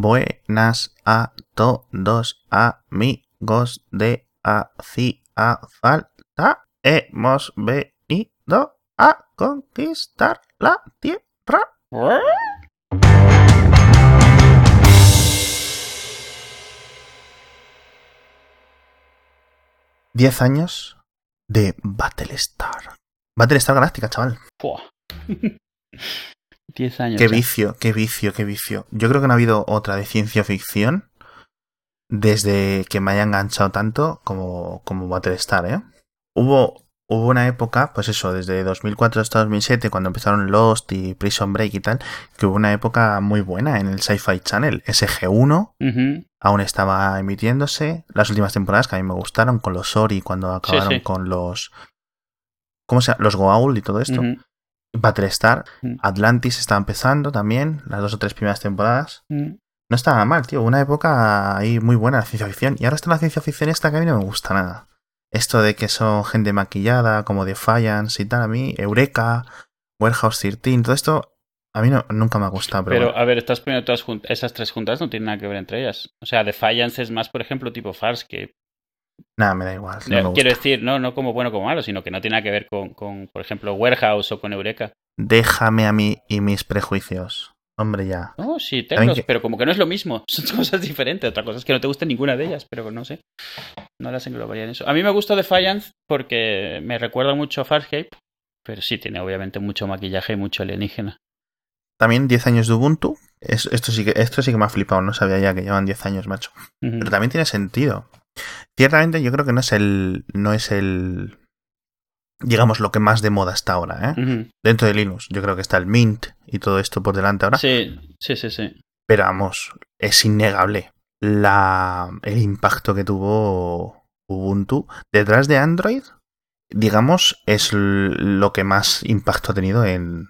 Buenas a todos amigos de Hacía Falta. Hemos venido a conquistar la Tierra. Diez años de Battlestar. Battlestar Galáctica, chaval. Fua. 10 años. Qué ya. vicio, qué vicio, qué vicio. Yo creo que no ha habido otra de ciencia ficción desde que me haya enganchado tanto como, como Battlestar, ¿eh? Hubo, hubo una época, pues eso, desde 2004 hasta 2007, cuando empezaron Lost y Prison Break y tal, que hubo una época muy buena en el Sci-Fi Channel. SG-1 Ujú. aún estaba emitiéndose. Las últimas temporadas que a mí me gustaron, con los Ori, cuando acabaron sí. con los... ¿Cómo se llama? Los Goa'uld y todo esto. Battlestar. Mm. Atlantis estaba empezando también, las dos o tres primeras temporadas. Mm. No estaba mal, tío. Una época ahí muy buena la ciencia ficción. Y ahora está la ciencia ficción esta que a mí no me gusta nada. Esto de que son gente maquillada, como Defiance y tal, a mí, Eureka, Warehouse 13, todo esto, a mí no, nunca me ha gustado. Pero, Pero, bueno. a ver, estás poniendo todas esas tres juntas, no tienen nada que ver entre ellas. O sea, Defiance es más, por ejemplo, tipo Farscape. Nada, me da igual. no Eh, me Quiero gusta. decir, no, no como bueno o como malo, sino que no tiene nada que ver con, con, por ejemplo, Warehouse o con Eureka. Déjame a mí y mis prejuicios. Hombre, ya. No, sí, que- pero como que no es lo mismo. Son cosas diferentes. Otra cosa es que no te guste ninguna de ellas, pero no sé. No las englobaría en eso. A mí me gusta Defiance porque me recuerda mucho a Farscape, pero sí tiene obviamente mucho maquillaje y mucho alienígena. También 10 años de Ubuntu. Es- esto, sí que, esto sí que me ha flipado. No sabía ya que llevan 10 años, macho. Pero también tiene sentido. Ciertamente yo creo que no es el. No es el. Digamos lo que más de moda está ahora, ¿eh? Dentro de Linux. Yo creo que está el Mint y todo esto por delante ahora. Sí, sí, sí, sí. Pero vamos, es innegable la, el impacto que tuvo Ubuntu. Detrás de Android, digamos, es lo que más impacto ha tenido en,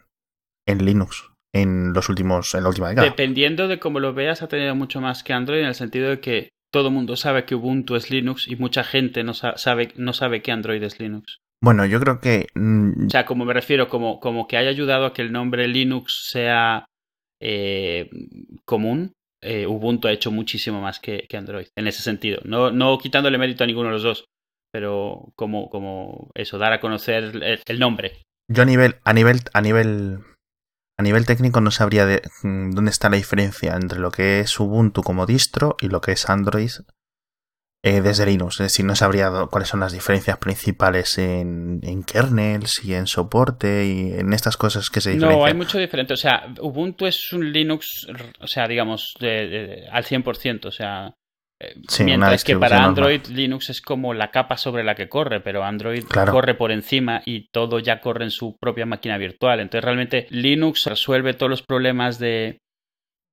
en Linux en los últimos, en la última década. Dependiendo de cómo lo veas, ha tenido mucho más que Android en el sentido de que todo el mundo sabe que Ubuntu es Linux y mucha gente no sa- sabe, no sabe que Android es Linux. Bueno, yo creo que mm, O sea, como me refiero, como, como que haya ayudado a que el nombre Linux sea eh, común, eh, Ubuntu ha hecho muchísimo más que, que Android, en ese sentido. No, no quitándole mérito a ninguno de los dos, pero como, como eso, dar a conocer el, el nombre. yo a nivel, a nivel, a nivel, a nivel técnico no sabría de, mm, dónde está la diferencia entre lo que es Ubuntu como distro y lo que es Android eh, desde Linux. Es decir, no sabría cuáles son las diferencias principales en, en kernels y en soporte y en estas cosas que se diferencian. No, hay mucho diferente. O sea, Ubuntu es un Linux, o sea, digamos, de- de- al 100%. O sea, Sí, una mientras que para normal. Android Linux es como la capa sobre la que corre, pero Android Claro. corre por encima y todo ya corre en su propia máquina virtual. Entonces, realmente Linux resuelve todos los problemas de,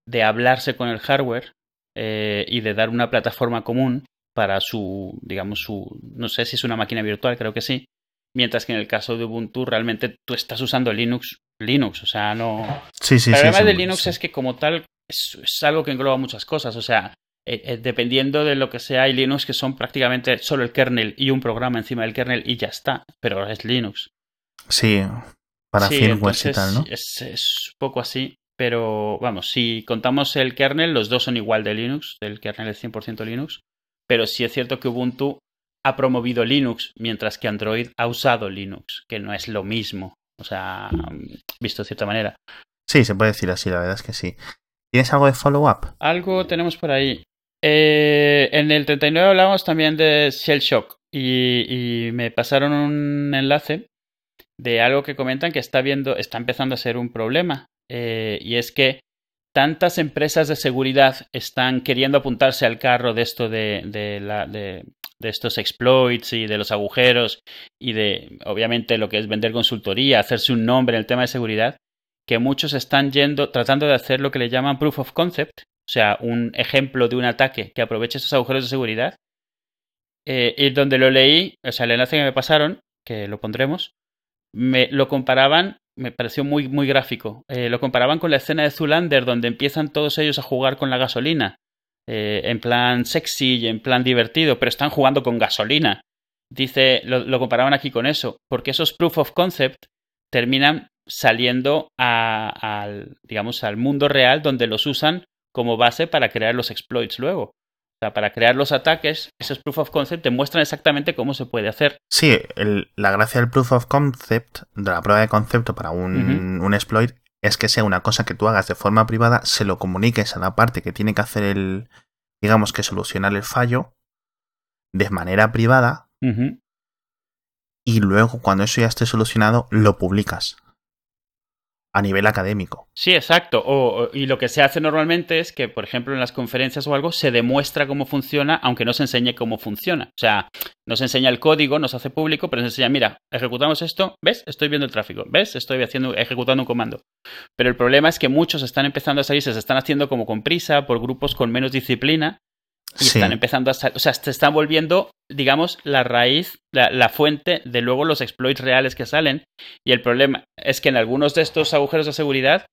de hablarse con el hardware eh, y de dar una plataforma común para su, digamos, su, no sé si es una máquina virtual, creo que sí. Mientras que en el caso de Ubuntu realmente tú estás usando Linux, Linux, o sea, no... Sí, sí, el sí. problema sí, de sí. Linux es que como tal es, es algo que engloba muchas cosas, o sea, eh, eh, dependiendo de lo que sea, hay Linux que son prácticamente solo el kernel y un programa encima del kernel y ya está, pero es Linux. Sí, para Sí, firmware y tal, ¿no? Es, es un poco así, pero vamos, si contamos el kernel, los dos son igual de Linux, el kernel es 100% Linux, pero sí es cierto que Ubuntu ha promovido Linux, mientras que Android ha usado Linux, que no es lo mismo, o sea, visto de cierta manera. Sí, se puede decir así, la verdad es que sí. ¿Tienes algo de follow-up? Algo tenemos por ahí. Eh, en el 39 hablamos también de Shell Shock y, me pasaron un enlace de algo que comentan que está viendo, está empezando a ser un problema. Eh, y es que tantas empresas de seguridad están queriendo apuntarse al carro de esto de, de, de estos exploits y de los agujeros y de, obviamente, lo que es vender consultoría, hacerse un nombre en el tema de seguridad, que muchos están yendo, tratando de hacer lo que le llaman proof of concept, o sea, un ejemplo de un ataque que aproveche esos agujeros de seguridad. Eh, y donde lo leí, o sea, el enlace que me pasaron, que lo pondremos, me lo comparaban, me pareció muy, muy gráfico. Eh, lo comparaban con la escena de Zulander, donde empiezan todos ellos a jugar con la gasolina. Eh, en plan sexy y en plan divertido, pero están jugando con gasolina. Dice, lo, comparaban aquí con eso, porque esos proof of concept terminan saliendo al, digamos, al mundo real donde los usan como base para crear los exploits luego. O sea, para crear los ataques, esos proof of concept te muestran exactamente cómo se puede hacer. Sí, la gracia del proof of concept, de la prueba de concepto para un, un exploit, es que sea una cosa que tú hagas de forma privada, se lo comuniques a la parte que tiene que hacer el, digamos que solucionar el fallo de manera privada y luego cuando eso ya esté solucionado lo publicas a nivel académico. Sí, exacto. Y lo que se hace normalmente es que, por ejemplo, en las conferencias o algo, se demuestra cómo funciona, aunque no se enseñe cómo funciona. O sea, no se enseña el código, no se hace público, pero se enseña, mira, ejecutamos esto, ¿ves? Estoy viendo el tráfico, ¿ves? Estoy haciendo, ejecutando un comando. Pero el problema es que muchos están empezando a salir, se están haciendo como con prisa, por grupos con menos disciplina, y están empezando a o sea, se están volviendo, digamos, la raíz, la, fuente de luego los exploits reales que salen. Y el problema es que en algunos de estos agujeros de seguridad,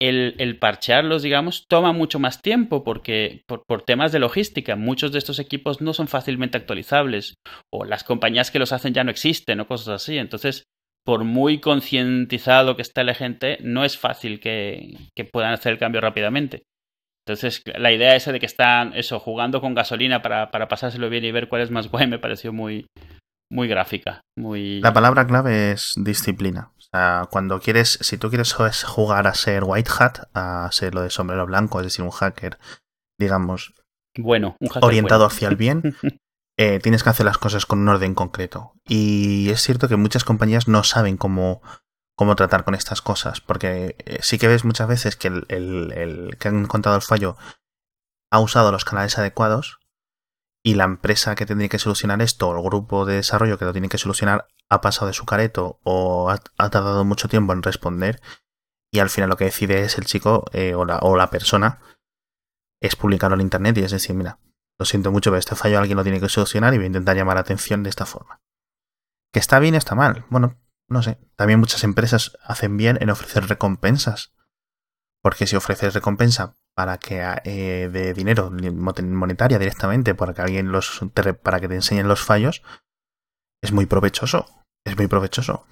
el, el parchearlos, digamos, toma mucho más tiempo porque por, por, temas de logística, muchos de estos equipos no son fácilmente actualizables o las compañías que los hacen ya no existen o cosas así. Entonces, por muy concientizado que esté la gente, no es fácil que, que puedan hacer el cambio rápidamente. Entonces, la idea esa de que están eso, jugando con gasolina para, para pasárselo bien y ver cuál es más guay me pareció muy, muy gráfica. Muy... La palabra clave es disciplina. O sea, cuando quieres, si tú quieres jugar a ser white hat, a ser lo de sombrero blanco, es decir, un hacker, digamos, bueno, orientado hacia el bien, eh, tienes que hacer las cosas con un orden concreto. Y es cierto que muchas compañías no saben cómo cómo tratar con estas cosas, porque eh, sí que ves muchas veces que el, que han encontrado el fallo ha usado los canales adecuados y la empresa que tendría que solucionar esto o el grupo de desarrollo que lo tiene que solucionar ha pasado de su careto o ha, tardado mucho tiempo en responder y al final lo que decide es el chico eh, o, la, o la persona es publicarlo en internet y es decir, mira, lo siento mucho, pero este fallo alguien lo tiene que solucionar y voy a intentar llamar la atención de esta forma. Que está bien, está mal. Bueno, no sé, también muchas empresas hacen bien en ofrecer recompensas. Porque si ofreces recompensa para que eh, de dinero monetaria directamente para que alguien los para que te enseñen los fallos es muy provechoso es muy provechoso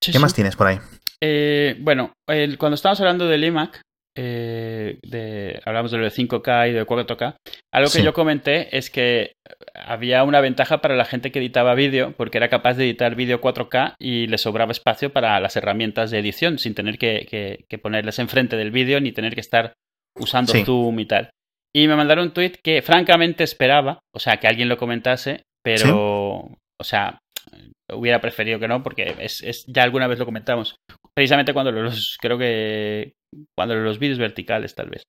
¿qué más tienes por ahí? Eh, bueno cuando estábamos hablando del iMac eh, de, hablamos de lo de 5K y de 4K. Algo que yo comenté es que había una ventaja para la gente que editaba vídeo, porque era capaz de editar vídeo 4K y le sobraba espacio para las herramientas de edición, sin tener que, ponerles enfrente del vídeo ni tener que estar usando Zoom y tal. Y me mandaron un tweet que francamente esperaba, o sea, que alguien lo comentase, pero, o sea, hubiera preferido que no, porque es, es, ya alguna vez lo comentamos. Precisamente cuando los, creo que cuando los vídeos verticales, tal vez.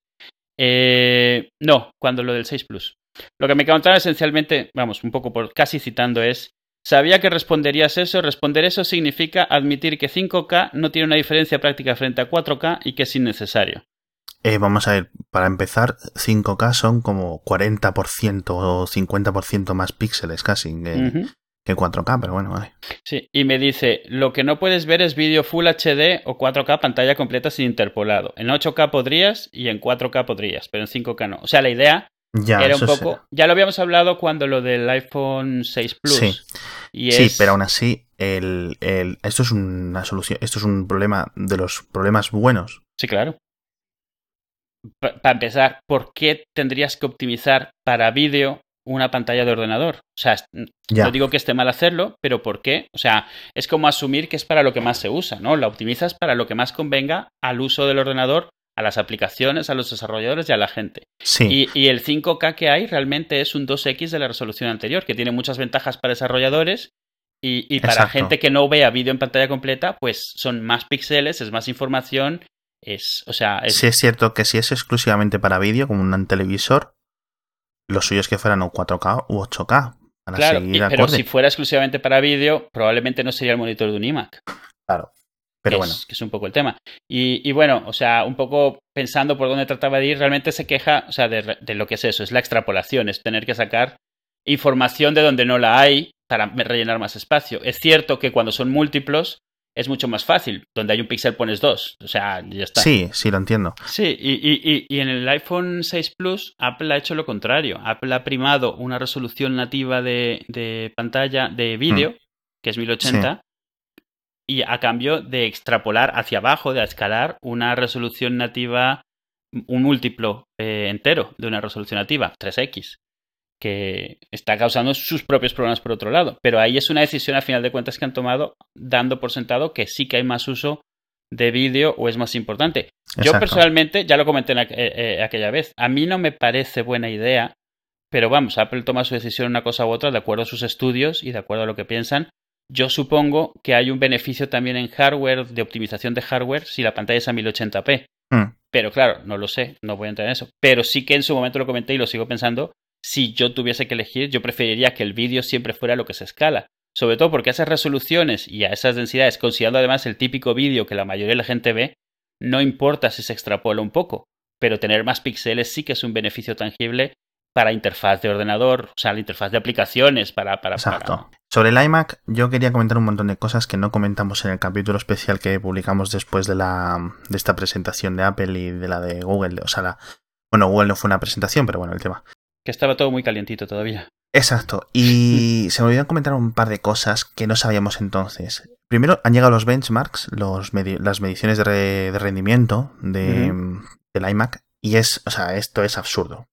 Eh, no, cuando lo del 6 Plus. Lo que me contaron esencialmente, vamos, un poco por casi citando es, sabía que responderías eso, responder eso significa admitir que 5K no tiene una diferencia práctica frente a 4K y que es innecesario. Eh, vamos a ver, para empezar, 5K son como 40% o 50% más píxeles casi que 4K, pero bueno, vale. Sí, y me dice, lo que no puedes ver es vídeo Full HD o 4K pantalla completa sin interpolado. En 8K podrías y en 4K podrías, pero en 5K no. O sea, la idea era un poco... Ya lo habíamos hablado cuando lo del iPhone 6 Plus. Sí, sí pero aún así, el, el, esto es una solución, esto es un problema de los problemas buenos. Sí, claro. Para empezar, ¿por qué tendrías que optimizar para vídeo una pantalla de ordenador. O sea, no digo que esté mal hacerlo, pero ¿por qué? O sea, es como asumir que es para lo que más se usa, ¿no? La optimizas para lo que más convenga al uso del ordenador, a las aplicaciones, a los desarrolladores y a la gente. Sí. Y, el 5K que hay realmente es un 2X de la resolución anterior, que tiene muchas ventajas para desarrolladores y, para gente que no vea vídeo en pantalla completa, pues son más píxeles, es más información, es, o sea... Es... Sí es cierto que si es exclusivamente para vídeo, como un televisor, lo suyo es que fueran o 4K u 8K. Para claro, pero si fuera exclusivamente para vídeo, probablemente no sería el monitor de un iMac. Claro. Pero bueno. que es un poco el tema. Y, bueno, o sea, un poco pensando por dónde trataba de ir, realmente se queja, o sea, de, de, lo que es eso, es la extrapolación, es tener que sacar información de donde no la hay para rellenar más espacio. Es cierto que cuando son múltiplos, es mucho más fácil. Donde hay un píxel pones dos. O sea, ya está. Sí, sí, lo entiendo. Sí, y, y, y, en el iPhone 6 Plus, Apple ha hecho lo contrario. Apple ha primado una resolución nativa de, de pantalla de vídeo, mm. que es 1080, y a cambio de extrapolar hacia abajo, de escalar una resolución nativa un múltiplo eh, entero de una resolución nativa, 3x, que está causando sus propios problemas por otro lado. Pero ahí es una decisión a final de cuentas que han tomado dando por sentado que sí que hay más uso de vídeo o es más importante. Yo personalmente, ya lo comenté en eh, eh, aquella vez, a mí no me parece buena idea, pero vamos, Apple toma su decisión una cosa u otra de acuerdo a sus estudios y de acuerdo a lo que piensan. Yo supongo que hay un beneficio también en hardware, de optimización de hardware, si la pantalla es a 1080p. Hmm. Pero claro, no lo sé, no voy a entrar en eso. Pero sí que en su momento lo comenté y lo sigo pensando. Si yo tuviese que elegir, yo preferiría que el vídeo siempre fuera lo que se escala. Sobre todo porque a esas resoluciones y a esas densidades, considerando además el típico vídeo que la mayoría de la gente ve, no importa si se extrapola un poco, pero tener más píxeles sí que es un beneficio tangible para interfaz de ordenador, o sea, la interfaz de aplicaciones, para... para Exacto. Sobre el iMac, yo quería comentar un montón de cosas que no comentamos en el capítulo especial que publicamos después de la de esta presentación de Apple y de la de Google. O sea, la, bueno, Google no fue una presentación, pero bueno, el tema. Que estaba todo muy calientito todavía. Exacto. Y se me olvidó comentar un par de cosas que no sabíamos entonces. Primero, han llegado los benchmarks, los las mediciones de, rendimiento de, del iMac. Y es, o sea, esto es absurdo.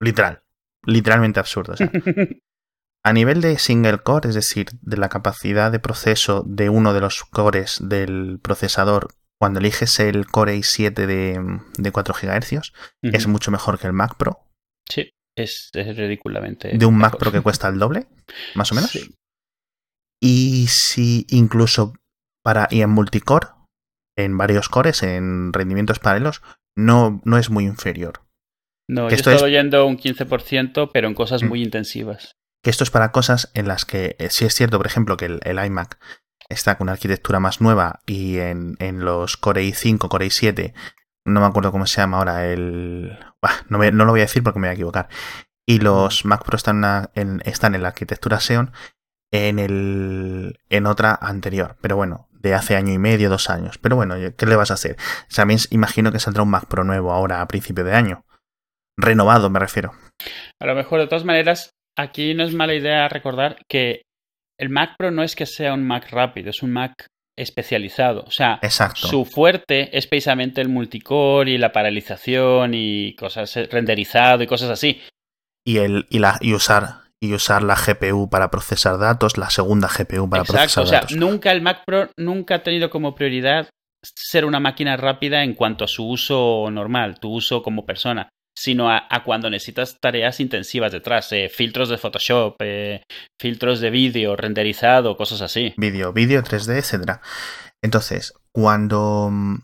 literal. Literalmente absurdo. a nivel de single core, es decir, de la capacidad de proceso de uno de los cores del procesador, cuando eliges el Core i7 de, de 4 GHz, es mucho mejor que el Mac Pro. Sí es, ridículamente. De un Mac Pro que cuesta el doble, más o menos. Y si incluso para. Y en multicore, en varios cores, en rendimientos paralelos, no, no es muy inferior. No, yo estoy oyendo un 15%, pero en cosas mm. muy intensivas. Que esto es para cosas en las que, eh, si es cierto, por ejemplo, que el, iMac está con una arquitectura más nueva y en, en los Core i5, Core i7 no me acuerdo cómo se llama ahora, el... no, no, lo voy a decir porque me voy a equivocar. Y los Mac Pro están en, están en la arquitectura Xeon en, el, en otra anterior. Pero bueno, de hace año y medio, dos años. Pero bueno, ¿qué le vas a hacer? También imagino que saldrá un Mac Pro nuevo ahora a principio de año. Renovado, me refiero. A lo mejor, de todas maneras, aquí no es mala idea recordar que el Mac Pro no es que sea un Mac rápido, es un Mac especializado. O sea, su fuerte es precisamente el multicore y la paralización y cosas eh, renderizado y cosas así. Y el y la y usar y usar la GPU para procesar datos, la segunda GPU para procesar datos. O sea, nunca el Mac Pro nunca ha tenido como prioridad ser una máquina rápida en cuanto a su uso normal, tu uso como persona sino a, cuando necesitas tareas intensivas detrás, eh, filtros de Photoshop, eh, filtros de vídeo, renderizado, cosas así. Vídeo, vídeo 3D, etc. Entonces, cuando... Mm,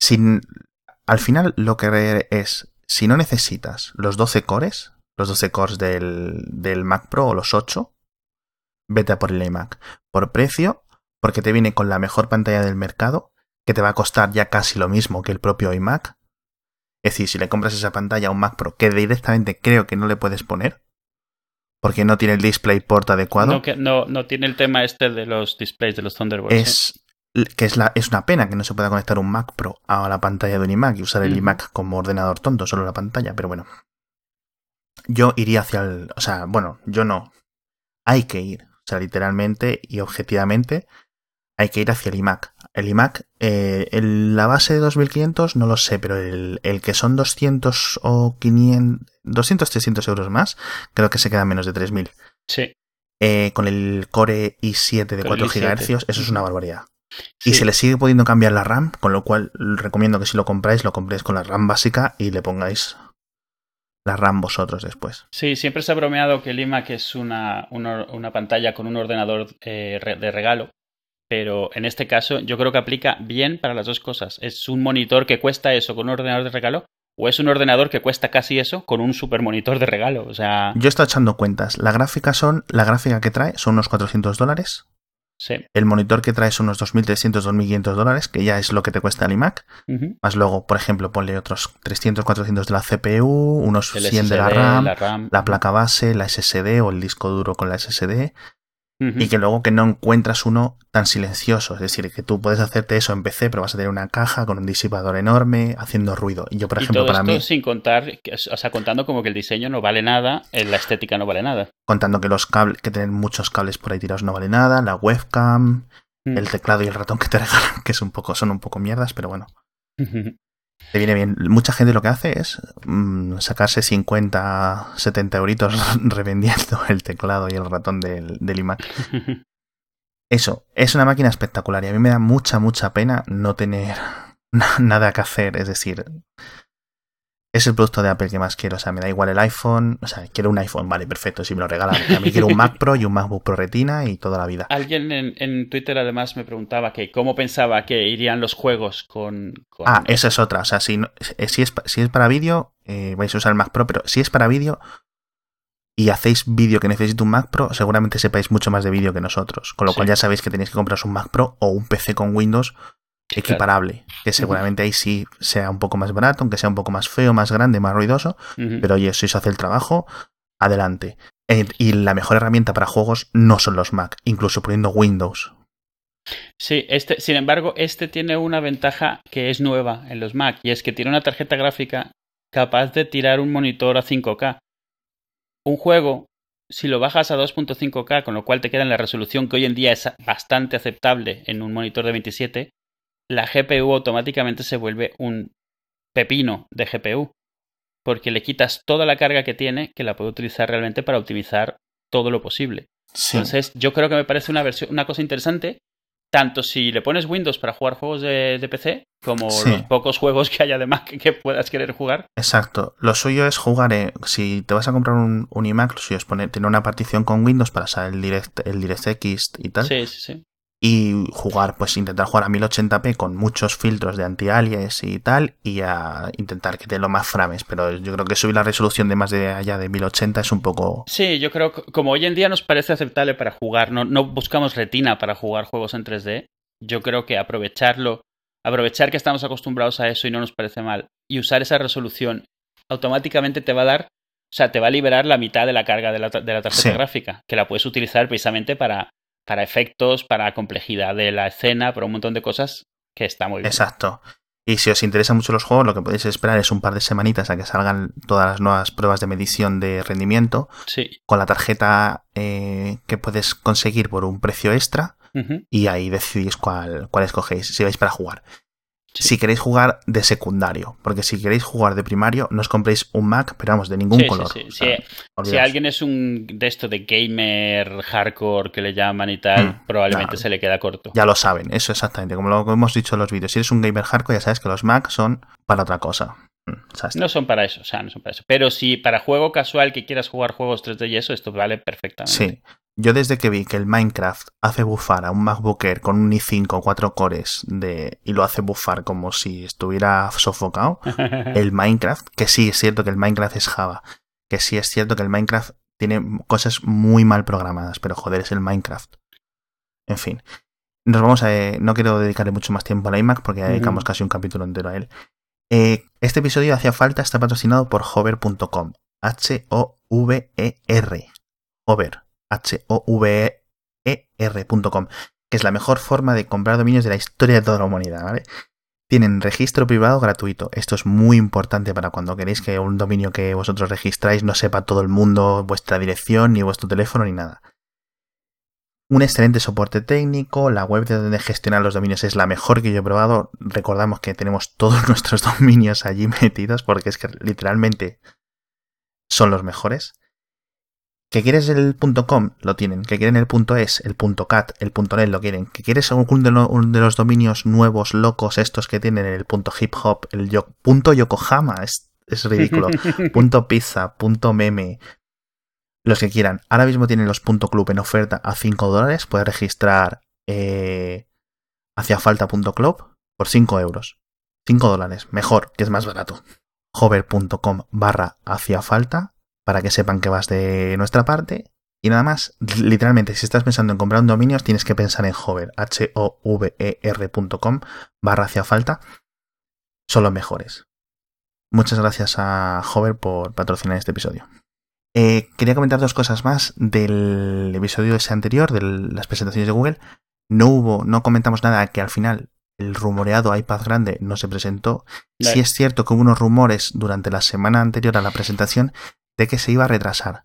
sin, al final lo que es, si no necesitas los 12 cores, los 12 cores del, del Mac Pro o los 8, vete a por el iMac. Por precio, porque te viene con la mejor pantalla del mercado, que te va a costar ya casi lo mismo que el propio iMac es decir, si le compras esa pantalla a un Mac Pro, que directamente creo que no le puedes poner, porque no tiene el DisplayPort adecuado. No, que, no, no tiene el tema este de los displays de los Thunderbolts. Es, que es, la, es una pena que no se pueda conectar un Mac Pro a la pantalla de un iMac y usar el iMac como ordenador tonto, solo la pantalla, pero bueno. Yo iría hacia el. O sea, bueno, yo no. Hay que ir. O sea, literalmente y objetivamente hay que ir hacia el iMac. El iMac, eh, la base de 2500 no lo sé, pero el, que son 200 o 500, 200, 300 euros más, creo que se queda menos de 3000. Sí. Eh, con el Core i7 de 4 GHz, eso es una barbaridad. Y se le sigue pudiendo cambiar la RAM, con lo cual recomiendo que si lo compráis, lo compréis con la RAM básica y le pongáis la RAM vosotros después. Sí, siempre se ha bromeado que el iMac es una, una, pantalla con un ordenador eh, de regalo pero en este caso yo creo que aplica bien para las dos cosas. Es un monitor que cuesta eso con un ordenador de regalo o es un ordenador que cuesta casi eso con un super monitor de regalo. O sea... Yo estoy echando cuentas. La gráfica son, la gráfica que trae son unos 400 dólares. Sí. El monitor que trae son unos 2.300, 2.500 dólares, que ya es lo que te cuesta el iMac. Más luego, por ejemplo, ponle otros 300, 400 de la CPU, unos 100 de la RAM, la RAM, la placa base, la SSD o el disco duro con la SSD, y que luego que no encuentras uno tan silencioso. Es decir, que tú puedes hacerte eso en PC, pero vas a tener una caja con un disipador enorme haciendo ruido. Y yo, por ejemplo, para mí. Sin contar, o sea, contando como que el diseño no vale nada, eh, la estética no vale nada. Contando que los cables, que tener muchos cables por ahí tirados no vale nada, la webcam, mm. el teclado y el ratón que te regalan, que es un poco, son un poco mierdas, pero bueno. Te viene bien. Mucha gente lo que hace es mm, sacarse 50, 70 euritos revendiendo el teclado y el ratón del, del iMac. Eso, es una máquina espectacular y a mí me da mucha, mucha pena no tener nada que hacer. Es decir, es el producto de Apple que más quiero. O sea, me da igual el iPhone. O sea, quiero un iPhone, vale, perfecto, si me lo regalan. También quiero un Mac Pro y un MacBook Pro Retina y toda la vida. Alguien en, en Twitter además me preguntaba que cómo pensaba que irían los juegos con. con... Ah, esa es otra. O sea, si, no, si, es, si es para vídeo, eh, vais a usar el Mac Pro, pero si es para vídeo y hacéis vídeo que necesita un Mac Pro, seguramente sepáis mucho más de vídeo que nosotros. Con lo sí. cual ya sabéis que tenéis que compraros un Mac Pro o un PC con Windows equiparable, que seguramente ahí sí sea un poco más barato, aunque sea un poco más feo, más grande, más ruidoso, uh -huh. pero oye, si eso hace el trabajo, adelante. Eh, y la mejor herramienta para juegos no son los Mac, incluso poniendo Windows. Sí, este, sin embargo, este tiene una ventaja que es nueva en los Mac, y es que tiene una tarjeta gráfica capaz de tirar un monitor a 5K. Un juego, si lo bajas a 2.5K, con lo cual te queda en la resolución que hoy en día es bastante aceptable en un monitor de 27, la GPU automáticamente se vuelve un pepino de GPU, porque le quitas toda la carga que tiene, que la puede utilizar realmente para optimizar todo lo posible. Sí. Entonces, yo creo que me parece una, versión, una cosa interesante, tanto si le pones Windows para jugar juegos de, de PC, como sí. los pocos juegos que haya de Mac que puedas querer jugar. Exacto. Lo suyo es jugar, eh, si te vas a comprar un, un iMac, lo suyo es poner, tener una partición con Windows para usar el, Direct, el DirectX y tal. Sí, sí, sí y jugar, pues intentar jugar a 1080p con muchos filtros de anti-alias y tal, y a intentar que te lo más frames, pero yo creo que subir la resolución de más de allá de 1080 es un poco... Sí, yo creo que como hoy en día nos parece aceptable para jugar, no, no buscamos retina para jugar juegos en 3D, yo creo que aprovecharlo, aprovechar que estamos acostumbrados a eso y no nos parece mal, y usar esa resolución automáticamente te va a dar, o sea, te va a liberar la mitad de la carga de la, de la tarjeta sí. gráfica, que la puedes utilizar precisamente para para efectos, para complejidad de la escena, para un montón de cosas que está muy bien. Exacto. Y si os interesan mucho los juegos, lo que podéis esperar es un par de semanitas a que salgan todas las nuevas pruebas de medición de rendimiento. Sí. Con la tarjeta eh, que puedes conseguir por un precio extra. Uh -huh. Y ahí decidís cuál, cuál escogéis, si vais para jugar. Sí. Si queréis jugar de secundario, porque si queréis jugar de primario, no os compréis un Mac, pero vamos, de ningún sí, color. Sí, o sea, si alguien es un de esto de gamer hardcore que le llaman y tal, mm, probablemente se le queda corto. Ya lo saben, eso exactamente, como lo hemos dicho en los vídeos. Si eres un gamer hardcore, ya sabes que los Mac son para otra cosa. Mm, no son para eso, o sea, no son para eso. Pero si para juego casual que quieras jugar juegos 3D y eso, esto vale perfectamente. Sí. Yo desde que vi que el Minecraft hace bufar a un MacBook Air con un i5 4 cores de, y lo hace bufar como si estuviera sofocado, el Minecraft, que sí es cierto que el Minecraft es Java, que sí es cierto que el Minecraft tiene cosas muy mal programadas, pero joder, es el Minecraft. En fin, nos vamos a... Eh, no quiero dedicarle mucho más tiempo al iMac porque ya dedicamos uh -huh. casi un capítulo entero a él. Eh, este episodio hacía falta, está patrocinado por hover.com. H-O-V-E-R. Hover H-O-V-E-R.com, que es la mejor forma de comprar dominios de la historia de toda la humanidad. Tienen registro privado gratuito. Esto es muy importante para cuando queréis que un dominio que vosotros registráis no sepa todo el mundo vuestra dirección, ni vuestro teléfono, ni nada. Un excelente soporte técnico, la web de donde gestionar los dominios es la mejor que yo he probado. Recordamos que tenemos todos nuestros dominios allí metidos porque es que literalmente son los mejores. ¿Que quieres el .com? Lo tienen. ¿Que quieren el .es, el .cat, el .net? Lo quieren. ¿Que quieres un de, lo, de los dominios nuevos, locos, estos que tienen el .hip hop, el yo, .yokohama? Es, es ridículo. .pizza, .meme. Los que quieran. Ahora mismo tienen los .club en oferta a 5 dólares. Puedes registrar eh, hacia falta.club por 5 euros. 5 dólares. Mejor, que es más barato. hover.com barra hacia falta para que sepan que vas de nuestra parte. Y nada más, literalmente, si estás pensando en comprar un dominio, tienes que pensar en Hover, H-O-V-E-R.com barra hacia falta. Son los mejores. Muchas gracias a Hover por patrocinar este episodio. Eh, quería comentar dos cosas más del episodio ese anterior, de las presentaciones de Google. No hubo, no comentamos nada que al final el rumoreado iPad grande no se presentó. No. Sí es cierto que hubo unos rumores durante la semana anterior a la presentación de que se iba a retrasar.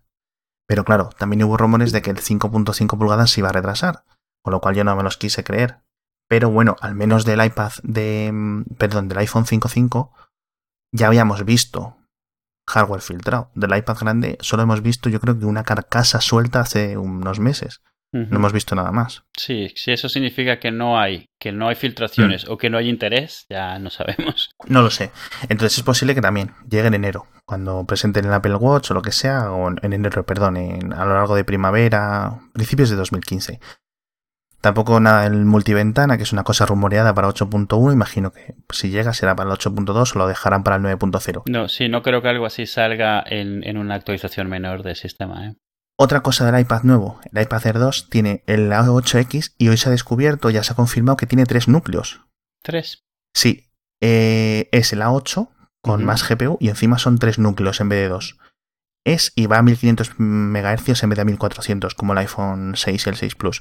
Pero claro, también hubo rumores de que el 5.5 pulgadas se iba a retrasar, con lo cual yo no me los quise creer. Pero bueno, al menos del iPad de. mm, Perdón, del iPhone 5.5 ya habíamos visto hardware filtrado. Del iPad grande solo hemos visto, yo creo que una carcasa suelta hace unos meses. No hemos visto nada más. Sí, si eso significa que no hay, que no hay filtraciones Mm. o que no hay interés, ya no sabemos. No lo sé. Entonces es posible que también llegue en enero, cuando presenten el Apple Watch o lo que sea, o en enero, perdón, en- a lo largo de primavera, principios de 2015. Tampoco nada el multiventana, que es una cosa rumoreada para 8.1. Imagino que si llega será para el 8.2 o lo dejarán para el 9.0. No, sí, no creo que algo así salga en, en una actualización menor del sistema. ¿eh? Otra cosa del iPad nuevo, el iPad Air 2 tiene el A8X y hoy se ha descubierto, ya se ha confirmado que tiene tres núcleos. Tres. Sí, eh, es el A8 con más GPU y encima son tres núcleos en vez de dos. Es y va a 1500 MHz en vez de a 1400 como el iPhone 6 y el 6 Plus.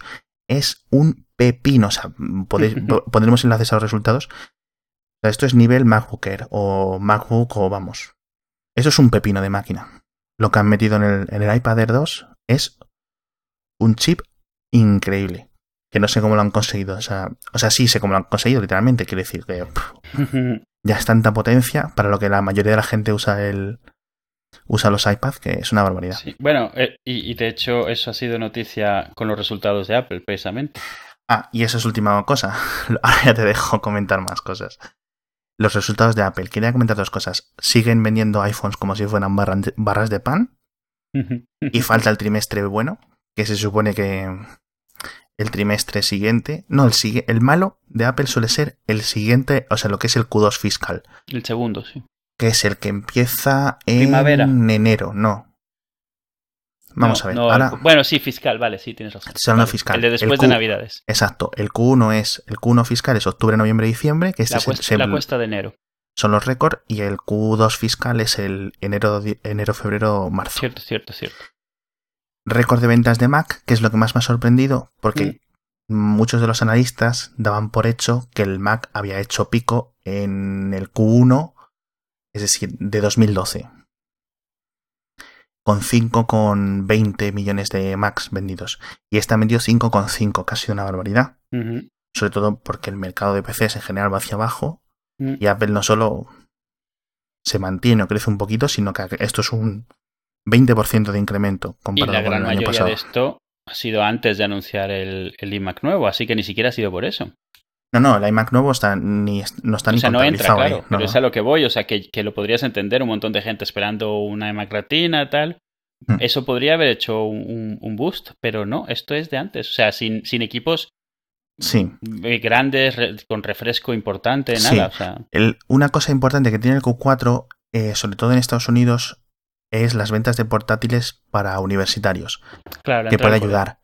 Es un pepino, o sea, podéis, po- pondremos enlaces a los resultados. O sea, esto es nivel MacBook Air o MacBook o vamos. Eso es un pepino de máquina. Lo que han metido en el, en el iPad Air 2 es un chip increíble. Que no sé cómo lo han conseguido. O sea, o sea sí sé cómo lo han conseguido, literalmente. Quiero decir que pff, ya es tanta potencia para lo que la mayoría de la gente usa el usa los iPads que es una barbaridad. Sí. Bueno, eh, y, y de hecho eso ha sido noticia con los resultados de Apple, precisamente. Ah, y eso es última cosa. Ahora ya te dejo comentar más cosas. Los resultados de Apple. Quería comentar dos cosas. Siguen vendiendo iPhones como si fueran barras de pan y falta el trimestre bueno, que se supone que el trimestre siguiente, no, el el malo de Apple suele ser el siguiente, o sea, lo que es el Q2 fiscal, El segundo, sí. que es el que empieza en Primavera. enero, no. Vamos No, a ver. no, Ahora, Bueno, sí, fiscal, vale, sí, tienes razón. Fiscal. El de El después Q- de Navidades. exacto, el Q1 es el Q1 fiscal es octubre, noviembre, diciembre, que este La es el- la cuesta de enero. son los récords y el Q2 fiscal es el enero, enero, febrero, marzo. Cierto, cierto, cierto. Récord de ventas de Mac, que es lo que más me ha sorprendido, porque muchos de los analistas daban por hecho que el Mac había hecho pico en el Q1, es decir, de 2012, con 5,20 millones de Macs vendidos. Y esta vendió 5,5, casi una barbaridad. Sobre todo porque el mercado de PCs en general va hacia abajo Mm. y Apple no solo se mantiene o crece un poquito, sino que esto es un 20% de incremento Y comparado la con gran el año mayoría pasado. de esto ha sido antes de anunciar el, el iMac nuevo, así que ni siquiera ha sido por eso. No, no, el iMac nuevo está ni, no está O ni sea, no entra, ahí. claro, pero no. es a lo que voy, o sea, que, que lo podrías entender, un montón de gente esperando una iMac Retina, tal. Mm. Eso podría haber hecho un, un- boost, pero no, esto es de antes, o sea, sin, sin equipos Sí. eh, grandes, con refresco importante, Sí. nada, o sea, El- una cosa importante que tiene el Q4, eh, sobre todo en Estados Unidos, es las ventas de portátiles para universitarios, claro, la que puede ayudar.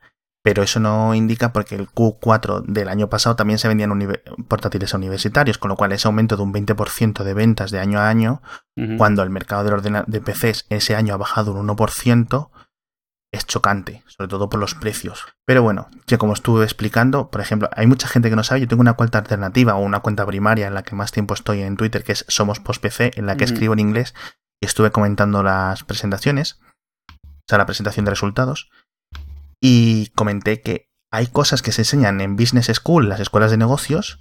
Pero eso no indica porque el Q4 del año pasado también se vendían portátiles a universitarios, con lo cual ese aumento de un 20% de ventas de año a año cuando el mercado ordena- de PCs ese año ha bajado un 1%, es chocante, sobre todo por los precios. Pero bueno, ya como estuve explicando, por ejemplo, hay mucha gente que no sabe, yo tengo una cuenta alternativa o una cuenta primaria en la que más tiempo estoy en Twitter, que es Somos Post PC, en la que escribo en inglés estuve comentando las presentaciones, o sea, la presentación de resultados, y comenté que hay cosas que se enseñan en Business School, las escuelas de negocios,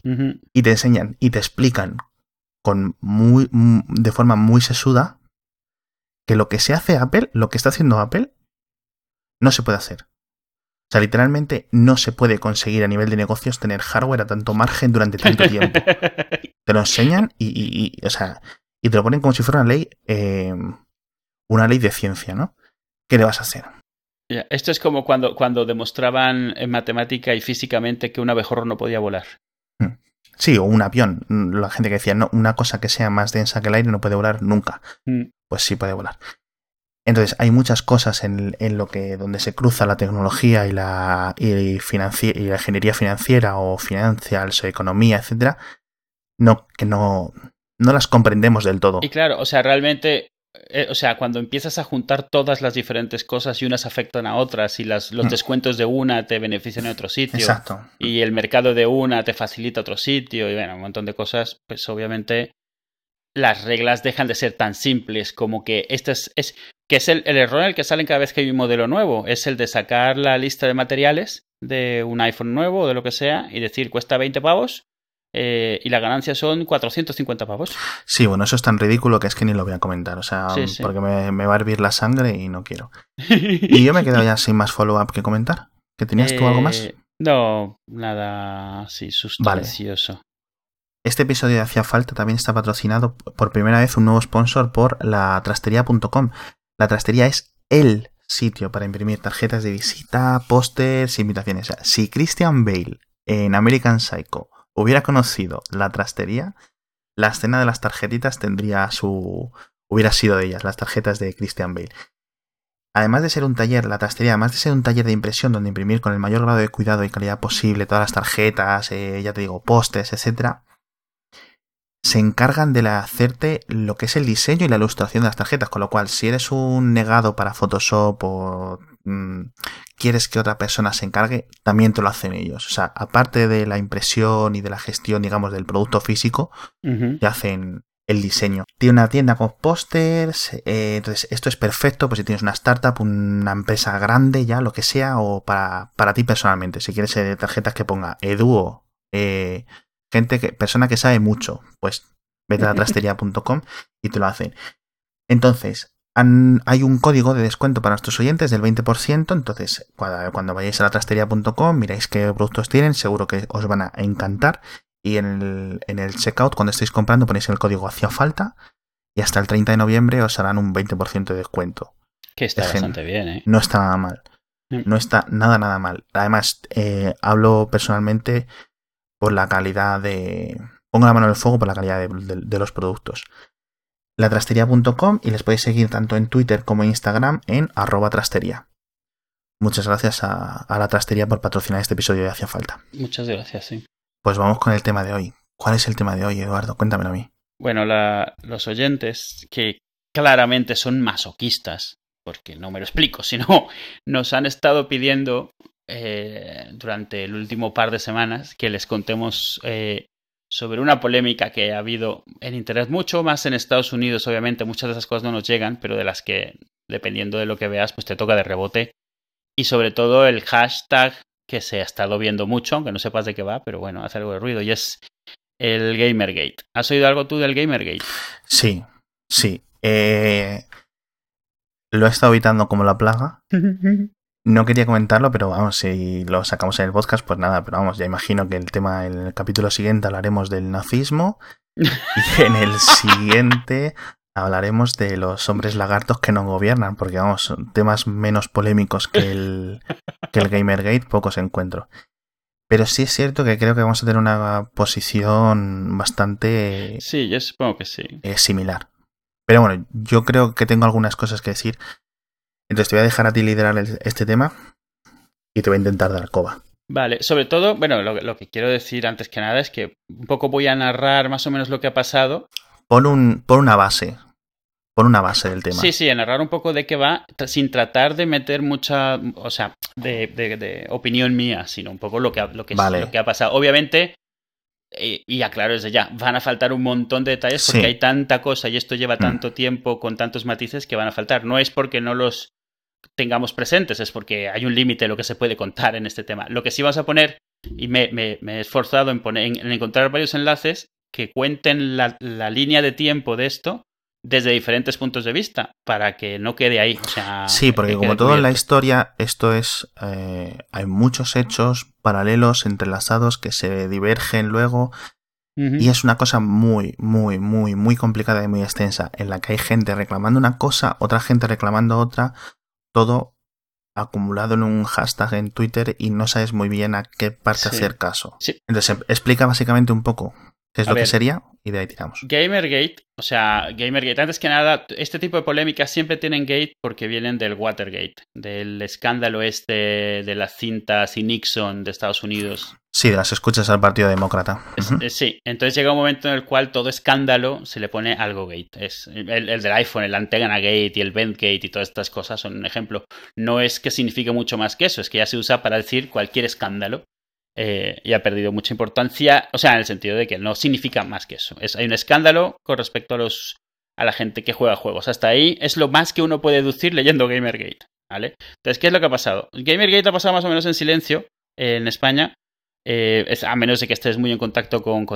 y te enseñan y te explican con muy de forma muy sesuda que lo que se hace Apple, lo que está haciendo Apple, no se puede hacer. O sea, literalmente no se puede conseguir a nivel de negocios tener hardware a tanto margen durante tanto tiempo. Te lo enseñan y, y- y, o sea, y te lo ponen como si fuera una ley, eh, una ley de ciencia, ¿no? ¿Qué le vas a hacer? Esto es como cuando, cuando demostraban en matemática y físicamente que un abejorro no podía volar. Sí, o un avión. La gente que decía, no, una cosa que sea más densa que el aire no puede volar nunca. Mm. Pues sí puede volar. Entonces, hay muchas cosas en, en lo que donde se cruza la tecnología y la, y, financi- y la ingeniería financiera o financials o economía, etcétera, no, que no, no las comprendemos del todo. Y claro, o sea, realmente, eh, o sea, cuando empiezas a juntar todas las diferentes cosas y unas afectan a otras y las, los Mm. descuentos de una te benefician en otro sitio Exacto. y el mercado de una te facilita otro sitio y bueno, un montón de cosas, pues obviamente las reglas dejan de ser tan simples como que este es, es que es el, el error en el que salen cada vez que hay un modelo nuevo, es el de sacar la lista de materiales de un iPhone nuevo o de lo que sea y decir cuesta 20 pavos eh, y la ganancia son 450 pavos. Sí, bueno, eso es tan ridículo que es que ni lo voy a comentar, o sea, porque me, va a hervir la sangre y no quiero. y yo me quedo ya sin más follow-up que comentar. ¿Que tenías tú algo más? Eh, no, nada así sustancioso. Este episodio de Hacía Falta también está patrocinado por primera vez un nuevo sponsor por la trastería.com. La trastería es el sitio para imprimir tarjetas de visita, pósters, invitaciones. O sea, si Christian Bale en American Psycho hubiera conocido la trastería, la escena de las tarjetitas tendría su... hubiera sido de ellas, las tarjetas de Christian Bale. Además de ser un taller, la trastería, además de ser un taller de impresión donde imprimir con el mayor grado de cuidado y calidad posible todas las tarjetas, eh, ya te digo, postes, etcétera, se encargan de hacerte lo que es el diseño y la ilustración de las tarjetas, con lo cual si eres un negado para Photoshop o mm, quieres que otra persona se encargue, también te lo hacen ellos. O sea, aparte de la impresión y de la gestión, digamos, del producto físico, te hacen el diseño. Tiene una tienda con pósters, eh, entonces esto es perfecto pues si tienes una startup, una empresa grande ya, lo que sea, o para, para ti personalmente. Si quieres eh, tarjetas que ponga Eduo, eh, gente que, persona que sabe mucho, pues vete a la trastería.com y te lo hacen. Entonces, hay un código de descuento para nuestros oyentes del 20%, entonces cuando, vayáis a la trastería.com miráis qué productos tienen, seguro que os van a encantar y en el, en el checkout cuando estéis comprando ponéis el código hacia falta y hasta el 30 de noviembre os harán un 20% de descuento. Que está bastante bien, ¿eh? No está nada mal. Mm. No está nada, nada mal. Además, eh, hablo personalmente por la calidad de... Pongo la mano en el fuego por la calidad de, los productos. Latrastería.com y les podéis seguir tanto en Twitter como en Instagram en arroba trastería. Muchas gracias a, la trastería por patrocinar este episodio de Hacía Falta. Muchas gracias, sí. Pues vamos con el tema de hoy. ¿Cuál es el tema de hoy, Eduardo? Cuéntamelo a mí. Bueno, los oyentes que claramente son masoquistas, porque no me lo explico, sino nos han estado pidiendo eh, durante el último par de semanas que les contemos eh, sobre una polémica que ha habido en Internet, mucho más en Estados Unidos, obviamente, muchas de esas cosas no nos llegan, pero de las que, dependiendo de lo que veas, pues te toca de rebote. Y sobre todo el hashtag que se ha estado viendo mucho, aunque no sepas de qué va, pero bueno, hace algo de ruido, y es el Gamergate. ¿Has oído algo tú del Gamergate? Sí, sí. Eh, lo he estado evitando como la plaga. No quería comentarlo, pero vamos, si lo sacamos en el podcast, pues nada, pero vamos, ya imagino que el tema, en el capítulo siguiente hablaremos del nazismo y en el siguiente hablaremos de los hombres lagartos que no gobiernan, porque vamos, temas menos polémicos que el, que el Gamergate, pocos encuentro. Pero sí es cierto que creo que vamos a tener una posición bastante... Sí, yo supongo que sí. Eh, similar. Pero bueno, yo creo que tengo algunas cosas que decir entonces te voy a dejar a ti liderar este tema y te voy a intentar dar coba. Vale, sobre todo, bueno, lo, que quiero decir antes que nada es que un poco voy a narrar más o menos lo que ha pasado. Pon, un, una base, pon una base del tema. Sí, sí, a narrar un poco de qué va, sin tratar de meter mucha, o sea, de, opinión mía, sino un poco lo que, lo que, lo que ha pasado. Obviamente, y, aclaro desde ya, van a faltar un montón de detalles porque hay tanta cosa y esto lleva mm. tanto tiempo con tantos matices que van a faltar. No es porque no los tengamos presentes, es porque hay un límite lo que se puede contar en este tema. Lo que sí vas a poner, y me, he esforzado en, poner, en, encontrar varios enlaces que cuenten la, línea de tiempo de esto desde diferentes puntos de vista, para que no quede ahí. sí, porque como todo en la historia, esto es. Eh, hay muchos hechos paralelos, entrelazados, que se divergen luego. Y es una cosa muy, muy, muy, muy complicada y muy extensa, en la que hay gente reclamando una cosa, otra gente reclamando otra, todo acumulado en un hashtag en Twitter y no sabes muy bien a qué parte hacer caso. Entonces, explica básicamente un poco qué es lo que sería y de ahí tiramos. Gamergate, o sea, Gamergate, antes que nada, este tipo de polémicas siempre tienen gate porque vienen del Watergate, del escándalo este de las cintas y Nixon de Estados Unidos. Sí, de las escuchas al Partido Demócrata. Sí, entonces llega un momento en el cual todo escándalo se le pone algo gate. Es el, del iPhone, el Antenna Gate y el Gate y todas estas cosas son un ejemplo. No es que signifique mucho más que eso, es que ya se usa para decir cualquier escándalo. Eh, y ha perdido mucha importancia, o sea, en el sentido de que no significa más que eso. Es, hay un escándalo con respecto a los a la gente que juega juegos. Hasta ahí es lo más que uno puede deducir leyendo Gamergate, ¿vale? Entonces, ¿qué es lo que ha pasado? Gamergate ha pasado más o menos en silencio en España, eh, a menos de que estés muy en contacto con,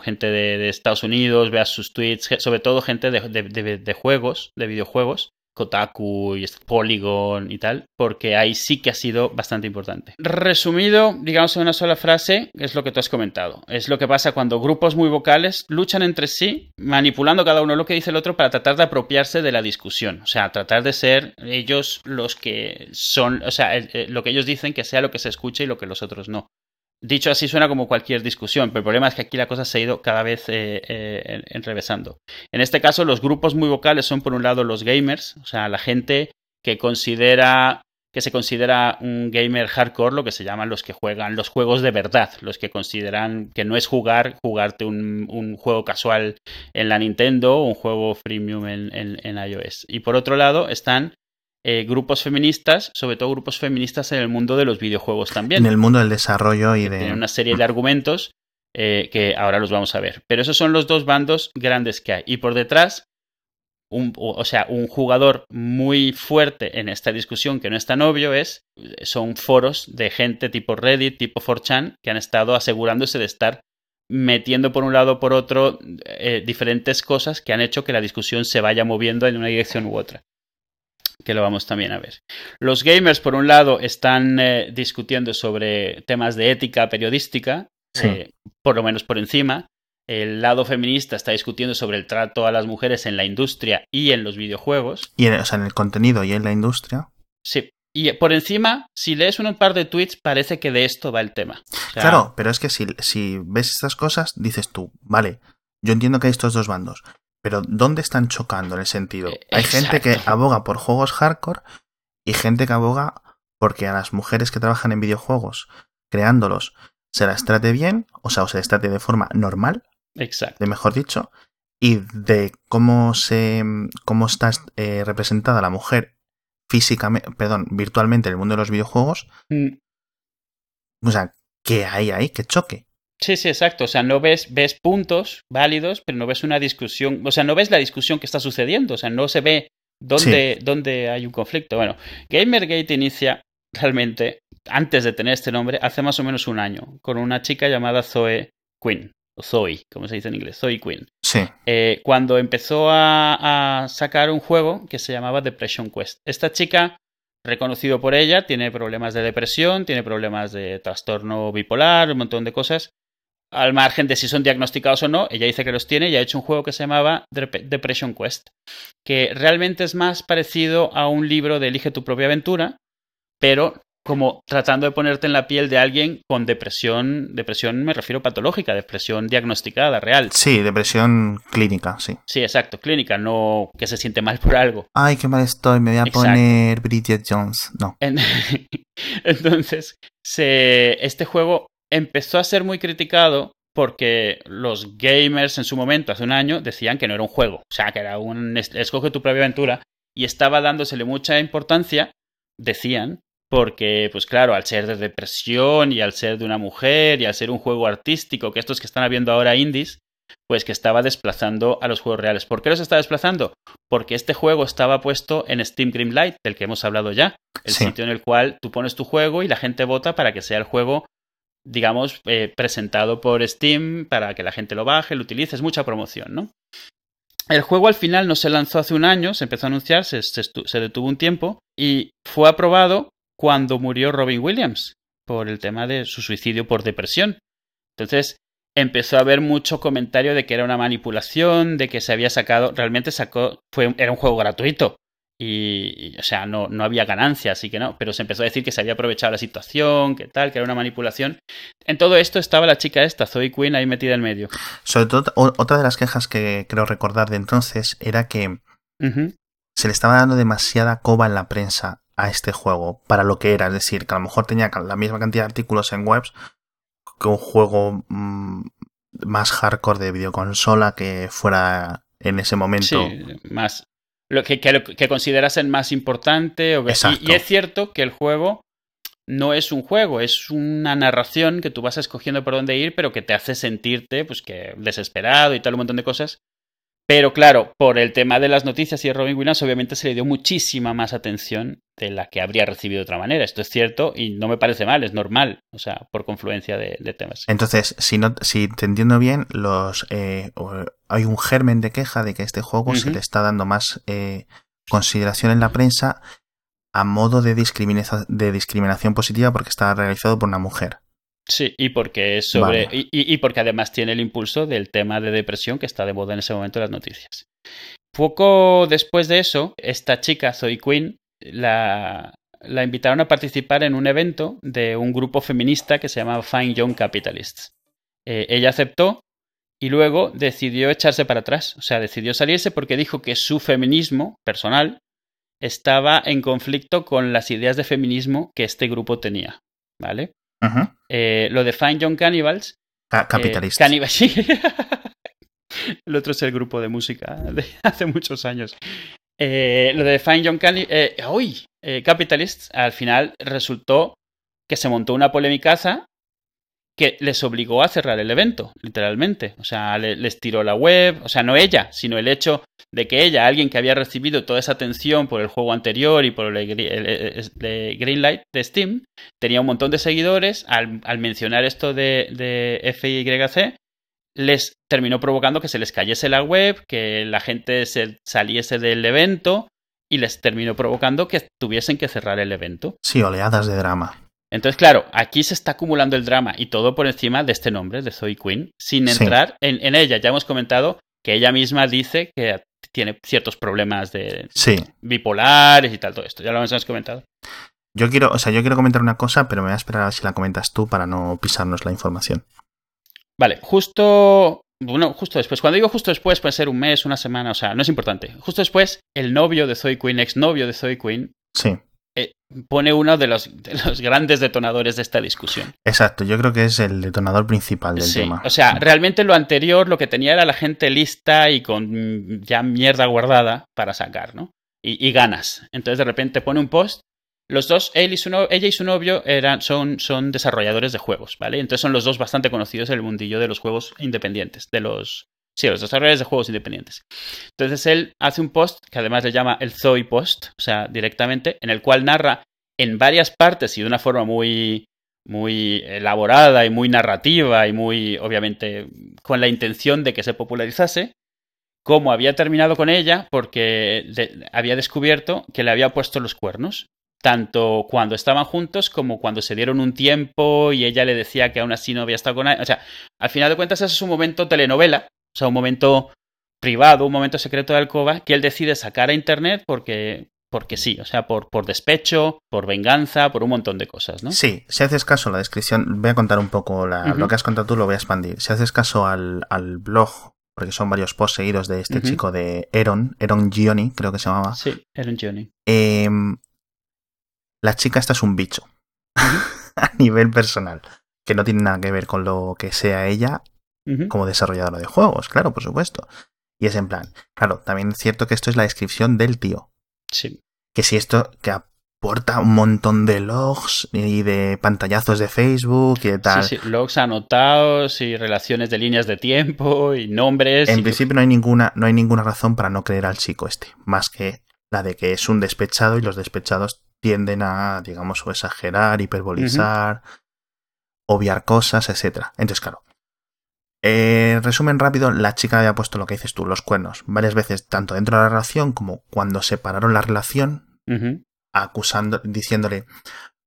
gente de, Estados Unidos, veas sus tweets, sobre todo gente de, juegos, de videojuegos, Kotaku y Polygon y tal, porque ahí sí que ha sido bastante importante. Resumido, digamos en una sola frase, es lo que tú has comentado. Es lo que pasa cuando grupos muy vocales luchan entre sí, manipulando cada uno lo que dice el otro para tratar de apropiarse de la discusión. O sea, tratar de ser ellos los que son, o sea, lo que ellos dicen que sea lo que se escuche y lo que los otros no. Dicho así suena como cualquier discusión, pero el problema es que aquí la cosa se ha ido cada vez eh, eh, enrevesando. En este caso, los grupos muy vocales son por un lado los gamers, o sea, la gente que considera que se considera un gamer hardcore, lo que se llaman los que juegan los juegos de verdad, los que consideran que no es jugar, jugarte un, juego casual en la Nintendo o un juego freemium en iOS. Y por otro lado están eh, grupos feministas, sobre todo grupos feministas en el mundo de los videojuegos también. En el mundo del desarrollo y de... Tienen una serie de argumentos eh, que ahora los vamos a ver. Pero esos son los dos bandos grandes que hay. Y por detrás, un, o sea, un jugador muy fuerte en esta discusión que no es tan obvio es, son foros de gente tipo Reddit, tipo 4chan, que han estado asegurándose de estar metiendo por un lado o por otro eh, diferentes cosas que han hecho que la discusión se vaya moviendo en una dirección u otra que lo vamos también a ver. Los gamers, por un lado, están eh, discutiendo sobre temas de ética periodística, eh, por lo menos por encima. El lado feminista está discutiendo sobre el trato a las mujeres en la industria y en los videojuegos. Y en, o sea, en el contenido y en la industria. Sí. Y por encima, si lees un par de tweets, parece que de esto va el tema. claro, pero es que si, si ves estas cosas, dices tú, vale, yo entiendo que hay estos dos bandos, pero ¿dónde están chocando en el sentido? Eh, Hay gente que aboga por juegos hardcore y gente que aboga porque a las mujeres que trabajan en videojuegos, creándolos, se las trate bien, o sea, o se les trate de forma normal, Exacto. de mejor dicho, y de cómo se cómo está eh, representada la mujer físicamente, perdón, virtualmente en el mundo de los videojuegos. Mm. O sea, ¿qué hay ahí? ¿Qué choque? Sí, sí, exacto. O sea, no ves, ves puntos válidos, pero no ves una discusión. O sea, no ves la discusión que está sucediendo. O sea, no se ve dónde, dónde hay un conflicto. Bueno, Gamergate inicia realmente, antes de tener este nombre, hace más o menos un año, con una chica llamada Zoe Quinn. O Zoe, como se dice en inglés, Zoe Quinn. Sí. Eh, cuando empezó a, a sacar un juego que se llamaba Depression Quest. Esta chica reconocido por ella, tiene problemas de depresión, tiene problemas de trastorno bipolar, un montón de cosas al margen de si son diagnosticados o no, ella dice que los tiene y ha hecho un juego que se llamaba Depression Quest, que realmente es más parecido a un libro de Elige tu propia aventura, pero como tratando de ponerte en la piel de alguien con depresión, depresión me refiero patológica, depresión diagnosticada, real. Sí, depresión clínica, sí. Sí, exacto, clínica, no que se siente mal por algo. Ay, qué mal estoy, me voy a poner Bridget Jones. No. Entonces, se... este juego empezó a ser muy criticado porque los gamers en su momento, hace un año, decían que no era un juego, o sea, que era un escoge tu propia aventura, y estaba dándosele mucha importancia, decían, porque, pues claro, al ser de depresión y al ser de una mujer y al ser un juego artístico, que estos que están habiendo ahora indies, pues que estaba desplazando a los juegos reales. ¿Por qué los está desplazando? Porque este juego estaba puesto en Steam Greenlight, del que hemos hablado ya, el sitio en el cual tú pones tu juego y la gente vota para que sea el juego digamos, eh, presentado por Steam para que la gente lo baje, lo utilice, es mucha promoción, ¿no? El juego al final no se lanzó hace un año, se empezó a anunciar, se, detuvo un tiempo y fue aprobado cuando murió Robin Williams por el tema de su suicidio por depresión. Entonces empezó a haber mucho comentario de que era una manipulación, de que se había sacado, realmente sacó, fue, era un juego gratuito, y, o sea, no, no había ganancia, así que no, pero se empezó a decir que se había aprovechado la situación, que tal, que era una manipulación. En todo esto estaba la chica esta, Zoe Quinn, ahí metida en medio. Sobre todo, otra de las quejas que creo recordar de entonces era que se le estaba dando demasiada coba en la prensa a este juego para lo que era, es decir, que a lo mejor tenía la misma cantidad de artículos en webs que un juego mm, más hardcore de videoconsola que fuera en ese momento. Sí, más, lo que, que, considerasen más importante. O y, es cierto que el juego no es un juego, es una narración que tú vas escogiendo por dónde ir, pero que te hace sentirte pues que desesperado y tal, un montón de cosas. Pero claro, por el tema de las noticias y de Robin Williams, obviamente se le dio muchísima más atención de la que habría recibido de otra manera. Esto es cierto y no me parece mal, es normal, o sea, por confluencia de, temas. Entonces, si, no, si te entiendo bien, los eh, hay un germen de queja de que este juego se le está dando más eh, consideración en la prensa a modo de, discriminación, de discriminación positiva porque está realizado por una mujer. Sí, y porque es sobre. Y, porque además tiene el impulso del tema de depresión que está de moda en ese momento en las noticias. Poco después de eso, esta chica, Zoe Quinn, la, la invitaron a participar en un evento de un grupo feminista que se llamaba Fine Young Capitalists. Eh, ella aceptó y luego decidió echarse para atrás, o sea, decidió salirse porque dijo que su feminismo personal estaba en conflicto con las ideas de feminismo que este grupo tenía, ¿vale? Eh, lo de Fine Young Cannibals. Ca eh, sí. el otro es el grupo de música de hace muchos años. Eh, lo de Fine Young Cannibals. Capitalists, al final resultó que se montó una polemicaza que les obligó a cerrar el evento, literalmente. O sea, les tiró la web, o sea, no ella, sino el hecho de que ella, alguien que había recibido toda esa atención por el juego anterior y por el, Greenlight de Steam, tenía un montón de seguidores, al, mencionar esto de, de FYC, les terminó provocando que se les cayese la web, que la gente se saliese del evento y les terminó provocando que tuviesen que cerrar el evento. Sí, oleadas de drama. Entonces, claro, aquí se está acumulando el drama y todo por encima de este nombre, de Zoe Quinn, sin entrar en, ella. Ya hemos comentado que ella misma dice que tiene ciertos problemas de bipolares y tal, todo esto. Ya lo hemos comentado. Yo quiero, o sea, yo quiero comentar una cosa, pero me voy a esperar a ver si la comentas tú para no pisarnos la información. Vale, justo. Bueno, justo después. Cuando digo justo después, puede ser un mes, una semana, o sea, no es importante. Justo después, el novio de Zoe Quinn, exnovio de Zoe Quinn, sí eh, pone uno de los, grandes detonadores de esta discusión. Exacto, yo creo que es el detonador principal del tema. O sea, realmente lo anterior lo que tenía era la gente lista y con ya mierda guardada para sacar, ¿no? Y, ganas. Entonces de repente pone un post. Los dos, él y su ella y su novio eran, son, son desarrolladores de juegos, ¿vale? Entonces son los dos bastante conocidos en el mundillo de los juegos independientes, de los, Sí, los desarrolladores de juegos independientes. Entonces él hace un post que además le llama el Zoe Post, o sea, directamente, en el cual narra en varias partes y de una forma muy, muy elaborada y muy narrativa y muy, obviamente, con la intención de que se popularizase, cómo había terminado con ella porque había descubierto que le había puesto los cuernos, tanto cuando estaban juntos como cuando se dieron un tiempo y ella le decía que aún así no había estado con él. O sea, al final de cuentas, eso es un momento telenovela o sea, un momento privado, un momento secreto de alcoba que él decide sacar a internet porque porque sí, o sea, por, por despecho, por venganza, por un montón de cosas, ¿no? Sí, si haces caso a la descripción, voy a contar un poco lo que has contado tú, lo voy a expandir. Si haces caso al, blog, porque son varios posts seguidos de este chico de Eron, Eron Gioni, creo que se llamaba. Sí, Eron Gioni. Em, la chica esta es un bicho, a nivel personal, que no tiene nada que ver con lo que sea ella como desarrolladora de juegos, claro, por supuesto. Y es en plan, claro, también es cierto que esto es la descripción del tío. Sí. Que si esto que aporta un montón de logs y de pantallazos de Facebook y de tal. Sí, sí, logs anotados y relaciones de líneas de tiempo y nombres. En principio no hay ninguna, no hay ninguna razón para no creer al chico este, más que la de que es un despechado y los despechados tienden a, digamos, o exagerar, hiperbolizar, obviar cosas, etcétera. Entonces, claro, eh, resumen rápido, la chica había puesto lo que dices tú, los cuernos, varias veces, tanto dentro de la relación como cuando separaron la relación, acusando, diciéndole,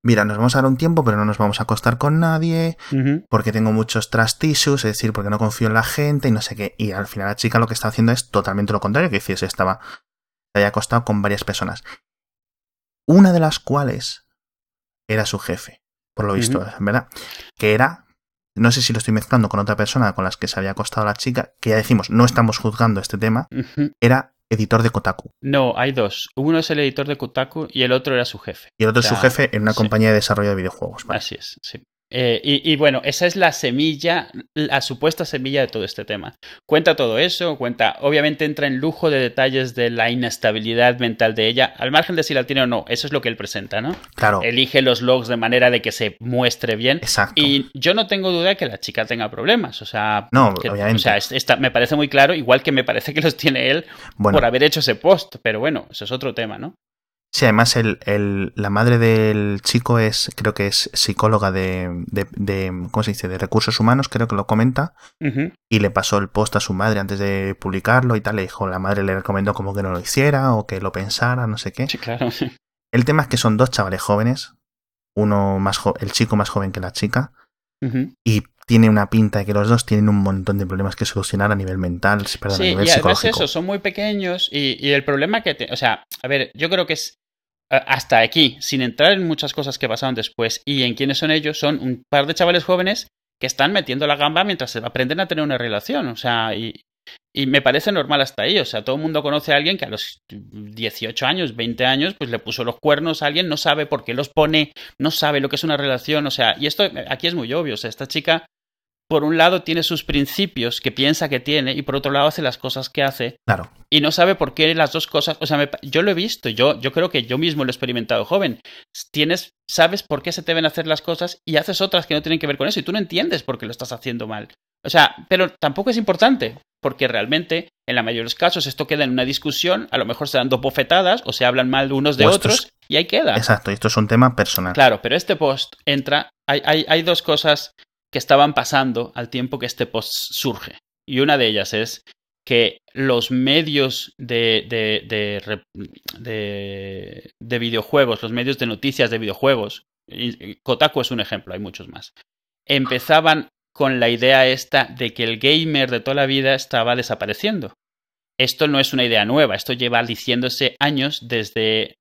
mira, nos vamos a dar un tiempo, pero no nos vamos a acostar con nadie, porque tengo muchos trust issues, es decir, porque no confío en la gente y no sé qué. Y al final la chica lo que está haciendo es totalmente lo contrario, que hiciese, estaba, se había acostado con varias personas. Una de las cuales era su jefe, por lo visto, ¿verdad? Que era no sé si lo estoy mezclando con otra persona con las que se había acostado la chica, que ya decimos, no estamos juzgando este tema, era editor de Kotaku. No, hay dos. Uno es el editor de Kotaku y el otro era su jefe. Y el otro es su jefe en una compañía de desarrollo de videojuegos. Así es, sí. Eh, y, bueno, esa es la semilla, la supuesta semilla de todo este tema. Cuenta todo eso, cuenta, obviamente entra en lujo de detalles de la inestabilidad mental de ella, al margen de si la tiene o no, eso es lo que él presenta, ¿no? Claro. Elige los logs de manera de que se muestre bien. Exacto. Y yo no tengo duda de que la chica tenga problemas, o sea, no, obviamente. O sea, me parece muy claro, igual que me parece que los tiene él por haber hecho ese post, pero bueno, eso es otro tema, ¿no? Sí, además el, la madre del chico es, creo que es psicóloga de, de, ¿cómo se dice? De recursos humanos, creo que lo comenta. Y le pasó el post a su madre antes de publicarlo y tal. Le dijo, la madre le recomendó como que no lo hiciera o que lo pensara, no sé qué. Sí, claro. El tema es que son dos chavales jóvenes. Uno más el chico más joven que la chica. Y tiene una pinta de que los dos tienen un montón de problemas que solucionar a nivel mental, perdón, a nivel y psicológico. eso, son muy pequeños y, y el problema que, o sea, a ver, yo creo que es hasta aquí, sin entrar en muchas cosas que pasaron después y en quiénes son ellos, son un par de chavales jóvenes que están metiendo la gamba mientras aprenden a tener una relación. O sea, y, y me parece normal hasta ahí. O sea, todo el mundo conoce a alguien que a los 18 años, 20 años, pues le puso los cuernos a alguien, no sabe por qué los pone, no sabe lo que es una relación. O sea, y esto aquí es muy obvio. O sea, esta chica por un lado tiene sus principios que piensa que tiene y por otro lado hace las cosas que hace. Claro. Y no sabe por qué las dos cosas, o sea, yo lo he visto, yo, yo creo que yo mismo lo he experimentado joven. Tienes, sabes por qué se deben hacer las cosas y haces otras que no tienen que ver con eso y tú no entiendes por qué lo estás haciendo mal. O sea, pero tampoco es importante, porque realmente en la mayoría de los casos esto queda en una discusión, a lo mejor se dan dos bofetadas o se hablan mal unos de otros y ahí queda. Exacto, esto es un tema personal. Claro, pero este post entra, hay, hay, hay dos cosas que estaban pasando al tiempo que este post surge. Y una de ellas es que los medios de, de, de, videojuegos, los medios de noticias de videojuegos, Kotaku es un ejemplo, hay muchos más, empezaban con la idea esta de que el gamer de toda la vida estaba desapareciendo. Esto no es una idea nueva, esto lleva diciéndose años desde...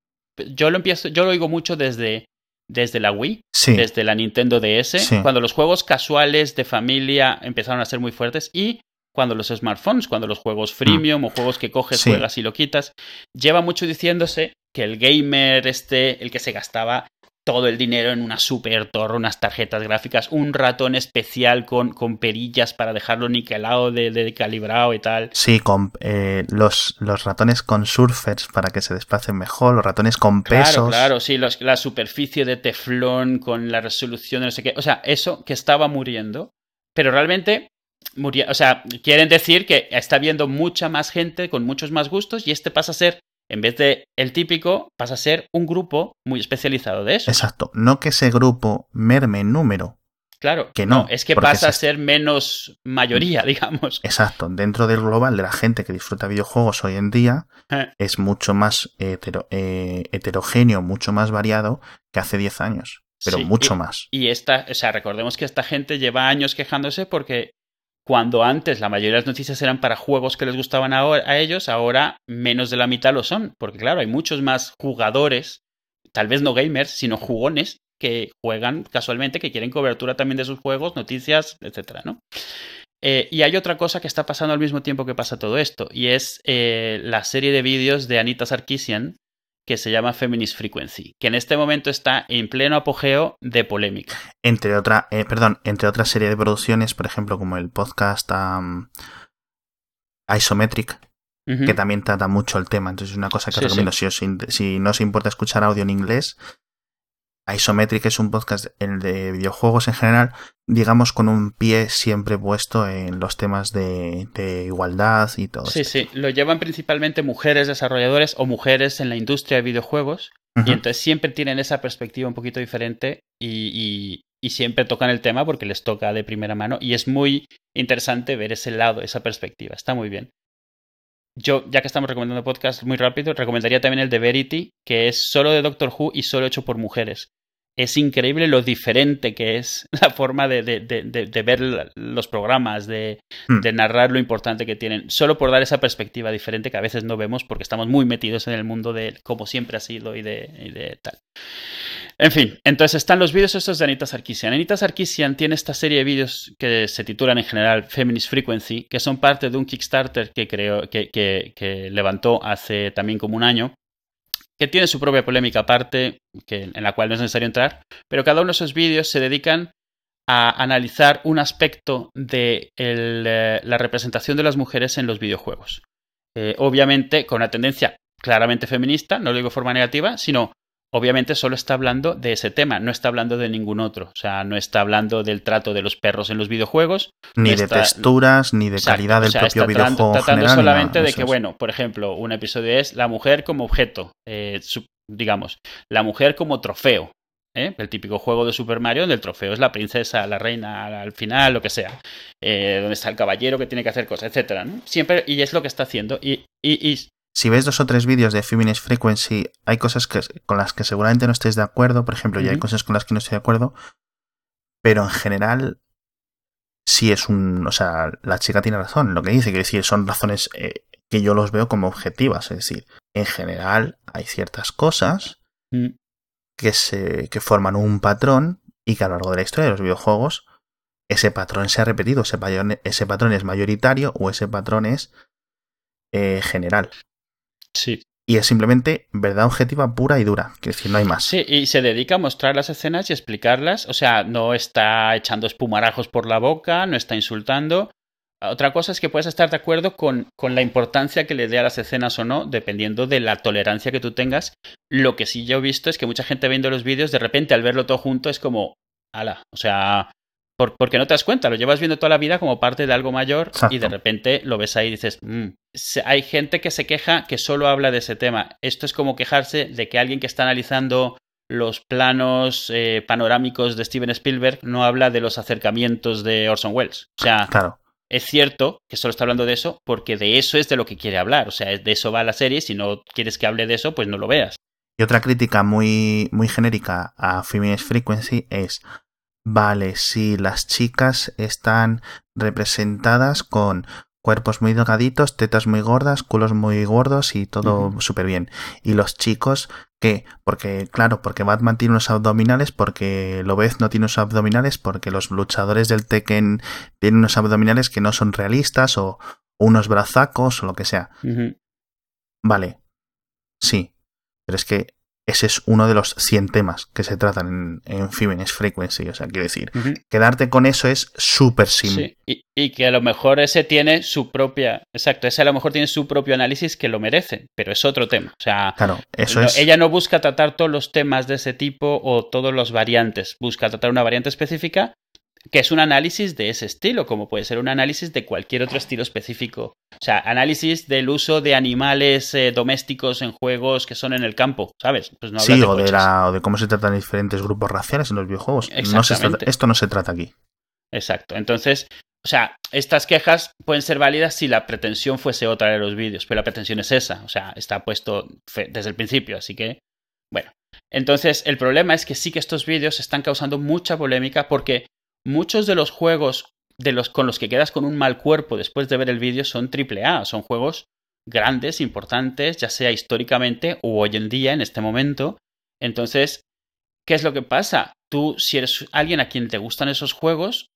Yo lo empiezo, yo lo oigo mucho desde desde la Wii, desde la Nintendo DS, cuando los juegos casuales de familia empezaron a ser muy fuertes y cuando los smartphones, cuando los juegos freemium o juegos que coges, juegas y lo quitas, lleva mucho diciéndose que el gamer este, el que se gastaba todo el dinero en una super torre, unas tarjetas gráficas, un ratón especial con, con perillas para dejarlo niquelado, de, calibrado y tal. Sí, con eh, los, los ratones con surfers para que se desplacen mejor, los ratones con pesos. Claro, claro, sí, la superficie de teflón con la resolución de no sé qué. O sea, eso que estaba muriendo, pero realmente Muría, o sea, quieren decir que está viendo mucha más gente con muchos más gustos y este pasa a ser en vez de el típico, pasa a ser un grupo muy especializado de eso. Exacto. No que ese grupo merme en número. Claro. Que no. es que pasa a ser menos mayoría, digamos. Exacto. Dentro del global de la gente que disfruta videojuegos hoy en día, eh. es mucho más eh, heterogéneo, mucho más variado que hace 10 años. Pero mucho más. Y esta, o sea, recordemos que esta gente lleva años quejándose porque cuando antes la mayoría de las noticias eran para juegos que les gustaban a, ellos, ahora menos de la mitad lo son, porque claro, hay muchos más jugadores, tal vez no gamers, sino jugones que juegan casualmente, que quieren cobertura también de sus juegos, noticias, etcétera, ¿no? Eh, y hay otra cosa que está pasando al mismo tiempo que pasa todo esto, y es eh, la serie de vídeos de Anita Sarkeesian, que se llama Feminist Frequency, que en este momento está en pleno apogeo de polémica. Entre otra, eh, perdón, entre serie de producciones, por ejemplo, como el podcast Isometric, que también trata mucho el tema. Entonces es una cosa que recomiendo. Si, si no os importa escuchar audio en inglés, Isometric es un podcast de videojuegos en general, digamos con un pie siempre puesto en los temas de, igualdad y todo. Sí, sí, lo llevan principalmente mujeres desarrolladores o mujeres en la industria de videojuegos y entonces siempre tienen esa perspectiva un poquito diferente y, y, siempre tocan el tema porque les toca de primera mano y es muy interesante ver ese lado, esa perspectiva, está muy bien. Yo, ya que estamos recomendando podcast muy rápido, recomendaría también el de Verity, que es solo de Doctor Who y solo hecho por mujeres. Es increíble lo diferente que es la forma de, de, ver los programas, hmm. de, narrar lo importante que tienen, solo por dar esa perspectiva diferente que a veces no vemos porque estamos muy metidos en el mundo de cómo siempre ha sido y de, y de tal. En fin, entonces están los vídeos estos de Anita Sarkeesian. Anita Sarkeesian tiene esta serie de vídeos que se titulan en general Feminist Frequency, que son parte de un Kickstarter que, creó, que, que, levantó hace también como un año, que tiene su propia polémica aparte, que, en la cual no es necesario entrar, pero cada uno de esos vídeos se dedican a analizar un aspecto de el, la representación de las mujeres en los videojuegos. Eh, obviamente con una tendencia claramente feminista, no lo digo de forma negativa, sino obviamente solo está hablando de ese tema, no está hablando de ningún otro. O sea, no está hablando del trato de los perros en los videojuegos. Ni de texturas, ni de calidad del propio videojuego. Está tratando solamente de que, bueno, por ejemplo, un episodio es la mujer como objeto, eh, digamos, la mujer como trofeo. ¿eh? El típico juego de Super Mario donde el trofeo es la princesa, la reina, al final, lo que sea. Eh, donde está el caballero que tiene que hacer cosas, etcétera. Siempre, y es lo que está haciendo. Y, y, si ves dos o tres vídeos de Feminist Frequency, hay cosas que, con las que seguramente no estés de acuerdo. Por ejemplo, ya hay cosas con las que no estoy de acuerdo. Pero en general, sí es un. O sea, la chica tiene razón. Lo que dice, que decir, son razones eh, que yo los veo como objetivas. Es decir, en general hay ciertas cosas mm que, se, que forman un patrón y que a lo largo de la historia de los videojuegos ese patrón se ha repetido, ese patrón, ese patrón es mayoritario o ese patrón es eh, general. Sí. Y es simplemente verdad objetiva pura y dura, que decir, no hay más. Sí, y se dedica a mostrar las escenas y explicarlas. O sea, no está echando espumarajos por la boca, no está insultando, otra cosa es que puedes estar de acuerdo con, con, la importancia que le dé a las escenas o no, dependiendo de la tolerancia que tú tengas. Lo que sí yo he visto es que mucha gente viendo los vídeos, de repente al verlo todo junto es como, ala, o sea, por, porque no te das cuenta, lo llevas viendo toda la vida como parte de algo mayor y de repente lo ves ahí y dices, mm". hay gente que se queja que solo habla de ese tema. Esto es como quejarse de que alguien que está analizando los planos eh, panorámicos de Steven Spielberg no habla de los acercamientos de Orson Welles. O sea, claro es cierto que solo está hablando de eso porque de eso es de lo que quiere hablar. O sea, de eso va la serie. Si no quieres que hable de eso, pues no lo veas. Y otra crítica muy, muy genérica a Feminist Frequency es, vale, si las chicas están representadas con cuerpos muy delgaditos, tetas muy gordas, culos muy gordos y todo súper bien. Y los chicos, ¿qué? Porque, claro, porque Batman tiene unos abdominales, porque Lobez no tiene unos abdominales, porque los luchadores del Tekken tienen unos abdominales que no son realistas, o, unos brazacos, o lo que sea. Vale. Sí. Pero es que ese es uno de los 100 temas que se tratan en, en Feminist Frequency. O sea, quiero decir, quedarte con eso es súper simple. Sí. Y, que a lo mejor ese tiene su propia. Exacto, ese a lo mejor tiene su propio análisis que lo merece, pero es otro tema. O sea, claro, eso es... ella no busca tratar todos los temas de ese tipo o todos los variantes. Busca tratar una variante específica que es un análisis de ese estilo, como puede ser un análisis de cualquier otro estilo específico. O sea, análisis del uso de animales eh, domésticos en juegos que son en el campo, ¿sabes? Pues no sí, de o, de la, o de cómo se tratan diferentes grupos raciales en los videojuegos. No esto no se trata aquí. Exacto. Entonces, o sea, estas quejas pueden ser válidas si la pretensión fuese otra de los vídeos, pero la pretensión es esa. O sea, está puesto desde el principio, así que, bueno. Entonces, el problema es que sí que estos vídeos están causando mucha polémica porque muchos de los juegos de los, con los que quedas con un mal cuerpo después de ver el vídeo son AAA, son juegos grandes, importantes, ya sea históricamente o hoy en día, en este momento. Entonces, ¿qué es lo que pasa? Tú, si eres alguien a quien te gustan esos juegos,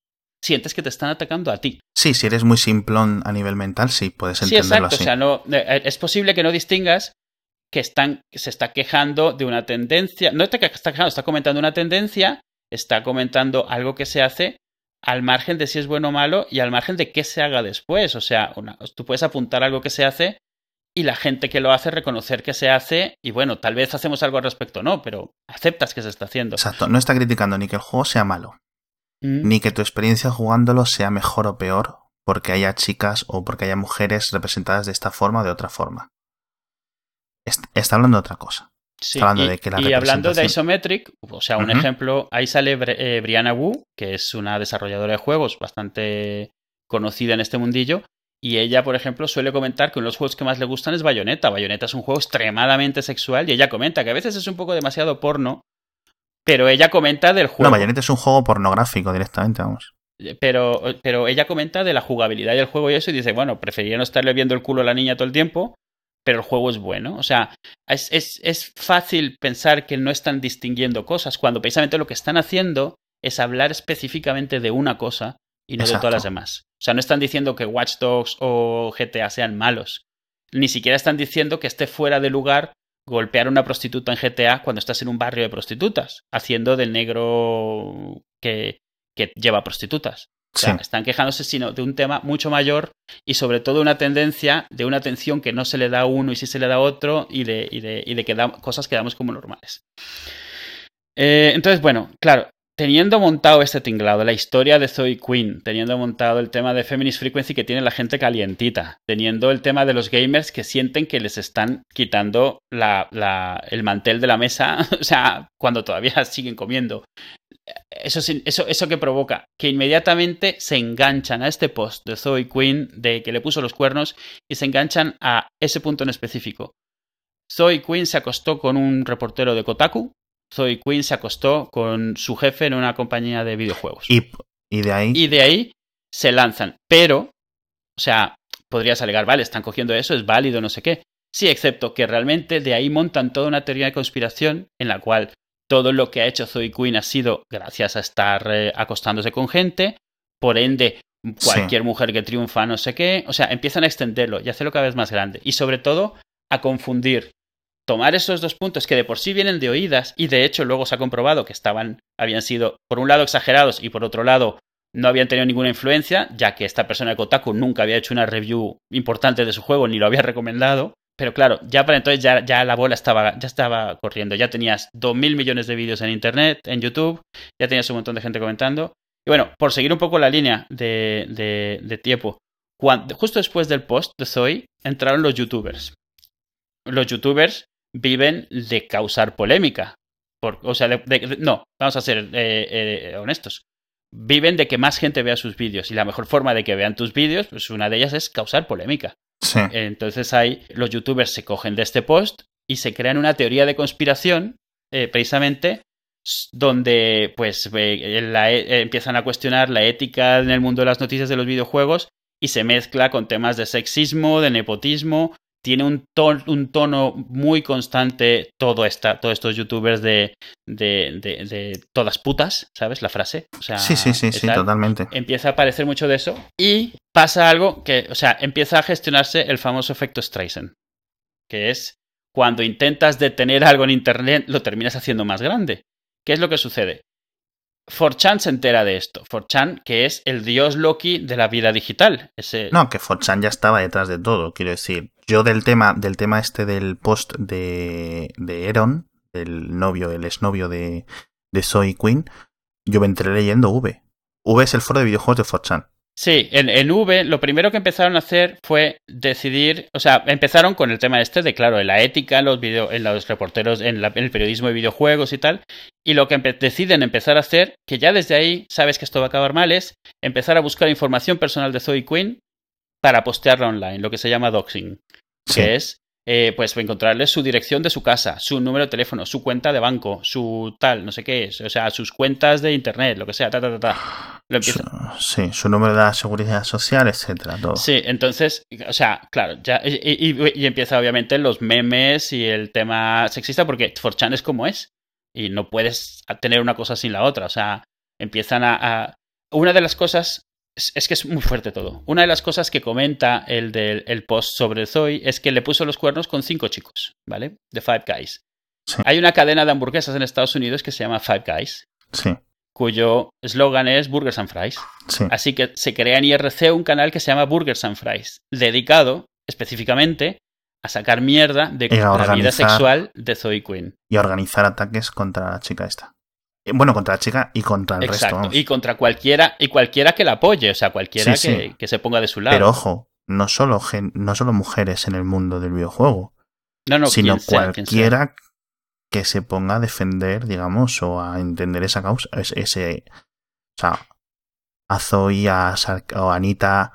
sientes que te están atacando a ti. Sí, si eres muy simplón a nivel mental, sí, puedes entenderlo sí, exacto. O sea, no, eh, es posible que no distingas que, están, que se está quejando de una tendencia. No está quejando, está comentando una tendencia está comentando algo que se hace al margen de si es bueno o malo y al margen de qué se haga después. O sea, tú puedes apuntar algo que se hace y la gente que lo hace reconocer que se hace y bueno, tal vez hacemos algo al respecto, no, pero aceptas que se está haciendo. Exacto, no está criticando ni que el juego sea malo, mm. ni que tu experiencia jugándolo sea mejor o peor porque haya chicas o porque haya mujeres representadas de esta forma o de otra forma. Está hablando de otra cosa. Sí, y, hablando de Isometric, o sea, un ejemplo, ahí sale eh, Brianna Wu, que es una desarrolladora de juegos bastante conocida en este mundillo, y ella, por ejemplo, suele comentar que uno de los juegos que más le gustan es Bayonetta. Bayonetta es un juego extremadamente sexual y ella comenta que a veces es un poco demasiado porno, pero ella comenta del juego. No, Bayonetta es un juego pornográfico directamente, vamos. Eh, pero, pero ella comenta de la jugabilidad del juego y eso y dice, bueno, preferiría no estarle viendo el culo a la niña todo el tiempo, pero el juego es bueno. O sea, es, es, fácil pensar que no están distinguiendo cosas cuando precisamente lo que están haciendo es hablar específicamente de una cosa y no de todas las demás. O sea, no están diciendo que Watch Dogs o GTA sean malos. Ni siquiera están diciendo que esté fuera de lugar golpear a una prostituta en GTA cuando estás en un barrio de prostitutas, haciendo del negro que, que lleva prostitutas. O sea, están quejándose sino de un tema mucho mayor y sobre todo una tendencia de una atención que no se le da a uno y sí se le da a otro y de, y de, y de que da, cosas que damos como normales. Eh, entonces, bueno, claro, teniendo montado este tinglado, la historia de Zoe Queen, teniendo montado el tema de Feminist Frequency que tiene la gente calientita, teniendo el tema de los gamers que sienten que les están quitando el mantel de la mesa, o sea, cuando todavía siguen comiendo. Eso, eso, eso que provoca que inmediatamente se enganchan a este post de Zoe Queen de que le puso los cuernos y se enganchan a ese punto en específico. Zoe Queen se acostó con un reportero de Kotaku Zoe Quinn se acostó con su jefe en una compañía de videojuegos. Y, de ahí. Y de ahí se lanzan. Pero, o sea, podrías alegar, vale, están cogiendo eso, es válido, no sé qué. Sí, excepto que realmente de ahí montan toda una teoría de conspiración en la cual todo lo que ha hecho Zoe Quinn ha sido gracias a estar eh, acostándose con gente, por ende, cualquier mujer que triunfa, no sé qué. O sea, empiezan a extenderlo y hacerlo cada vez más grande. Y sobre todo, a confundir tomar esos dos puntos que de por sí vienen de oídas y de hecho luego se ha comprobado que estaban, habían sido por un lado exagerados y por otro lado no habían tenido ninguna influencia, ya que esta persona de Kotaku nunca había hecho una review importante de su juego ni lo había recomendado. Pero claro, ya para entonces ya, ya la bola estaba, ya estaba corriendo. Ya tenías 2.000 millones de vídeos en Internet, en YouTube, ya tenías un montón de gente comentando. Y bueno, por seguir un poco la línea de, de, de tiempo, justo después del post de Zoe entraron los youtubers. Los youtubers viven de causar polémica. o sea, no, vamos a ser eh, eh, honestos. Viven de que más gente vea sus vídeos y la mejor forma de que vean tus vídeos, pues una de ellas es causar polémica. Entonces ahí los youtubers se cogen de este post y se crean una teoría de conspiración, eh, precisamente donde pues empiezan a cuestionar la ética en el mundo de las noticias de los videojuegos y se mezcla con temas de sexismo, de nepotismo tiene un, un tono muy constante todo esta, todos estos youtubers de, de, de, todas putas, ¿sabes? La frase. sí, sí, sí, sí, totalmente. Empieza a aparecer mucho de eso y pasa algo que, o sea, empieza a gestionarse el famoso efecto Streisand, que es cuando intentas detener algo en Internet, lo terminas haciendo más grande. ¿Qué es lo que sucede? Forchan se entera de esto. Forchan, que es el dios Loki de la vida digital. Ese... No, que Forchan ya estaba detrás de todo, quiero decir. Yo del tema, del tema este del post de, de Eron, el novio, el exnovio de, de Queen, yo me entré leyendo V. V es el foro de videojuegos de Forchan. Sí, en, en, V lo primero que empezaron a hacer fue decidir, o sea, empezaron con el tema este de, claro, en la ética, en los, video, en los reporteros, en, el periodismo de videojuegos y tal, y lo que deciden empezar a hacer, que ya desde ahí sabes que esto va a acabar mal, es empezar a buscar información personal de Zoe Quinn para postearla online, lo que se llama doxing, que es eh, pues encontrarle su dirección de su casa, su número de teléfono, su cuenta de banco, su tal, no sé qué es, o sea, sus cuentas de internet, lo que sea, ta, ta, ta, ta. Lo sí, su número de la seguridad social, etcétera, todo. Sí, entonces, o sea, claro, ya, y, empieza obviamente los memes y el tema sexista, porque 4chan es como es, y no puedes tener una cosa sin la otra, o sea, empiezan a... Una de las cosas es, que es muy fuerte todo. Una de las cosas que comenta el del el post sobre Zoe es que le puso los cuernos con cinco chicos, ¿vale? De Five Guys. Hay una cadena de hamburguesas en Estados Unidos que se llama Five Guys. Sí. Cuyo eslogan es Burgers and Fries. Así que se crea en IRC un canal que se llama Burgers and Fries, dedicado específicamente a sacar mierda de la vida sexual de Zoe Quinn. Y a organizar ataques contra la chica esta. Eh, bueno, contra la chica y contra el Exacto. resto. Y contra cualquiera, y cualquiera que la apoye, o sea, cualquiera que, se ponga de su lado. Pero ojo, no solo, no solo mujeres en el mundo del videojuego, no, no, sino cualquiera que se ponga a defender, digamos, o a entender esa causa, ese, o sea, a Zoe, a, a Anita,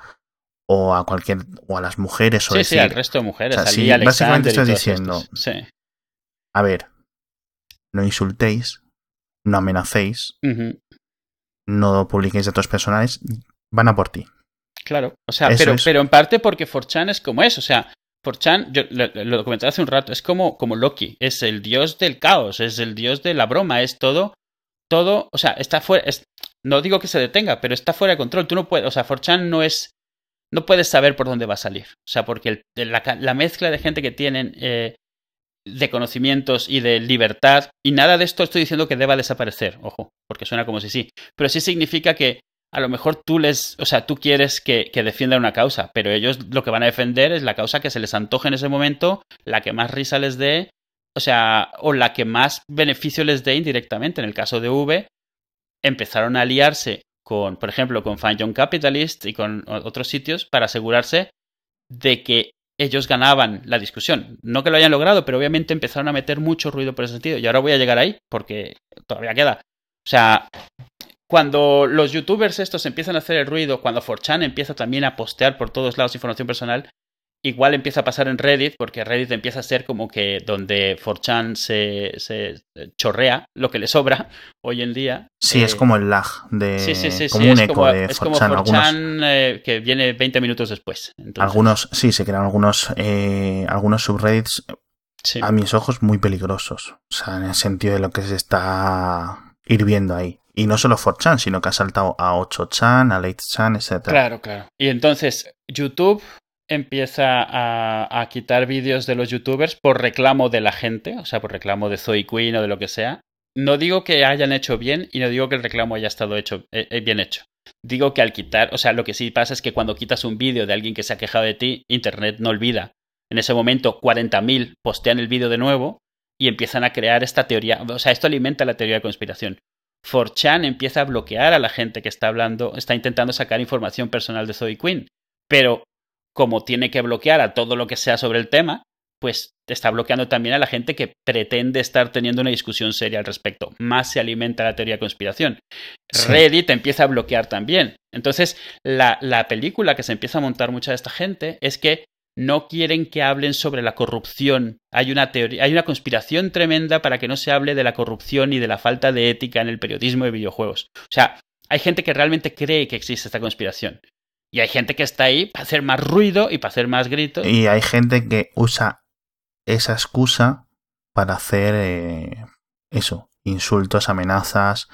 o a cualquier, o a las mujeres, o sí, sí, al resto de mujeres. básicamente estoy diciendo, sí. a ver, no insultéis, no amenacéis, no publiquéis datos personales, van a por ti. Claro, o sea, pero, pero en parte porque Forchan es como es, o sea, Forchan, yo lo, comenté hace un rato, es como, como Loki, es el dios del caos, es el dios de la broma, es todo, todo, o sea, está fuera, no digo que se detenga, pero está fuera de control, tú no puedes, o sea, Forchan no es, no puedes saber por dónde va a salir, o sea, porque la, mezcla de gente que tienen, eh, de conocimientos y de libertad. Y nada de esto estoy diciendo que deba desaparecer, ojo, porque suena como si sí. Pero sí significa que a lo mejor tú les, o sea, tú quieres que, que, defiendan una causa, pero ellos lo que van a defender es la causa que se les antoje en ese momento, la que más risa les dé, o sea, o la que más beneficio les dé indirectamente. En el caso de V, empezaron a aliarse con, por ejemplo, con Find Young Capitalist y con otros sitios para asegurarse de que ellos ganaban la discusión. No que lo hayan logrado, pero obviamente empezaron a meter mucho ruido por ese sentido. Y ahora voy a llegar ahí, porque todavía queda. O sea, cuando los youtubers estos empiezan a hacer el ruido, cuando 4chan empieza también a postear por todos lados información personal, igual empieza a pasar en Reddit, porque Reddit empieza a ser como que donde 4chan se, se chorrea lo que le sobra hoy en día. Sí, es Eh, como el lag de Sí, sí, sí, como un eco como, de es como 4chan. 4chan Algunos, eh, que viene 20 minutos después. Entonces, algunos, sí, se crean algunos, eh, algunos subreddits a mis ojos muy peligrosos. O sea, en el sentido de lo que se está hirviendo ahí. Y no solo 4chan, sino que ha saltado a 8chan, a 8chan, etc. Claro, claro. Y entonces YouTube empieza a, quitar vídeos de los youtubers por reclamo de la gente, o sea, por reclamo de Zoe Queen o de lo que sea. No digo que hayan hecho bien y no digo que el reclamo haya estado hecho, eh, eh, bien hecho. Digo que al quitar, o sea, lo que sí pasa es que cuando quitas un vídeo de alguien que se ha quejado de ti, Internet no olvida. En ese momento, 40.000 postean el vídeo de nuevo y empiezan a crear esta teoría. O sea, esto alimenta la teoría de conspiración. 4chan empieza a bloquear a la gente que está hablando, está intentando sacar información personal de Zoe Queen. Pero como tiene que bloquear a todo lo que sea sobre el tema, pues está bloqueando también a la gente que pretende estar teniendo una discusión seria al respecto. Más se alimenta la teoría de conspiración. Sí. Reddit empieza a bloquear también. Entonces, la, la película que se empieza a montar mucha de esta gente es que no quieren que hablen sobre la corrupción. Hay una teoría, hay una conspiración tremenda para que no se hable de la corrupción y de la falta de ética en el periodismo de videojuegos. O sea, hay gente que realmente cree que existe esta conspiración. Y hay gente que está ahí para hacer más ruido y para hacer más gritos. Y hay gente que usa esa excusa para hacer eh, eso, insultos, amenazas,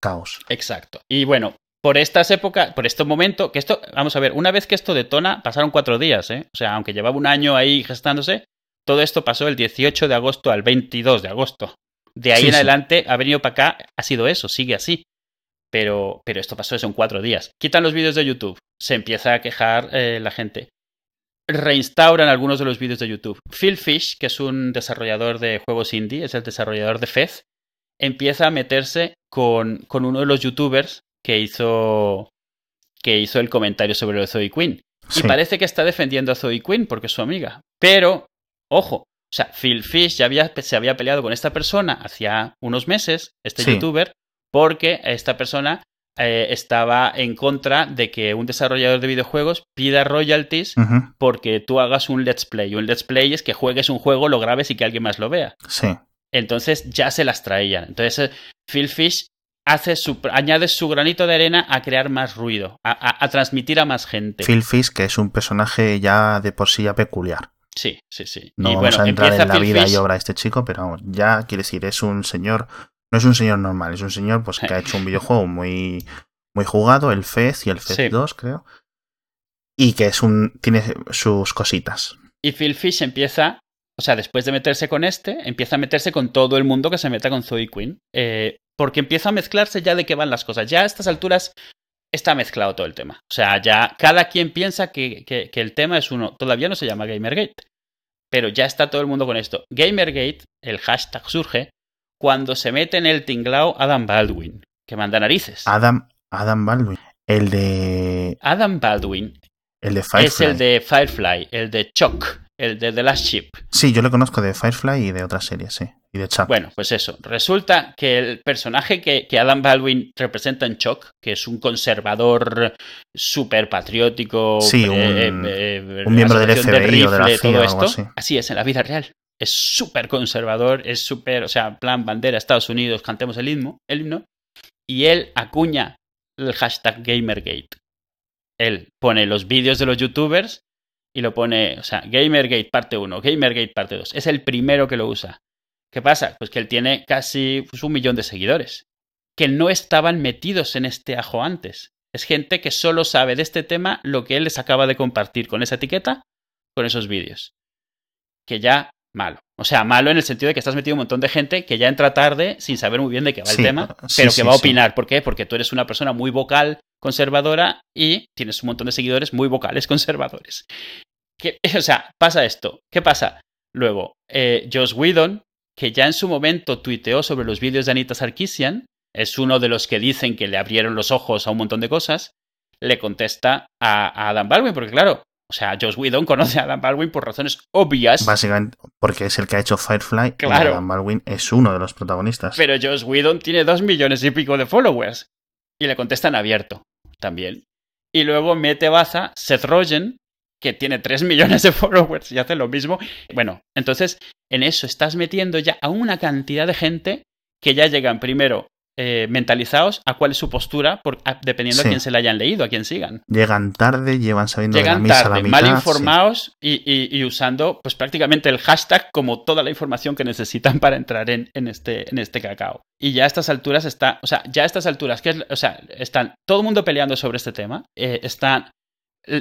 caos. Exacto. Y bueno, por estas épocas, por este momento, que esto, vamos a ver, una vez que esto detona, pasaron cuatro días, ¿eh? O sea, aunque llevaba un año ahí gestándose, todo esto pasó el 18 de agosto al 22 de agosto. De ahí Sí, en sí. adelante ha venido para acá, ha sido eso, sigue así. Pero, pero esto pasó eso en cuatro días. Quitan los vídeos de YouTube, se empieza a quejar eh, la gente. Reinstauran algunos de los vídeos de YouTube. Phil Fish, que es un desarrollador de juegos indie, es el desarrollador de Fez, empieza a meterse con, con uno de los youtubers que hizo, que hizo el comentario sobre lo de Zoe Queen. Sí. Y parece que está defendiendo a Zoe Queen porque es su amiga. Pero, ojo, o sea, Phil Fish ya había, se había peleado con esta persona hacía unos meses, este Sí. youtuber, porque esta persona eh, estaba en contra de que un desarrollador de videojuegos pida royalties porque tú hagas un let's play. Un let's play es que juegues un juego, lo grabes y que alguien más lo vea. Sí. Entonces ya se las traían. Entonces eh, Phil Fish hace su, añade su granito de arena a crear más ruido, a, a- a transmitir a más gente. Phil Fish, que es un personaje ya de por sí ya peculiar. Sí, sí, sí. No y vamos bueno, a entrar en la Phil vida Fish- y obra de este chico, pero vamos, ya quiere decir, es un señor, no es un señor normal, es un señor pues que ha hecho un videojuego muy, muy jugado, el Fez y el Fez Sí. 2, creo. Y que es un. tiene sus cositas. Y Phil Fish empieza, o sea, después de meterse con este, empieza a meterse con todo el mundo que se meta con Zoe Queen. eh, porque empieza a mezclarse ya de qué van las cosas. Ya a estas alturas está mezclado todo el tema. O sea, ya cada quien piensa que, que- que el tema es uno. Todavía no se llama Gamergate. Pero ya está todo el mundo con esto. Gamergate, el hashtag surge cuando se mete en el tinglao Adam Baldwin, que manda narices. Adam, Adam Baldwin. El de. Adam Baldwin El de Firefly. es el de Firefly, el de Chuck, el de The Last Ship. Sí, yo lo conozco de Firefly y de otras series, sí. Y de Chuck. Bueno, pues eso. Resulta que el personaje que, que Adam Baldwin representa en Chuck, que es un conservador súper patriótico, Sí, eh, un- eh, un miembro del FBI o de la CIA todo o algo esto, así. es en la vida real. Es súper conservador, es súper, o sea, plan bandera Estados Unidos, cantemos el himno, el himno. Y él acuña el hashtag Gamergate. Él pone los vídeos de los youtubers y lo pone, o sea, Gamergate parte 1, Gamergate parte 2. Es el primero que lo usa. ¿Qué pasa? Pues que él tiene casi pues, un millón de seguidores, que no estaban metidos en este ajo antes. Es gente que solo sabe de este tema lo que él les acaba de compartir con esa etiqueta, con esos vídeos. Que ya malo. O sea, malo en el sentido de que estás metido un montón de gente que ya entra tarde sin saber muy bien de qué va el tema, pero que va a opinar. ¿Por qué? Porque tú eres una persona muy vocal conservadora y tienes un montón de seguidores muy vocales conservadores. o sea, pasa esto. ¿Qué pasa? Luego, eh, Josh Whedon, que ya en su momento tuiteó sobre los vídeos de Anita Sarkisian, es uno de los que dicen que le abrieron los ojos a un montón de cosas, le contesta a, Adam Baldwin, porque claro, o sea, Josh Whedon conoce a Adam Baldwin por razones obvias. Básicamente porque es el que ha hecho Firefly claro. y Adam Baldwin es uno de los protagonistas. Pero Josh Whedon tiene dos millones y pico de followers. Y le contestan abierto también. Y luego mete baza Seth Rogen, que tiene 3 millones de followers y hace lo mismo. Bueno, entonces en eso estás metiendo ya a una cantidad de gente que ya llegan primero eh, mentalizados a cuál es su postura, por, dependiendo a quién se la hayan leído, a quién sigan. Llegan tarde, llevan sabiendo Llegan de la tarde, mal informados y, usando pues prácticamente el hashtag como toda la información que necesitan para entrar en, en, este, en este cacao. Y ya a estas alturas está, o sea, ya a estas alturas, que es, o sea, están todo el mundo peleando sobre este tema, eh, están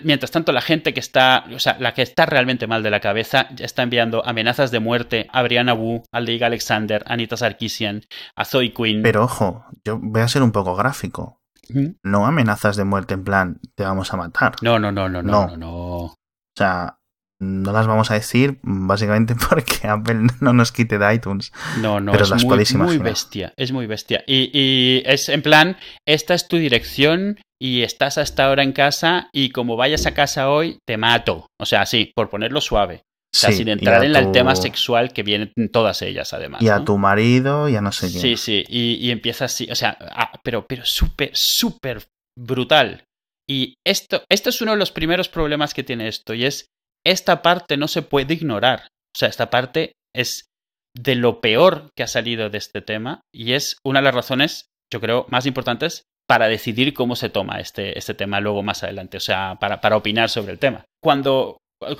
Mientras tanto, la gente que está, o sea, la que está realmente mal de la cabeza, ya está enviando amenazas de muerte a Brianna Wu, a League Alexander, a Anita Sarkisian, a Zoe Quinn. Pero ojo, yo voy a ser un poco gráfico. No amenazas de muerte en plan, te vamos a matar. No, no, no, no, no, no. no. O sea, no las vamos a decir básicamente porque Apple no nos quite de iTunes. No, no, es muy, muy bestia, es muy bestia. Y, y, es en plan, esta es tu dirección y estás hasta ahora en casa y como vayas a casa hoy, te mato. O sea, sí, por ponerlo suave. O sea, sin entrar en el tema sexual que vienen todas ellas, además. Y a tu marido, ya no sé quién. Sí, sí, y, y empieza así, o sea, pero, pero súper, súper brutal. Y esto, esto es uno de los primeros problemas que tiene esto, y es esta parte no se puede ignorar. O sea, esta parte es de lo peor que ha salido de este tema y es una de las razones, yo creo, más importantes para decidir cómo se toma este, este tema luego más adelante, o sea, para, para opinar sobre el tema. Cuando...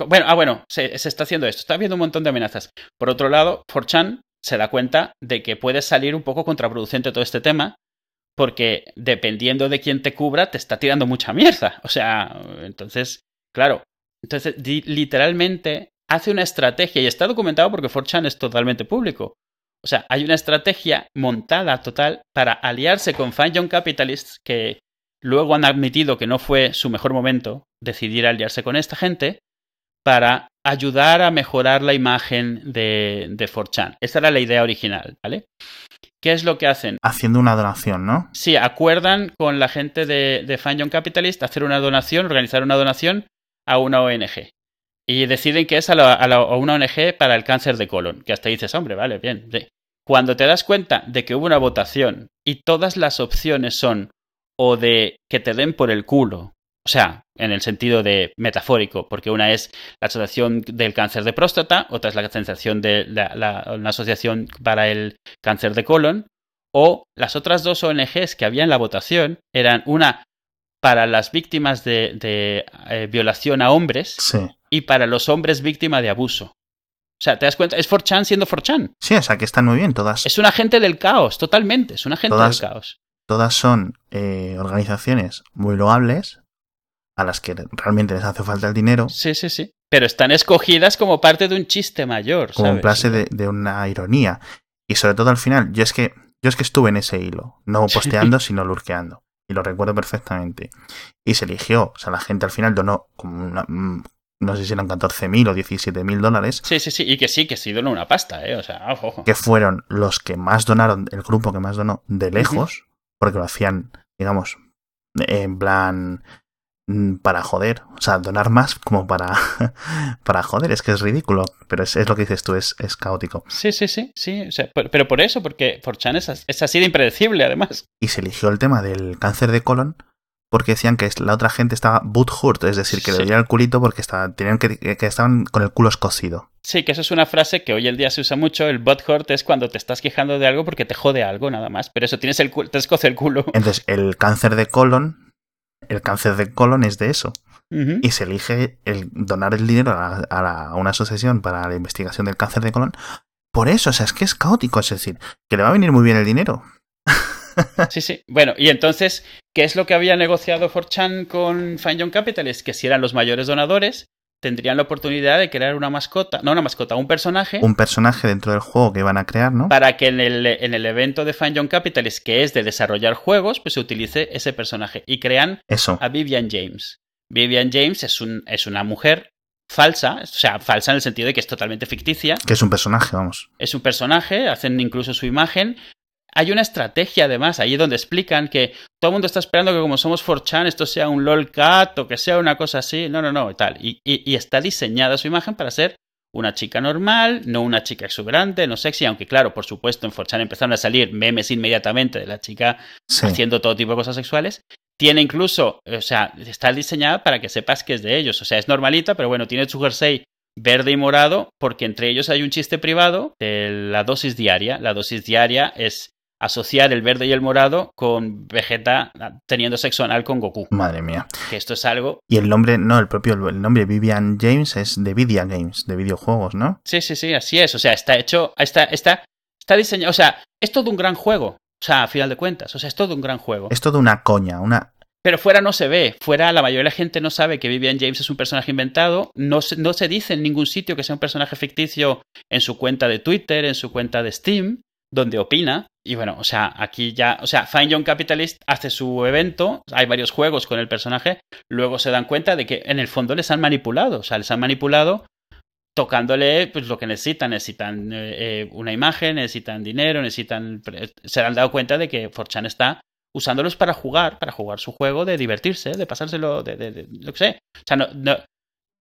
Bueno, ah, bueno, se, se, está haciendo esto, está habiendo un montón de amenazas. Por otro lado, Forchan se da cuenta de que puede salir un poco contraproducente todo este tema, porque dependiendo de quién te cubra, te está tirando mucha mierda. O sea, entonces, claro, entonces, literalmente hace una estrategia, y está documentado porque 4chan es totalmente público. O sea, hay una estrategia montada total para aliarse con Fan Young Capitalists que luego han admitido que no fue su mejor momento decidir aliarse con esta gente para ayudar a mejorar la imagen de, de 4chan. Esa era la idea original, ¿vale? ¿Qué es lo que hacen? Haciendo una donación, ¿no? Sí, acuerdan con la gente de, de Fan Young Capitalist hacer una donación, organizar una donación a una ONG. Y deciden que es a, una ONG para el cáncer de colon. Que hasta dices, hombre, vale, bien. Cuando te das cuenta de que hubo una votación y todas las opciones son o de que te den por el culo, o sea, en el sentido de metafórico, porque una es la Asociación del Cáncer de Próstata, otra es la Asociación de la, Asociación para el Cáncer de Colon, o las otras dos ONGs que había en la votación eran una para las víctimas de, eh, violación a hombres y para los hombres víctimas de abuso. O sea, ¿te das cuenta? Es Forchan siendo Forchan. Sí, o sea, que están muy bien todas. Es un agente del caos, totalmente. Es un agente del caos. Todas son eh, organizaciones muy loables a las que realmente les hace falta el dinero. Sí, sí, sí. Pero están escogidas como parte de un chiste mayor. Como un clase de, de, una ironía. Y sobre todo al final, yo es que, yo es que estuve en ese hilo. No posteando, sino lurqueando y lo recuerdo perfectamente. Y se eligió, o sea, la gente al final donó como una, mm, no sé si eran 14.000 o 17.000 dólares. Sí, sí, sí, y que sí, que sí donó una pasta, ¿eh? O sea, ojo. Que fueron los que más donaron, el grupo que más donó de lejos, porque lo hacían, digamos, en plan para joder, o sea, donar más como para, para joder, es que es ridículo, pero es, lo que dices tú, es, es, caótico. Sí, sí, sí, sí, pero por eso, porque Forchan es, es así de impredecible además. Y se eligió el tema del cáncer de colon porque decían que la otra gente estaba hurt, es decir, que le dolía el culito porque estaba, tenían que, que, estaban con el culo escocido. Sí, que eso es una frase que hoy en día se usa mucho. El hurt es cuando te estás quejando de algo porque te jode algo nada más. Pero eso tienes el te escoce el culo. Entonces, el cáncer de colon el cáncer de colon es de eso. Y se elige el donar el dinero a, una asociación para la investigación del cáncer de colon. Por eso, o sea, es que es caótico, es decir, que le va a venir muy bien el dinero. Sí, sí. Bueno, y entonces, ¿qué es lo que había negociado Forchan con Fine Young Capital? Es que si eran los mayores donadores, tendrían la oportunidad de crear una mascota, no una mascota, un personaje. Un personaje dentro del juego que van a crear, ¿no? Para que en el, en el evento de Find Young Capitalist, que es de desarrollar juegos, pues se utilice ese personaje. Y crean Eso. a Vivian James. Vivian James es, un, es una mujer falsa, o sea, falsa en el sentido de que es totalmente ficticia. Que es un personaje, vamos. Es un personaje, hacen incluso su imagen. Hay una estrategia además ahí donde explican que todo el mundo está esperando que como somos 4chan esto sea un lolcat o que sea una cosa así. No, no, no, tal. Y, y, y está diseñada su imagen para ser una chica normal, no una chica exuberante, no sexy, aunque claro, por supuesto, en 4chan empezaron a salir memes inmediatamente de la chica Sí. haciendo todo tipo de cosas sexuales. Tiene incluso, o sea, está diseñada para que sepas que es de ellos. O sea, es normalita, pero bueno, tiene su jersey verde y morado, porque entre ellos hay un chiste privado de la dosis diaria. La dosis diaria es asociar el verde y el morado con Vegeta teniendo sexo anal con Goku. Madre mía. Que esto es algo. Y el nombre, no, el propio, el nombre Vivian James es de Vidia Games, de videojuegos, ¿no? Sí, sí, sí, así es. O sea, está hecho, está, está, está diseñado. O sea, es todo un gran juego. O sea, a final de cuentas. O sea, es todo un gran juego. Es todo una coña, una. Pero fuera no se ve. Fuera la mayoría de la gente no sabe que Vivian James es un personaje inventado. No se, no se dice en ningún sitio que sea un personaje ficticio en su cuenta de Twitter, en su cuenta de Steam, donde opina. Y bueno, o sea, aquí ya. O sea, Fine Young Capitalist hace su evento. Hay varios juegos con el personaje. Luego se dan cuenta de que en el fondo les han manipulado. O sea, les han manipulado tocándole pues lo que necesitan. Necesitan eh, una imagen, necesitan dinero, necesitan. Se han dado cuenta de que 4chan está usándolos para jugar, para jugar su juego, de divertirse, de pasárselo, de, de, lo que sé. O sea, no, no,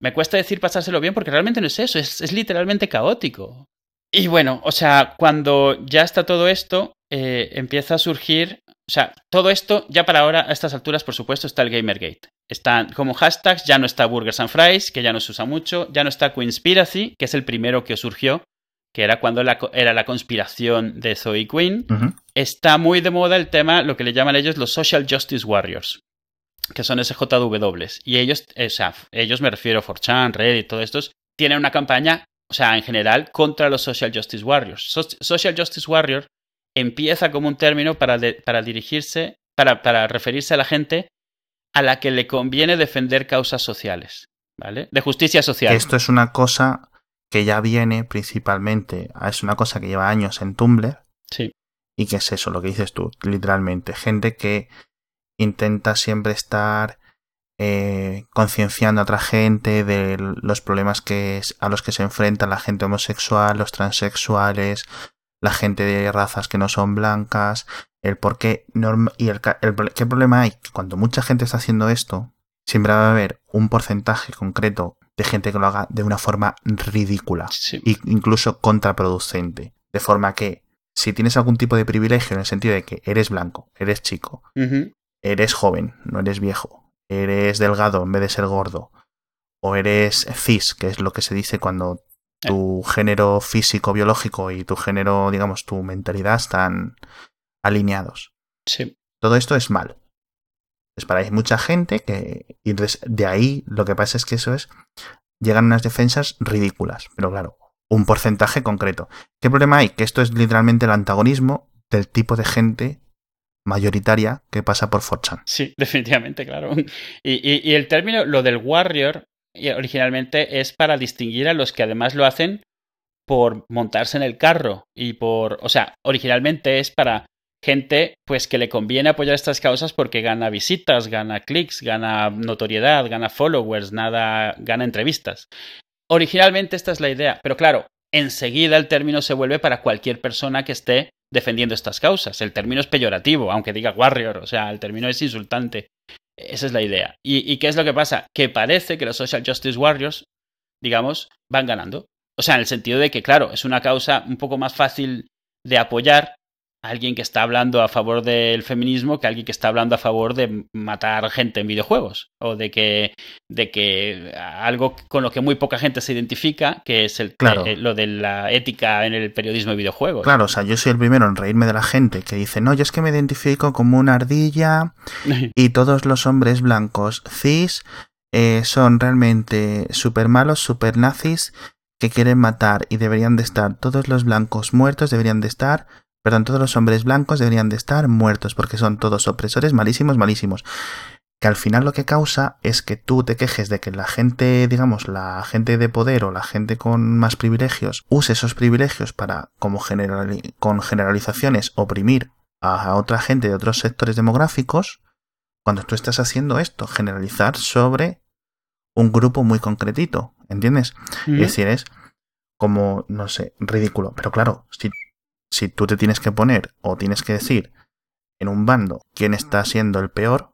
me cuesta decir pasárselo bien porque realmente no es eso, es, es, literalmente caótico. Y bueno, o sea, cuando ya está todo esto, eh, empieza a surgir, o sea, todo esto, ya para ahora, a estas alturas, por supuesto, está el Gamergate. Están como hashtags, ya no está Burgers and Fries, que ya no se usa mucho, ya no está Queenspiracy, que es el primero que surgió, que era cuando la, era la conspiración de Zoe Queen. Uh -huh. Está muy de moda el tema, lo que le llaman ellos los Social Justice Warriors, que son SJWs. Y ellos, o sea, ellos me refiero a 4chan, Reddit, todos estos, tienen una campaña, o sea, en general, contra los Social Justice Warriors. So Social Justice Warrior empieza como un término para, de, para dirigirse, para, para referirse a la gente a la que le conviene defender causas sociales, ¿vale? De justicia social. Esto es una cosa que ya viene principalmente, es una cosa que lleva años en Tumblr. Sí. Y que es eso, lo que dices tú, literalmente. Gente que intenta siempre estar eh, concienciando a otra gente de los problemas que es, a los que se enfrenta la gente homosexual, los transexuales, la gente de razas que no son blancas, el por qué y el, el, qué problema hay. Que cuando mucha gente está haciendo esto, siempre va a haber un porcentaje concreto de gente que lo haga de una forma ridícula sí. e incluso contraproducente. De forma que si tienes algún tipo de privilegio en el sentido de que eres blanco, eres chico, uh -huh. eres joven, no eres viejo, eres delgado en vez de ser gordo, o eres cis, que es lo que se dice cuando tu género físico biológico y tu género, digamos, tu mentalidad están alineados. Sí. Todo esto es mal. Es para hay mucha gente que. Y de ahí lo que pasa es que eso es. Llegan unas defensas ridículas. Pero claro, un porcentaje concreto. ¿Qué problema hay? Que esto es literalmente el antagonismo del tipo de gente mayoritaria que pasa por 4chan. Sí, definitivamente, claro. Y, y, y, el término, lo del warrior, originalmente es para distinguir a los que además lo hacen por montarse en el carro y por, o sea, originalmente es para gente pues que le conviene apoyar estas causas porque gana visitas, gana clics, gana notoriedad, gana followers, nada, gana entrevistas. Originalmente esta es la idea, pero claro, enseguida el término se vuelve para cualquier persona que esté defendiendo estas causas. El término es peyorativo, aunque diga warrior, o sea, el término es insultante. Esa es la idea. ¿Y, ¿Y, qué es lo que pasa? Que parece que los Social Justice Warriors, digamos, van ganando. O sea, en el sentido de que, claro, es una causa un poco más fácil de apoyar alguien que está hablando a favor del feminismo que alguien que está hablando a favor de matar gente en videojuegos. O de que, de que algo con lo que muy poca gente se identifica, que es el, claro. eh, lo de la ética en el periodismo de videojuegos. Claro, o sea, yo soy el primero en reírme de la gente que dice, no, yo es que me identifico como una ardilla y todos los hombres blancos cis eh, son realmente súper malos, súper nazis que quieren matar y deberían de estar todos los blancos muertos, deberían de estar, perdón, todos los hombres blancos deberían de estar muertos porque son todos opresores malísimos, malísimos. que al final lo que causa es que tú te quejes de que la gente, digamos, la gente de poder o la gente con más privilegios use esos privilegios para, como con generalizaciones, oprimir a otra gente de otros sectores demográficos, cuando tú estás haciendo esto, generalizar sobre un grupo muy concretito, ¿entiendes? Es decir, es como, no sé, ridículo. Pero claro, si, si tú te tienes que poner o tienes que decir en un bando quién está siendo el peor,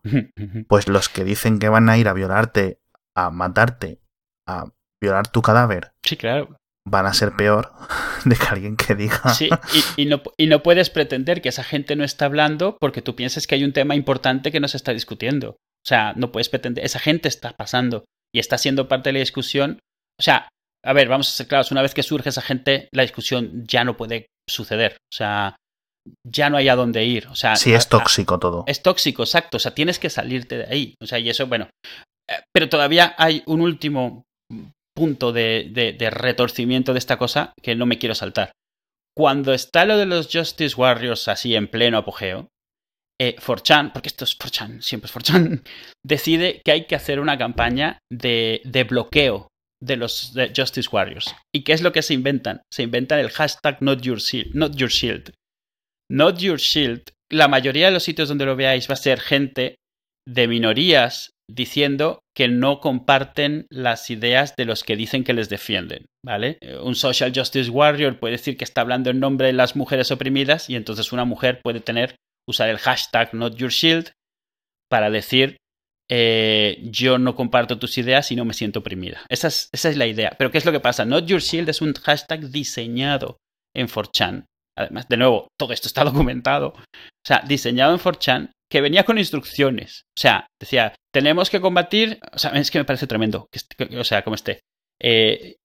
pues los que dicen que van a ir a violarte, a matarte, a violar tu cadáver. Sí, claro. Van a ser peor de que alguien que diga. Sí, y, no, y no puedes pretender que esa gente no está hablando porque tú pienses que hay un tema importante que no se está discutiendo. O sea, no puedes pretender. Esa gente está pasando y está siendo parte de la discusión. O sea, a ver, vamos a ser claros. Una vez que surge esa gente, la discusión ya no puede suceder. O sea, ya no hay a dónde ir. O sea, sí, es tóxico todo. Es tóxico, exacto. O sea, tienes que salirte de ahí. O sea, y eso, bueno. Eh, pero todavía hay un último punto de, de, retorcimiento de esta cosa que no me quiero saltar. Cuando está lo de los Justice Warriors así en pleno apogeo, eh, Forchan, porque esto es Forchan, siempre es Forchan, decide que hay que hacer una campaña de, de bloqueo de los Justice Warriors. ¿Y qué es lo que se inventan? Se inventan el hashtag not your, shield, not your shield. Not Your Shield, la mayoría de los sitios donde lo veáis va a ser gente de minorías diciendo que no comparten las ideas de los que dicen que les defienden, ¿vale? Un social justice warrior puede decir que está hablando en nombre de las mujeres oprimidas y entonces una mujer puede tener usar el hashtag not your shield para decir eh, yo no comparto tus ideas y no me siento oprimida. Esa es, la idea. Pero ¿qué es lo que pasa? Not your shield es un hashtag diseñado en 4chan además, de nuevo, todo esto está documentado, o sea, diseñado en 4chan, que venía con instrucciones. O sea, decía, tenemos que combatir, o sea, es que me parece tremendo, o sea, como esté. Eh,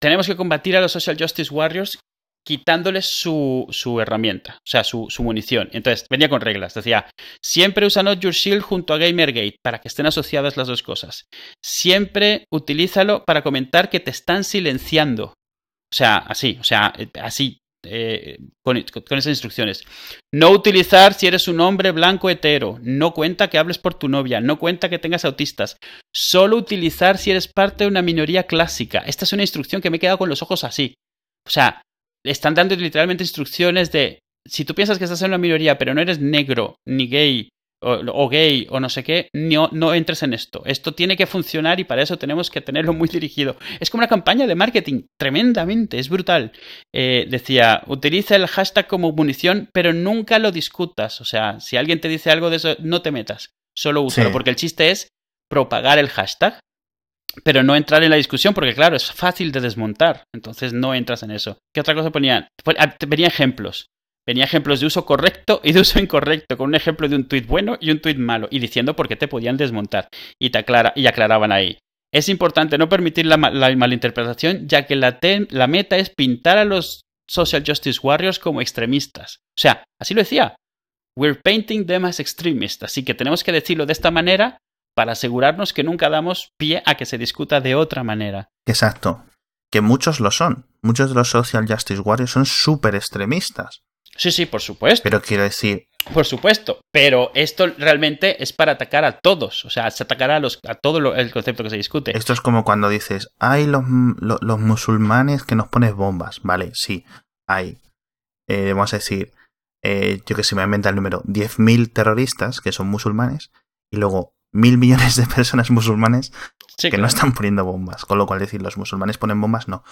tenemos que combatir a los Social Justice Warriors quitándoles su, su herramienta, o sea, su, su, munición. Entonces, venía con reglas. Decía, siempre usa Not Your Shield junto a Gamergate para que estén asociadas las dos cosas. Siempre utilízalo para comentar que te están silenciando. O sea, así, o sea, así, eh, con, esas instrucciones. No utilizar si eres un hombre blanco hetero. No cuenta que hables por tu novia. No cuenta que tengas autistas. Solo utilizar si eres parte de una minoría clásica. Esta es una instrucción que me he quedado con los ojos así. O sea, están dando literalmente instrucciones de si tú piensas que estás en una minoría pero no eres negro, ni gay, o, gay o no sé qué, no, no entres en esto. Esto tiene que funcionar y para eso tenemos que tenerlo muy dirigido. Es como una campaña de marketing, tremendamente, es brutal. Eh, decía, utiliza el hashtag como munición, pero nunca lo discutas. O sea, si alguien te dice algo de eso, no te metas, solo úsalo, porque el chiste es propagar el hashtag, pero no entrar en la discusión, porque claro, es fácil de desmontar, entonces no entras en eso. ¿Qué otra cosa ponían? Ah, venía ejemplos. Venía ejemplos de uso correcto y de uso incorrecto, con un ejemplo de un tuit bueno y un tuit malo, y diciendo por qué te podían desmontar. Y, te aclara, y aclaraban ahí. Es importante no permitir la, malinterpretación, ya que la, la meta es pintar a los Social Justice Warriors como extremistas. O sea, así lo decía. We're painting them as extremists. Así que tenemos que decirlo de esta manera para asegurarnos que nunca damos pie a que se discuta de otra manera. Exacto. Que muchos lo son. Muchos de los Social Justice Warriors son súper extremistas. Sí, sí, por supuesto. Pero quiero decir. Por supuesto, pero esto realmente es para atacar a todos, o sea, se atacará a, los, a todo el concepto que se discute. Esto es como cuando dices, hay los, los, musulmanes que nos pones bombas, vale, sí, hay. Eh, vamos a decir, eh, yo que sé, me inventa el número, 10.000 terroristas que son musulmanes y luego mil millones de personas musulmanes que no están poniendo bombas, con lo cual decir, los musulmanes ponen bombas, no.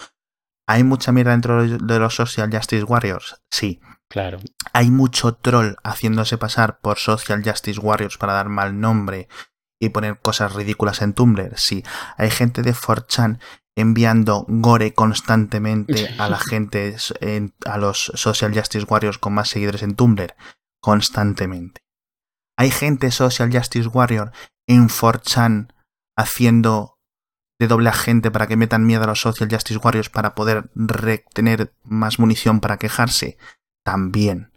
¿Hay mucha mierda dentro de los Social Justice Warriors? Sí. Claro. Hay mucho troll haciéndose pasar por Social Justice Warriors para dar mal nombre y poner cosas ridículas en Tumblr. Sí. Hay gente de 4chan enviando gore constantemente a la gente, a los Social Justice Warriors con más seguidores en Tumblr. Constantemente. Hay gente Social Justice Warrior en 4chan haciendo de doble agente para que metan miedo a los Social Justice Warriors para poder tener más munición para quejarse también.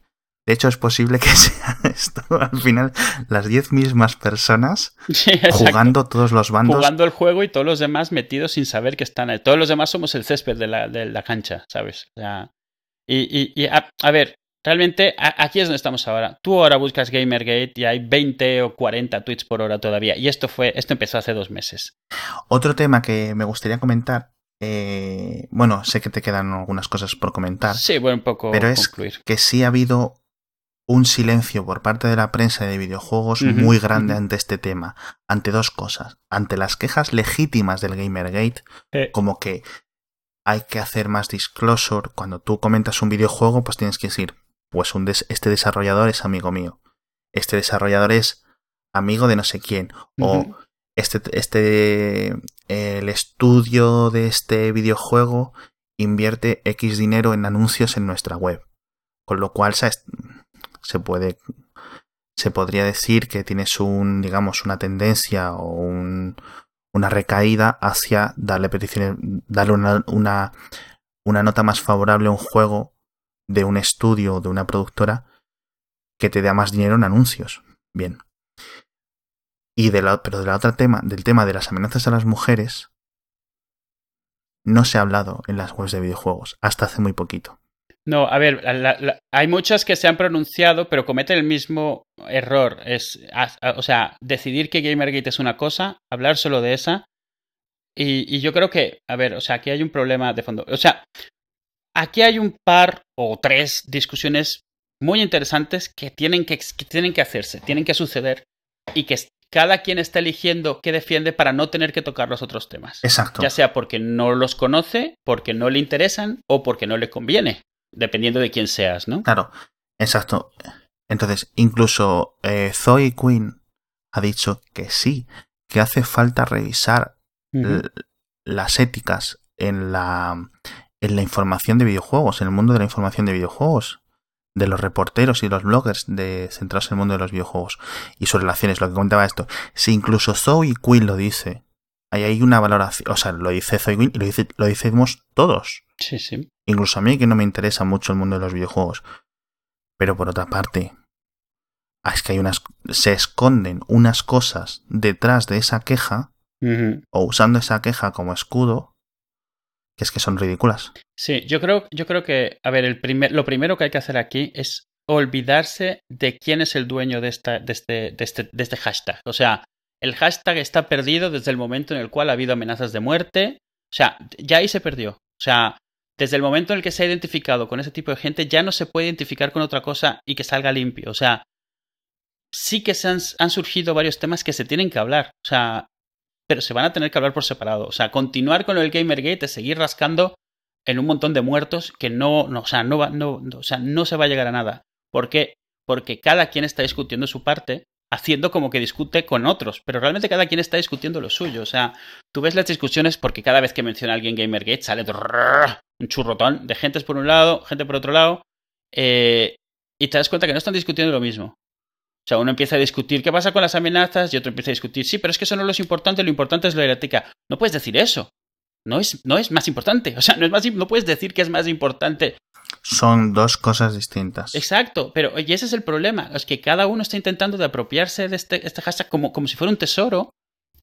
De hecho, es posible que sea esto al final las 10 mismas personas jugando todos los bandos. Jugando el juego y todos los demás metidos sin saber que están ahí. Todos los demás somos el césped de la, de la cancha, ¿sabes? y, y, a, ver, realmente aquí es donde estamos ahora. Tú ahora buscas Gamergate y hay 20 o 40 tweets por hora todavía. Y esto fue, esto empezó hace dos meses. Otro tema que me gustaría comentar. Eh, bueno, sé que te quedan algunas cosas por comentar. Sí, bueno, un poco. Pero es que sí ha habido un silencio por parte de la prensa de videojuegos muy grande ante este tema, ante dos cosas, ante las quejas legítimas del Gamergate, como que hay que hacer más disclosure, cuando tú comentas un videojuego, pues tienes que decir, pues un este desarrollador es amigo mío, este desarrollador es amigo de no sé quién, o este, este, el estudio de este videojuego invierte X dinero en anuncios en nuestra web. Con lo cual, se puede se podría decir que tienes un digamos una tendencia o un, una recaída hacia darle peticiones darle una, una, una nota más favorable a un juego de un estudio o de una productora que te da más dinero en anuncios bien y de la, pero de la tema del tema de las amenazas a las mujeres no se ha hablado en las webs de videojuegos hasta hace muy poquito no, a ver, hay muchas que se han pronunciado, pero cometen el mismo error. Es, o sea, decidir que Gamergate es una cosa, hablar solo de esa. Y, yo creo que, a ver, o sea, aquí hay un problema de fondo. O sea, aquí hay un par o tres discusiones muy interesantes que tienen que, que tienen que hacerse, tienen que suceder y que cada quien está eligiendo qué defiende para no tener que tocar los otros temas. Exacto. Ya sea porque no los conoce, porque no le interesan o porque no le conviene dependiendo de quién seas, ¿no? Claro, exacto. Entonces, incluso eh, Zoe Quinn ha dicho que sí, que hace falta revisar las éticas en la, en la información de videojuegos, en el mundo de la información de videojuegos, de los reporteros y los bloggers de centrados en el mundo de los videojuegos y sus relaciones, lo que contaba esto. Si incluso Zoe Quinn lo dice, ahí hay una valoración, o sea, lo dice Zoe Quinn y lo, dice, lo decimos todos. Sí, sí. Incluso a mí que no me interesa mucho el mundo de los videojuegos. Pero por otra parte, ah, es que hay unas. se esconden unas cosas detrás de esa queja. O usando esa queja como escudo. Que es que son ridículas. Sí, yo creo, yo creo que. A ver, el primer, lo primero que hay que hacer aquí es olvidarse de quién es el dueño de, esta, de, este, de, este, de este hashtag. O sea, el hashtag está perdido desde el momento en el cual ha habido amenazas de muerte. O sea, ya ahí se perdió. O sea, desde el momento en el que se ha identificado con ese tipo de gente, ya no se puede identificar con otra cosa y que salga limpio. O sea, sí que se han, surgido varios temas que se tienen que hablar. O sea, pero se van a tener que hablar por separado. O sea, continuar con el Gamergate es seguir rascando en un montón de muertos que no, no, o sea, no, va, no, o sea, no se va a llegar a nada. ¿Por qué? Porque cada quien está discutiendo su parte haciendo como que discute con otros, pero realmente cada quien está discutiendo lo suyo. O sea, tú ves las discusiones porque cada vez que menciona alguien Gamergate sale un churrotón de gentes por un lado, gente por otro lado, eh, y te das cuenta que no están discutiendo lo mismo. O sea, uno empieza a discutir qué pasa con las amenazas y otro empieza a discutir, sí, pero es que eso no es lo importante, lo importante es la ética. No puedes decir eso. No es, no es más importante. O sea, no, es más, no puedes decir que es más importante son dos cosas distintas. Exacto, pero y ese es el problema, es que cada uno está intentando de apropiarse de este, este hashtag como, como si fuera un tesoro,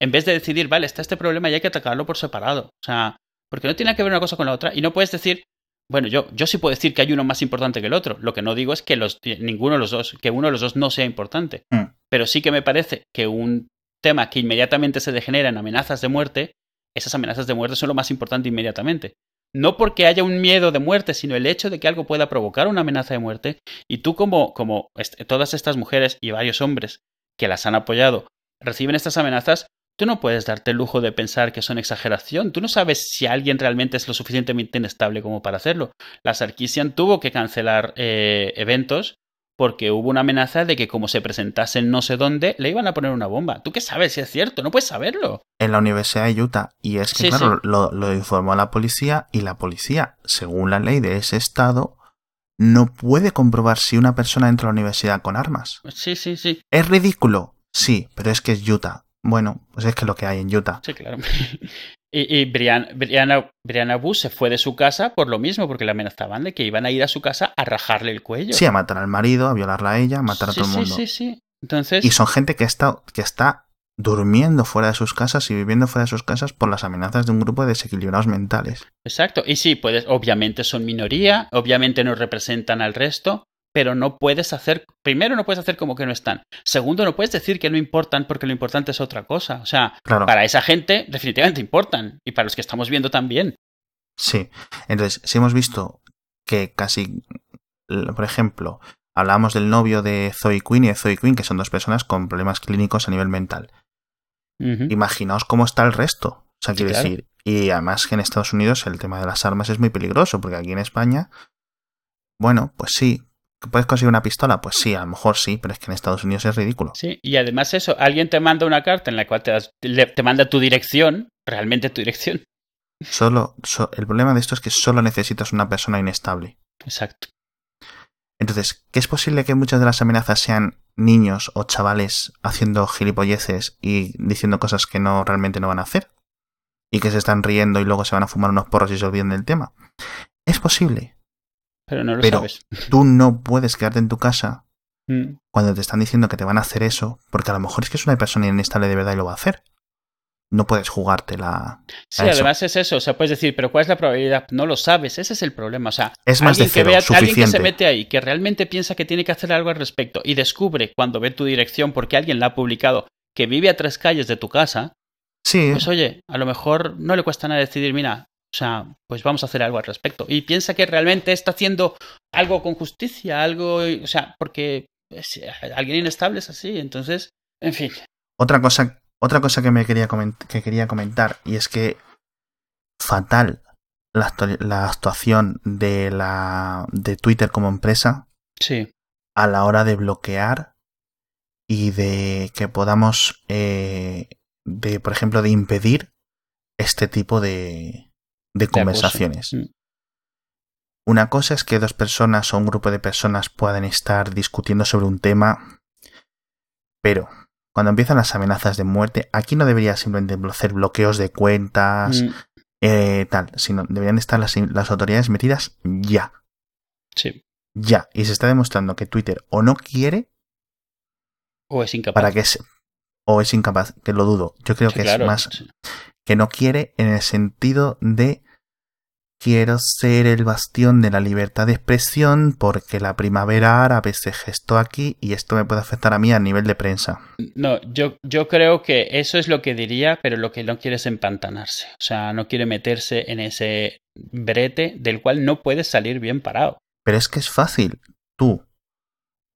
en vez de decidir, vale, está este problema y hay que atacarlo por separado. O sea, porque no tiene que ver una cosa con la otra y no puedes decir, bueno, yo, yo sí puedo decir que hay uno más importante que el otro. Lo que no digo es que los, ninguno de los dos, que uno de los dos no sea importante. Mm. Pero sí que me parece que un tema que inmediatamente se degenera en amenazas de muerte, esas amenazas de muerte son lo más importante inmediatamente no porque haya un miedo de muerte, sino el hecho de que algo pueda provocar una amenaza de muerte, y tú como, como todas estas mujeres y varios hombres que las han apoyado reciben estas amenazas, tú no puedes darte el lujo de pensar que son exageración. Tú no sabes si alguien realmente es lo suficientemente inestable como para hacerlo. La Sarkisian tuvo que cancelar eh, eventos porque hubo una amenaza de que como se presentase en no sé dónde, le iban a poner una bomba. ¿Tú qué sabes si es cierto? No puedes saberlo. En la Universidad de Utah. Y es que, claro, Lo, lo, informó la policía y la policía, según la ley de ese estado, no puede comprobar si una persona entra a la universidad con armas. Sí, sí, sí. ¿Es ridículo? Sí, pero es que es Utah. Bueno, pues es que lo que hay en Utah. Sí, claro. Y, y Brianna, Bush se fue de su casa por lo mismo, porque le amenazaban de que iban a ir a su casa a rajarle el cuello. Sí, a matar al marido, a violarla a ella, a matar a todo el mundo. Sí, sí, sí. Entonces... Y son gente que está, que está durmiendo fuera de sus casas y viviendo fuera de sus casas por las amenazas de un grupo de desequilibrados mentales. Exacto. Y sí, pues obviamente son minoría, obviamente no representan al resto, pero no puedes hacer, primero no puedes hacer como que no están. Segundo, no puedes decir que no importan porque lo importante es otra cosa. O sea, para esa gente definitivamente importan y para los que estamos viendo también. Sí, entonces, si hemos visto que casi, por ejemplo, hablamos del novio de Zoe Quinn y de Zoe Quinn, que son dos personas con problemas clínicos a nivel mental. Imaginaos cómo está el resto. O sea, quiere decir, y además que en Estados Unidos el tema de las armas es muy peligroso, porque aquí en España, bueno, pues sí, ¿Puedes conseguir una pistola? Pues sí, a lo mejor sí, pero es que en Estados Unidos es ridículo. Sí, y además eso, alguien te manda una carta en la cual te, te manda tu dirección, realmente tu dirección. Solo, el problema de esto es que solo necesitas una persona inestable. Exacto. Entonces, ¿qué es posible que muchas de las amenazas sean niños o chavales haciendo gilipolleces y diciendo cosas que no realmente no van a hacer? Y que se están riendo y luego se van a fumar unos porros y se olviden del tema. Es posible. Pero no lo sabes. Tú no puedes quedarte en tu casa mm. cuando te están diciendo que te van a hacer eso, porque a lo mejor es que es una persona inestable de verdad y lo va a hacer no puedes jugártela. Sí, además es eso. O sea, puedes decir, pero ¿cuál es la probabilidad? No lo sabes. Ese es el problema. O sea, es más alguien que vea, alguien que se mete ahí, que realmente piensa que tiene que hacer algo al respecto y descubre cuando ve tu dirección porque alguien la ha publicado que vive a tres calles de tu casa. Sí. Pues oye, a lo mejor no le cuesta nada decidir, mira, o sea, pues vamos a hacer algo al respecto. Y piensa que realmente está haciendo algo con justicia, algo, o sea, porque alguien inestable es así. Entonces, en fin. Otra cosa otra cosa que me quería, que quería comentar y es que fatal la, actuación de, la, de Twitter como empresa sí. a la hora de bloquear y de que podamos, eh, de, por ejemplo, de impedir este tipo de, de conversaciones. Mm. Una cosa es que dos personas o un grupo de personas puedan estar discutiendo sobre un tema, pero cuando empiezan las amenazas de muerte, aquí no debería simplemente hacer bloqueos de cuentas, mm. eh, tal, sino deberían estar las, autoridades metidas ya. Sí. Ya. Y se está demostrando que Twitter o no quiere. O es incapaz. Para que o es incapaz, que lo dudo. Yo creo que es más que no quiere en el sentido de Quiero ser el bastión de la libertad de expresión porque la primavera árabe se gestó aquí y esto me puede afectar a mí a nivel de prensa. No, yo, yo creo que eso es lo que diría, pero lo que no quiere es empantanarse. O sea, no quiere meterse en ese brete del cual no puedes salir bien parado. Pero es que es fácil. Tú.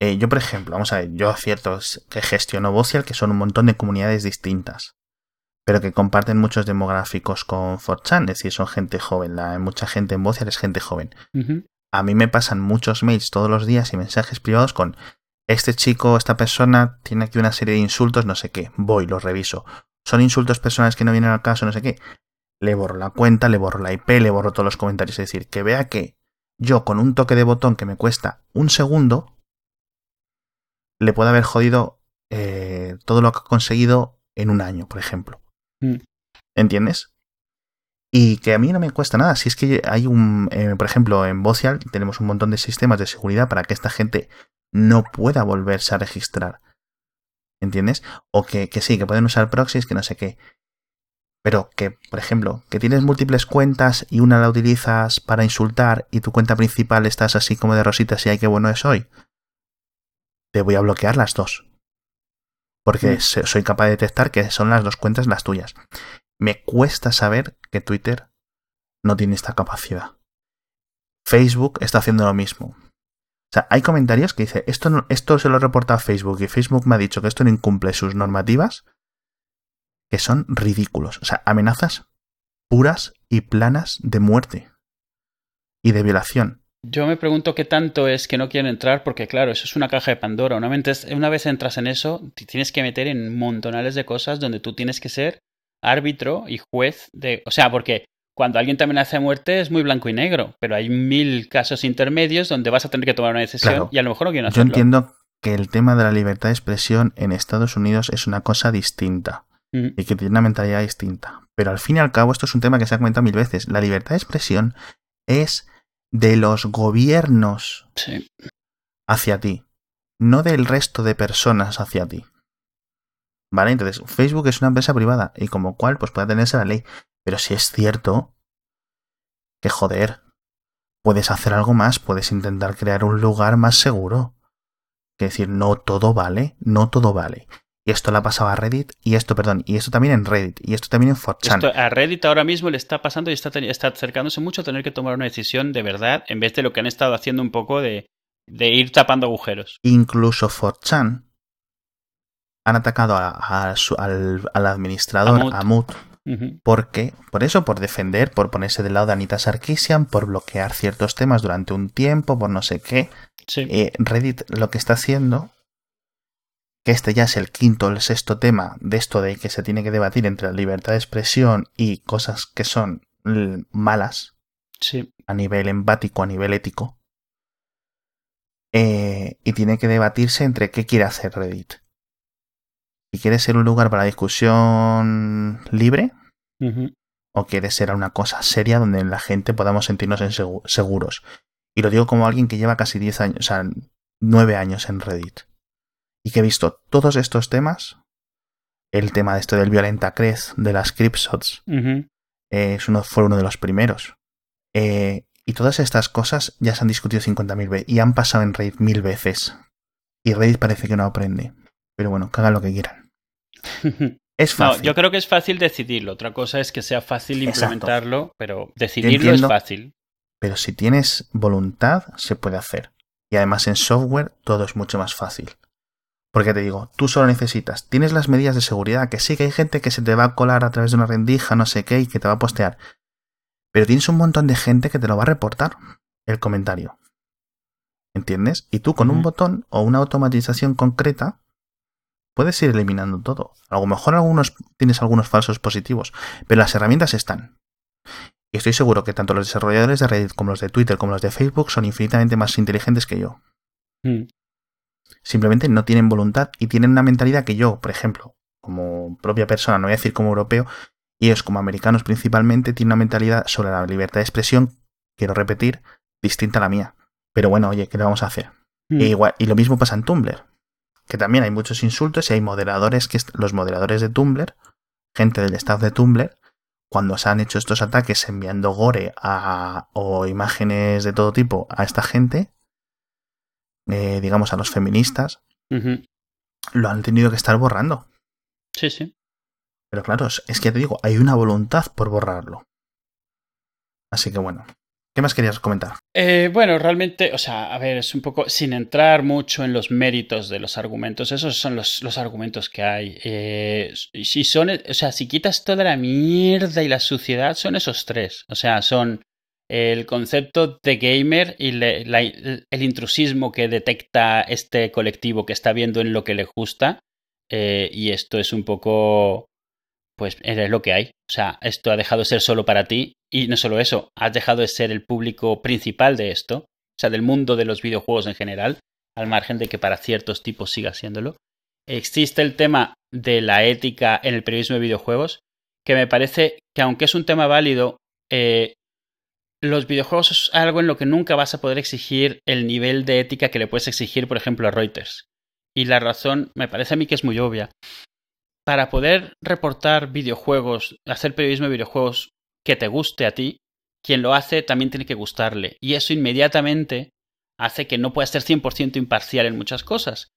Eh, yo, por ejemplo, vamos a ver, yo acierto que gestiono Vocial, que son un montón de comunidades distintas pero que comparten muchos demográficos con 4chan, es decir, son gente joven. La, mucha gente en Vocial es gente joven. A mí me pasan muchos mails todos los días y mensajes privados con este chico, esta persona tiene aquí una serie de insultos, no sé qué. Voy, los reviso. Son insultos personales que no vienen al caso, no sé qué. Le borro la cuenta, le borro la IP, le borro todos los comentarios. Es decir, que vea que yo con un toque de botón que me cuesta un segundo, le puedo haber jodido eh, todo lo que ha conseguido en un año, por ejemplo. Mm. ¿Entiendes? Y que a mí no me cuesta nada. Si es que hay un, eh, por ejemplo, en Vocial tenemos un montón de sistemas de seguridad para que esta gente no pueda volverse a registrar. ¿Entiendes? O que, que sí, que pueden usar proxies, que no sé qué. Pero que, por ejemplo, que tienes múltiples cuentas y una la utilizas para insultar y tu cuenta principal estás así como de rositas y hay que bueno es hoy. Te voy a bloquear las dos porque soy capaz de detectar que son las dos cuentas las tuyas. Me cuesta saber que Twitter no tiene esta capacidad. Facebook está haciendo lo mismo. O sea, hay comentarios que dice, esto, esto se lo reporta a Facebook y Facebook me ha dicho que esto no incumple sus normativas, que son ridículos. O sea, amenazas puras y planas de muerte y de violación. Yo me pregunto qué tanto es que no quieren entrar, porque claro, eso es una caja de Pandora. Una vez, una vez entras en eso, te tienes que meter en montonales de cosas donde tú tienes que ser árbitro y juez de. O sea, porque cuando alguien te amenaza de muerte es muy blanco y negro, pero hay mil casos intermedios donde vas a tener que tomar una decisión y a lo mejor no quieren hacerlo. Yo entiendo que el tema de la libertad de expresión en Estados Unidos es una cosa distinta y que tiene una mentalidad distinta. Pero al fin y al cabo, esto es un tema que se ha comentado mil veces. La libertad de expresión es de los gobiernos hacia ti, no del resto de personas hacia ti. ¿Vale? Entonces, Facebook es una empresa privada y como cual, pues puede tenerse la ley. Pero si es cierto que, joder, puedes hacer algo más, puedes intentar crear un lugar más seguro. Es decir, no todo vale, no todo vale. Y esto la pasaba a Reddit, y esto, perdón, y esto también en Reddit, y esto también en 4chan. a Reddit ahora mismo le está pasando y está, está acercándose mucho a tener que tomar una decisión de verdad, en vez de lo que han estado haciendo un poco de, de ir tapando agujeros. Incluso 4chan han atacado al, administrador, a Mood, porque, por eso, por defender, por ponerse del lado de Anita Sarkisian, por bloquear ciertos temas durante un tiempo, por no sé qué. Eh, Reddit lo que está haciendo, que este ya es el quinto o el sexto tema de esto de que se tiene que debatir entre la libertad de expresión y cosas que son malas, a nivel empático, a nivel ético, eh, y tiene que debatirse entre qué quiere hacer Reddit. Si quiere ser un lugar para discusión libre o quiere ser una cosa seria donde la gente podamos sentirnos seguros. Y lo digo como alguien que lleva casi 10 años, o sea, 9 años en Reddit. Y que he visto todos estos temas. El tema de esto del violenta crez, de las cripshots, es uno, fue uno de los primeros. Eh, y todas estas cosas ya se han discutido 50.000 veces y han pasado en Reddit mil veces. Y Reddit parece que no aprende. Pero bueno, que hagan lo que quieran. Es fácil. yo creo que es fácil decidirlo. Otra cosa es que sea fácil implementarlo, pero decidirlo es fácil. Pero si tienes voluntad, se puede hacer. Y además en software todo es mucho más fácil. Porque te digo, tú solo necesitas, tienes las medidas de seguridad, que sí que hay gente que se te va a colar a través de una rendija, no sé qué, y que te va a postear. Pero tienes un montón de gente que te lo va a reportar el comentario. ¿Entiendes? Y tú con un botón o una automatización concreta puedes ir eliminando todo. A lo mejor algunos, tienes algunos falsos positivos, pero las herramientas están. Y estoy seguro que tanto los desarrolladores de Reddit como los de Twitter como los de Facebook son infinitamente más inteligentes que yo. Mm. Simplemente no tienen voluntad y tienen una mentalidad que yo, por ejemplo, como propia persona, no voy a decir como europeo, y ellos como americanos principalmente, tienen una mentalidad sobre la libertad de expresión, quiero repetir, distinta a la mía. Pero bueno, oye, ¿qué le vamos a hacer? Mm. igual, y lo mismo pasa en Tumblr que también hay muchos insultos y hay moderadores que los moderadores de Tumblr, gente del staff de Tumblr, cuando se han hecho estos ataques enviando gore a, o imágenes de todo tipo a esta gente, eh, digamos a los feministas, lo han tenido que estar borrando. Sí, sí. Pero claro, es que te digo, hay una voluntad por borrarlo. Así que bueno, ¿Qué más querías comentar? Eh, bueno, realmente, o sea, a ver, es un poco sin entrar mucho en los méritos de los argumentos. Esos son los, los argumentos que hay. Eh, si son, o sea, si quitas toda la mierda y la suciedad, son esos tres. O sea, son el concepto de gamer y el intrusismo que detecta este colectivo que está viendo en lo que le gusta. Eh, y esto es un poco pues es lo que hay. O sea, esto ha dejado de ser solo para ti y no solo eso, has dejado de ser el público principal de esto, o sea, del mundo de los videojuegos en general, al margen de que para ciertos tipos siga siéndolo. Existe el tema de la ética en el periodismo de videojuegos, que me parece que aunque es un tema válido, eh, los videojuegos es algo en lo que nunca vas a poder exigir el nivel de ética que le puedes exigir, por ejemplo, a Reuters. Y la razón me parece a mí que es muy obvia para poder reportar videojuegos, hacer periodismo de videojuegos que te guste a ti, quien lo hace también tiene que gustarle. Y eso inmediatamente hace que no puedas ser 100% imparcial en muchas cosas.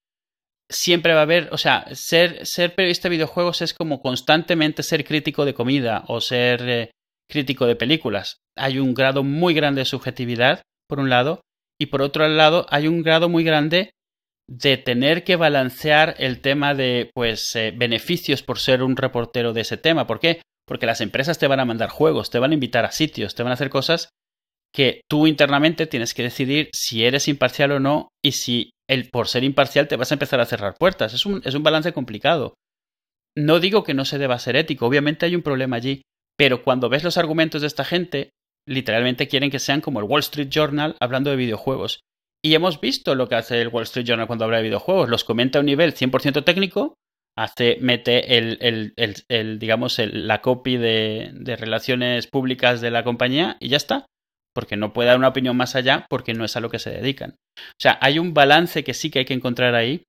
Siempre va a haber, o sea, ser, ser periodista de videojuegos es como constantemente ser crítico de comida o ser eh, crítico de películas. Hay un grado muy grande de subjetividad, por un lado, y por otro lado hay un grado muy grande de tener que balancear el tema de pues eh, beneficios por ser un reportero de ese tema. ¿Por qué? Porque las empresas te van a mandar juegos, te van a invitar a sitios, te van a hacer cosas que tú internamente tienes que decidir si eres imparcial o no y si el, por ser imparcial te vas a empezar a cerrar puertas. Es un, es un balance complicado. No digo que no se deba ser ético, obviamente hay un problema allí, pero cuando ves los argumentos de esta gente, literalmente quieren que sean como el Wall Street Journal hablando de videojuegos. Y hemos visto lo que hace el Wall Street Journal cuando habla de videojuegos. Los comenta a un nivel 100% técnico, hace, mete el, el, digamos, la copy de, de, relaciones públicas de la compañía y ya está. Porque no puede dar una opinión más allá porque no es a lo que se dedican. O sea, hay un balance que sí que hay que encontrar ahí,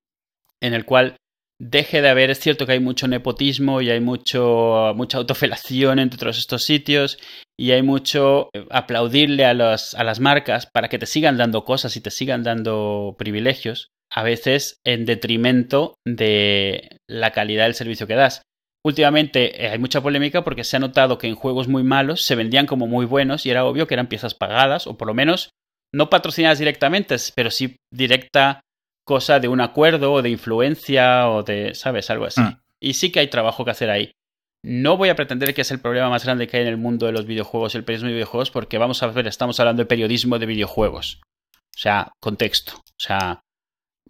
en el cual deje de haber, es cierto que hay mucho nepotismo y hay mucho, mucha autofelación entre todos estos sitios y hay mucho eh, aplaudirle a, los, a las marcas para que te sigan dando cosas y te sigan dando privilegios, a veces en detrimento de la calidad del servicio que das. Últimamente eh, hay mucha polémica porque se ha notado que en juegos muy malos se vendían como muy buenos y era obvio que eran piezas pagadas o por lo menos no patrocinadas directamente, pero sí directa cosa de un acuerdo o de influencia o de, ¿sabes? Algo así. Mm. Y sí que hay trabajo que hacer ahí. No voy a pretender que es el problema más grande que hay en el mundo de los videojuegos, el periodismo de videojuegos, porque vamos a ver, estamos hablando de periodismo de videojuegos. O sea, contexto. O sea,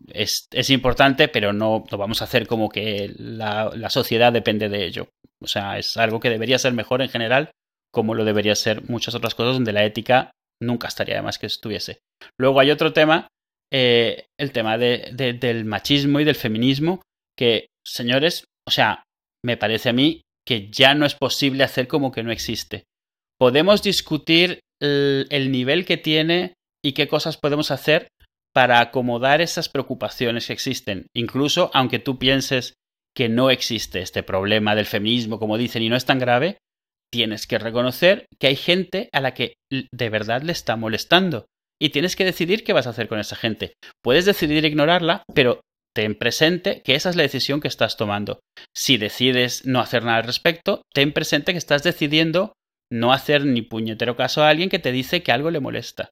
es, importante, pero no, no, vamos a hacer como que la, la, sociedad depende de ello. O sea, es algo que debería ser mejor en general, como lo debería ser muchas otras cosas donde la ética nunca estaría de más que estuviese. Luego hay otro tema eh, el tema de, del machismo y del feminismo, que, señores, o sea, me parece a mí que ya no es posible hacer como que no existe. Podemos discutir el, nivel que tiene y qué cosas podemos hacer para acomodar esas preocupaciones que existen, incluso aunque tú pienses que no existe este problema del feminismo, como dicen, y no es tan grave, tienes que reconocer que hay gente a la que de verdad le está molestando y tienes que decidir qué vas a hacer con esa gente. Puedes decidir ignorarla, pero ten presente que esa es la decisión que estás tomando. Si decides no hacer nada al respecto, ten presente que estás decidiendo no hacer ni puñetero caso a alguien que te dice que algo le molesta.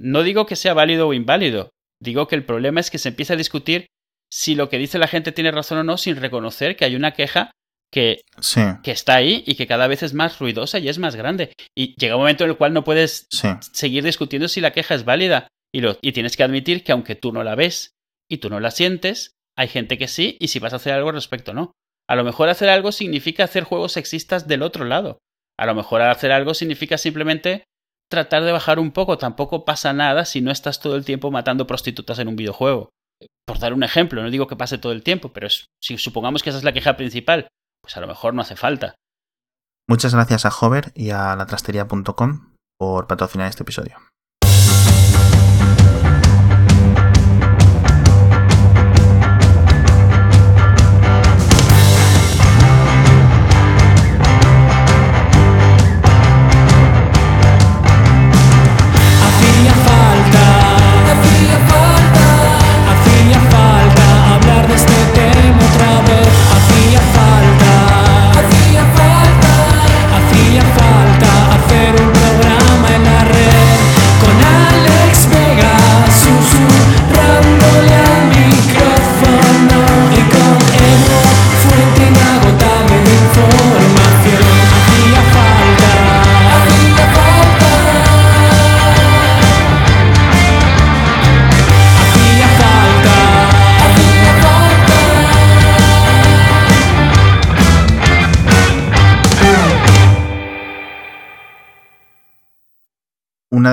No digo que sea válido o inválido, digo que el problema es que se empieza a discutir si lo que dice la gente tiene razón o no sin reconocer que hay una queja que, que está ahí y que cada vez es más ruidosa y es más grande. Y llega un momento en el cual no puedes seguir discutiendo si la queja es válida y, lo, y tienes que admitir que aunque tú no la ves y tú no la sientes, hay gente que sí y si vas a hacer algo al respecto no. A lo mejor hacer algo significa hacer juegos sexistas del otro lado. A lo mejor hacer algo significa simplemente tratar de bajar un poco. Tampoco pasa nada si no estás todo el tiempo matando prostitutas en un videojuego. Por dar un ejemplo, no digo que pase todo el tiempo, pero si supongamos que esa es la queja principal, pues a lo mejor no hace falta. Muchas gracias a Hover y a latrastería.com por patrocinar este episodio.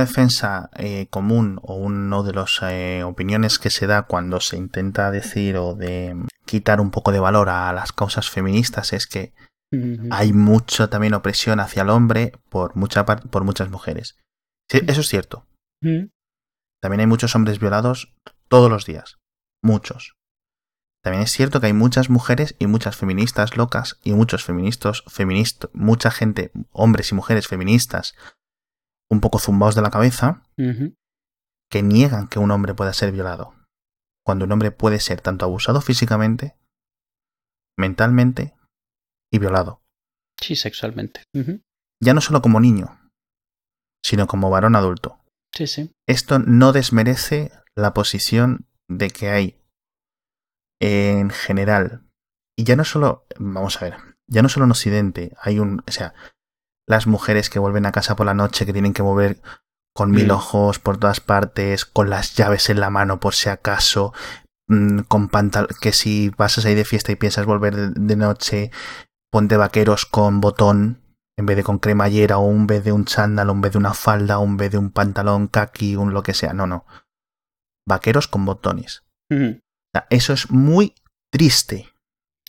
Defensa eh, común o uno de las eh, opiniones que se da cuando se intenta decir o de quitar un poco de valor a las causas feministas es que hay mucha también opresión hacia el hombre por, mucha por muchas mujeres. eso es cierto. También hay muchos hombres violados todos los días. Muchos. También es cierto que hay muchas mujeres y muchas feministas locas y muchos feministas, feminist, mucha gente, hombres y mujeres feministas un poco zumbados de la cabeza que niegan que un hombre pueda ser violado. Cuando un hombre puede ser tanto abusado físicamente, mentalmente y violado. Sí, sexualmente. Ya no solo como niño, sino como varón adulto. Sí, sí. Esto no desmerece la posición de que hay en general. Y ya no solo, vamos a ver, ya no solo en Occidente, hay un, o sea, las mujeres que vuelven a casa por la noche, que tienen que mover con mil mm. ojos por todas partes, con las llaves en la mano por si acaso, mm, con pantal que si pasas ahí de fiesta y piensas volver de, noche, ponte vaqueros con botón en vez de con cremallera o en vez de un chándal o en vez de una falda o en vez de un pantalón kaki, un lo que sea, no, no. Vaqueros con botones. Eso es muy triste.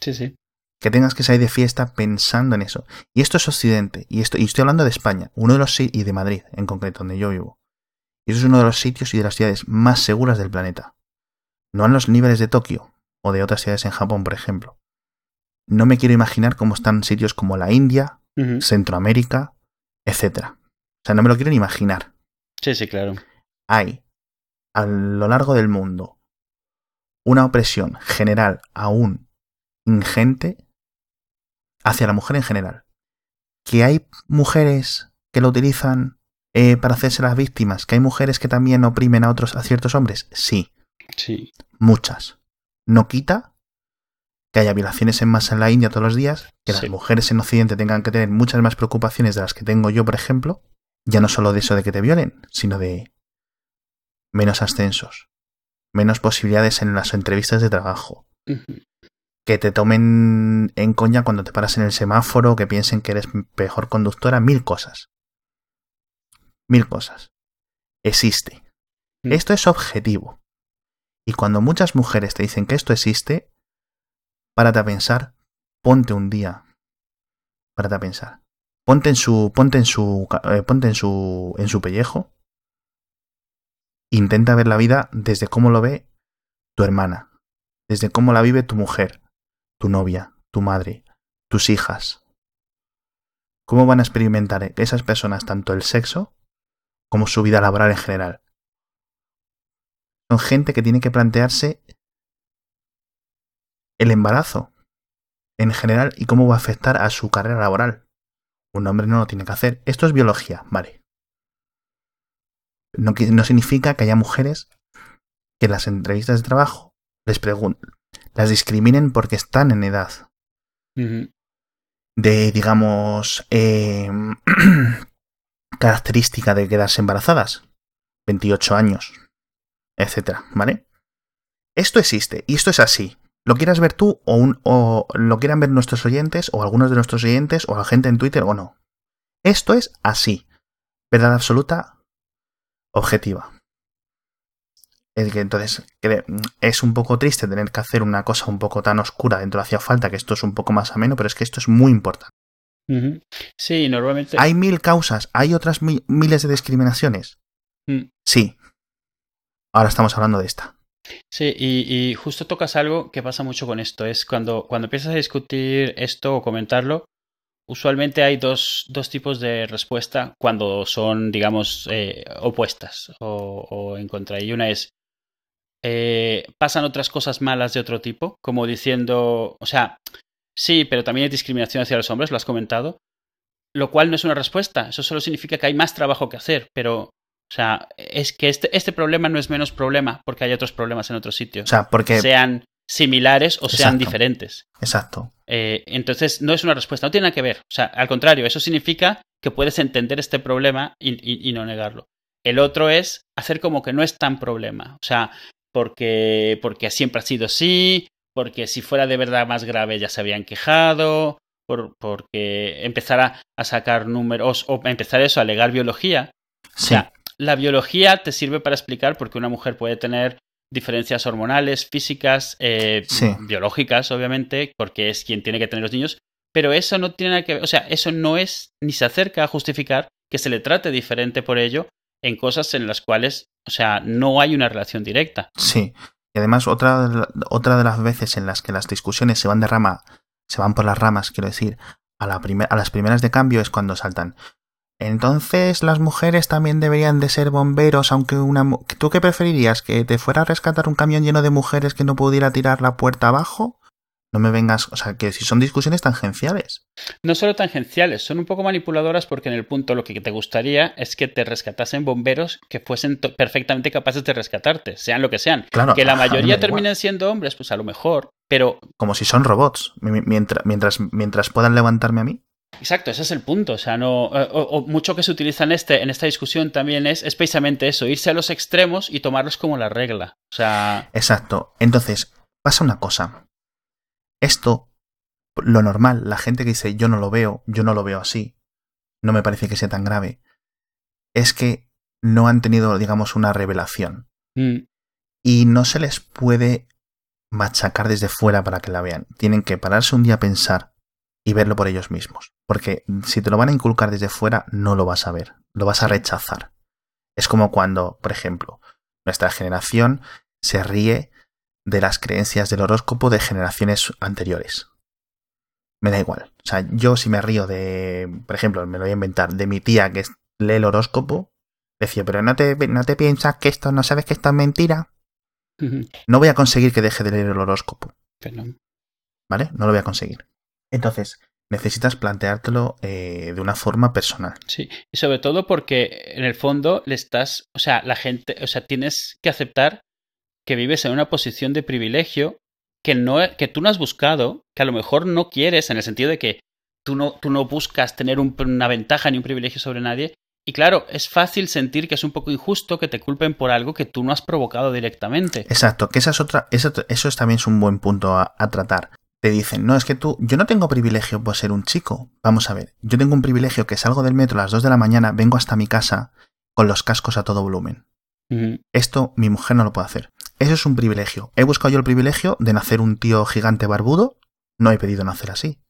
Sí, sí que tengas que salir de fiesta pensando en eso. Y esto es Occidente, y, esto, y estoy hablando de España, uno de los y de Madrid en concreto, donde yo vivo. Y eso es uno de los sitios y de las ciudades más seguras del planeta. No a los niveles de Tokio, o de otras ciudades en Japón, por ejemplo. No me quiero imaginar cómo están sitios como la India. Centroamérica, etcétera. O sea, no me lo quiero ni imaginar. Sí, sí, claro. Hay a lo largo del mundo una opresión general aún ingente hacia la mujer en general. Que hay mujeres que lo utilizan eh, para hacerse las víctimas, que hay mujeres que también oprimen a otros, a ciertos hombres, sí, Sí. muchas. No quita que haya violaciones en masa en la India todos los días, que Sí. las mujeres en Occidente tengan que tener muchas más preocupaciones de las que tengo yo, por ejemplo, ya no solo de eso de que te violen, sino de menos ascensos, menos posibilidades en las entrevistas de trabajo. Que te tomen en coña cuando te paras en el semáforo, que piensen que eres mejor conductora, mil cosas. Mil cosas. Existe. Mm. Esto es objetivo. Y cuando muchas mujeres te dicen que esto existe, párate a pensar, ponte un día. Párate a pensar. Ponte en su. Ponte en su. eh, ponte en su. en su pellejo. Intenta ver la vida desde cómo lo ve tu hermana. Desde cómo la vive tu mujer, tu novia, tu madre, tus hijas. ¿Cómo van a experimentar esas personas tanto el sexo como su vida laboral en general? Son gente que tiene que plantearse el embarazo en general y cómo va a afectar a su carrera laboral. Un hombre no lo tiene que hacer. Esto es biología, vale. No, no significa que haya mujeres que en las entrevistas de trabajo les pregun- las discriminen porque están en edad de, digamos, eh, característica de quedarse embarazadas. 28 años, etcétera, ¿vale? Esto existe y esto es así. Lo quieras ver tú o, un- o lo quieran ver nuestros oyentes o algunos de nuestros oyentes o la gente en Twitter o no. Esto es así. Verdad absoluta, objetiva. Es que entonces es un poco triste tener que hacer una cosa un poco tan oscura dentro de hacía falta que esto es un poco más ameno, pero es que esto es muy importante. Sí, normalmente. ¿Hay mil causas? ¿Hay otras mi- miles de discriminaciones? Mm. Sí. Ahora estamos hablando de esta. Sí, y, y justo tocas algo que pasa mucho con esto. Es cuando, cuando empiezas a discutir esto o comentarlo, usualmente hay dos, dos tipos de respuesta cuando son, digamos, eh, opuestas o, o en contra. Y una es, eh, pasan otras cosas malas de otro tipo, como diciendo, o sea, sí, pero también hay discriminación hacia los hombres, lo has comentado, lo cual no es una respuesta, eso solo significa que hay más trabajo que hacer, pero, o sea, es que este, este problema no es menos problema porque hay otros problemas en otros sitios, O sea, porque... sean similares o sean diferentes. Exacto. Eh, entonces, no es una respuesta, no tiene nada que ver. O sea, al contrario, eso significa que puedes entender este problema y, y- y no negarlo. El otro es hacer como que no es tan problema. O sea, porque, porque siempre ha sido así, porque si fuera de verdad más grave ya se habían quejado, por, porque empezar a, a sacar números o empezar eso, a alegar biología. Sí. O sea, la biología te sirve para explicar por qué una mujer puede tener diferencias hormonales, físicas, eh, Sí. biológicas, obviamente, porque es quien tiene que tener los niños, pero eso no tiene nada que ver, o sea, eso no es ni se acerca a justificar que se le trate diferente por ello en cosas en las cuales, o sea, no hay una relación directa. Sí. Y además, otra, otra de las veces en las que las discusiones se van de rama, se van por las ramas, quiero decir, a, la primer- a las primeras de cambio es cuando saltan. Entonces, las mujeres también deberían de ser bomberos, aunque una... ¿Tú qué preferirías? ¿Que te fuera a rescatar un camión lleno de mujeres que no pudiera tirar la puerta abajo? No me vengas... O sea, que si son discusiones tangenciales. No solo tangenciales, son un poco manipuladoras porque en el punto lo que te gustaría es que te rescatasen bomberos que fuesen perfectamente capaces de rescatarte, sean lo que sean. Claro. Que la mayoría terminen siendo hombres, pues a lo mejor, pero Como si son robots. Mi- mi- Mientras, mientras, mientras puedan levantarme a mí. Exacto, ese es el punto. O sea, no. O, o mucho que se utiliza en, este, en esta discusión también es, es precisamente eso, irse a los extremos y tomarlos como la regla. O sea. Exacto. Entonces, pasa una cosa. Esto, lo normal, la gente que dice yo no lo veo, yo no lo veo así, no me parece que sea tan grave, es que no han tenido, digamos, una revelación. mm, Y no se les puede machacar desde fuera para que la vean. Tienen que pararse un día a pensar y verlo por ellos mismos. Porque si te lo van a inculcar desde fuera, no lo vas a ver, lo vas a rechazar. Es como cuando, por ejemplo, nuestra generación se ríe de las creencias del horóscopo de generaciones anteriores. Me da igual. O sea, yo si me río de, por ejemplo, me lo voy a inventar, de mi tía que lee el horóscopo, decía, pero no te, no te piensas que esto, no sabes que esto es mentira. No voy a conseguir que deje de leer el horóscopo. ¿Vale? No lo voy a conseguir. Entonces, necesitas planteártelo eh, de una forma personal. Sí, y sobre todo porque en el fondo le estás, o sea, la gente, o sea, tienes que aceptar que vives en una posición de privilegio que, no, que tú no has buscado, que a lo mejor no quieres, en el sentido de que tú no, tú no buscas tener una ventaja ni un privilegio sobre nadie. Y claro, es fácil sentir que es un poco injusto que te culpen por algo que tú no has provocado directamente. Exacto, que esa es otra, eso, eso es también es un buen punto a, a tratar te dicen, no, es que tú, yo no tengo privilegio por ser un chico. Vamos a ver, yo tengo un privilegio que salgo del metro a las 2 de la mañana, vengo hasta mi casa con los cascos a todo volumen. Esto mi mujer no lo puede hacer. Eso es un privilegio. He buscado yo el privilegio de nacer un tío gigante barbudo. No he pedido nacer así.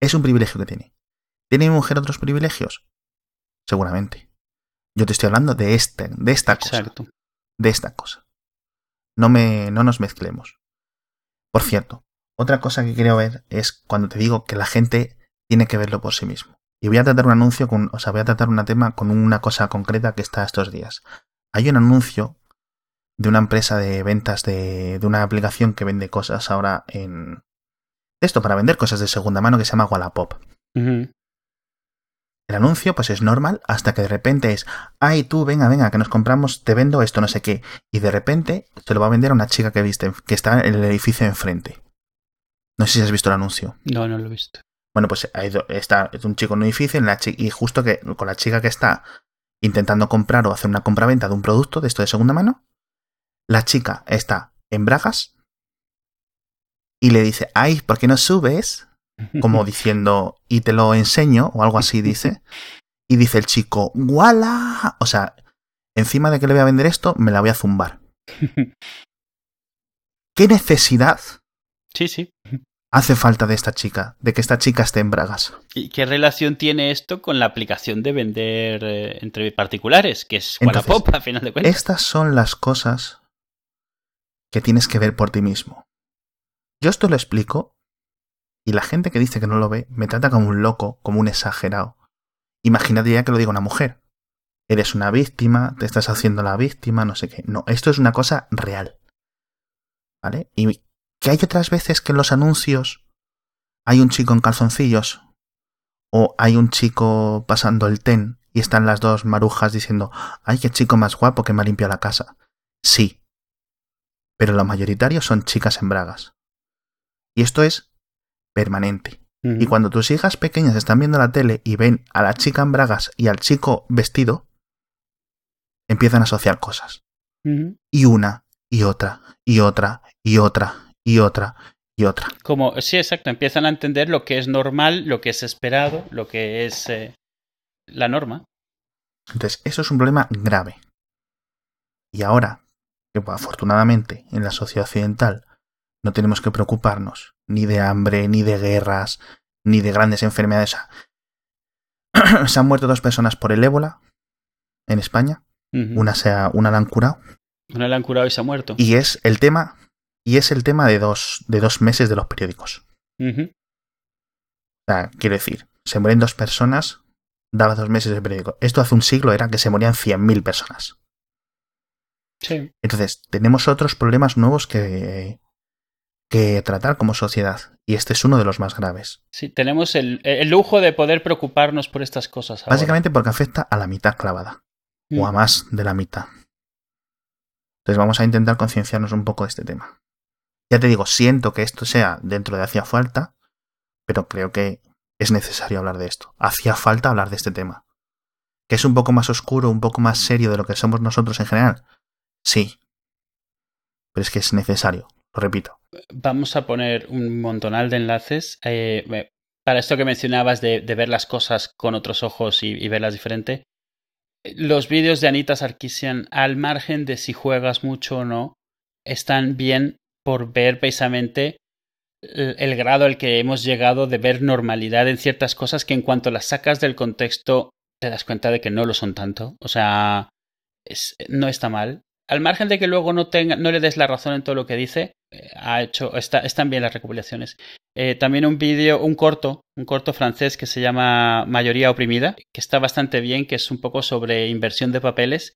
Es un privilegio que tiene. ¿Tiene mi mujer otros privilegios? Seguramente. Yo te estoy hablando de este, de esta Exacto. cosa. De esta cosa. No me, no nos mezclemos. Por cierto, otra cosa que quiero ver es cuando te digo que la gente tiene que verlo por sí mismo. Y voy a tratar un anuncio con, o sea, voy a tratar un tema con una cosa concreta que está estos días. Hay un anuncio de una empresa de ventas de, de una aplicación que vende cosas ahora en esto para vender cosas de segunda mano que se llama Wallapop. El anuncio pues es normal hasta que de repente es, ay tú, venga, venga, que nos compramos, te vendo esto, no sé qué. Y de repente se lo va a vender a una chica que viste, que está en el edificio enfrente. No sé si has visto el anuncio. No, no lo he visto. Bueno, pues está un chico en un edificio y justo que con la chica que está intentando comprar o hacer una compra-venta de un producto de esto de segunda mano, la chica está en bragas y le dice, ay, ¿por qué no subes? Como diciendo, y te lo enseño, o algo así dice. Y dice el chico, ¡guala! O sea, encima de que le voy a vender esto, me la voy a zumbar. ¿Qué necesidad? Sí, sí hace falta de esta chica, de que esta chica esté en bragas. ¿Y qué relación tiene esto con la aplicación de vender eh, entre particulares, que es Wallapop a final de cuentas? Estas son las cosas que tienes que ver por ti mismo. Yo esto lo explico y la gente que dice que no lo ve me trata como un loco, como un exagerado. Imagínate ya que lo diga una mujer. Eres una víctima, te estás haciendo la víctima, no sé qué. No, esto es una cosa real. ¿Vale? Y que hay otras veces que en los anuncios hay un chico en calzoncillos o hay un chico pasando el ten y están las dos marujas diciendo, ay, qué chico más guapo que me ha limpiado la casa. Sí, pero lo mayoritario son chicas en bragas. Y esto es permanente. Y cuando tus hijas pequeñas están viendo la tele y ven a la chica en bragas y al chico vestido, empiezan a asociar cosas. Y una, y otra, y otra, y otra, y otra y otra. Como, sí, exacto, empiezan a entender lo que es normal, lo que es esperado, lo que es eh, la norma. Entonces, eso es un problema grave. Y ahora, que afortunadamente en la sociedad occidental no tenemos que preocuparnos ni de hambre, ni de guerras, ni de grandes enfermedades. se han muerto dos personas por el ébola en España. Una, se una la han curado. Una la han curado y se ha muerto. Y es el tema y es el tema de dos, de dos meses de los periódicos. O sea, quiero decir, se mueren dos personas, daba dos meses de periódico. Esto hace un siglo era que se morían 100.000 personas. Sí. Entonces, tenemos otros problemas nuevos que, que tratar como sociedad. Y este es uno de los más graves. Sí, tenemos el, lujo de poder preocuparnos por estas cosas. Básicamente porque afecta a la mitad clavada. O a mm. más de la mitad. Entonces vamos a intentar concienciarnos un poco de este tema. Ya te digo, siento que esto sea dentro de hacía falta, pero creo que es necesario hablar de esto. Hacía falta hablar de este tema. ¿Que es un poco más oscuro, un poco más serio de lo que somos nosotros en general? Sí. Pero es que es necesario, lo repito. Vamos a poner un montonal de enlaces. Eh, para esto que mencionabas de, ver las cosas con otros ojos y, verlas diferente. Los vídeos de Anita Sarkisian, al margen de si juegas mucho o no, están bien por ver precisamente el, grado al que hemos llegado de ver normalidad en ciertas cosas que en cuanto las sacas del contexto te das cuenta de que no lo son tanto. O sea, no está mal. Al margen de que luego no, tenga, no le des la razón en todo lo que dice, ha hecho, está, están bien las recopilaciones. Eh, también un vídeo, un corto, un corto francés que se llama Mayoría oprimida, que está bastante bien, que es un poco sobre inversión de papeles.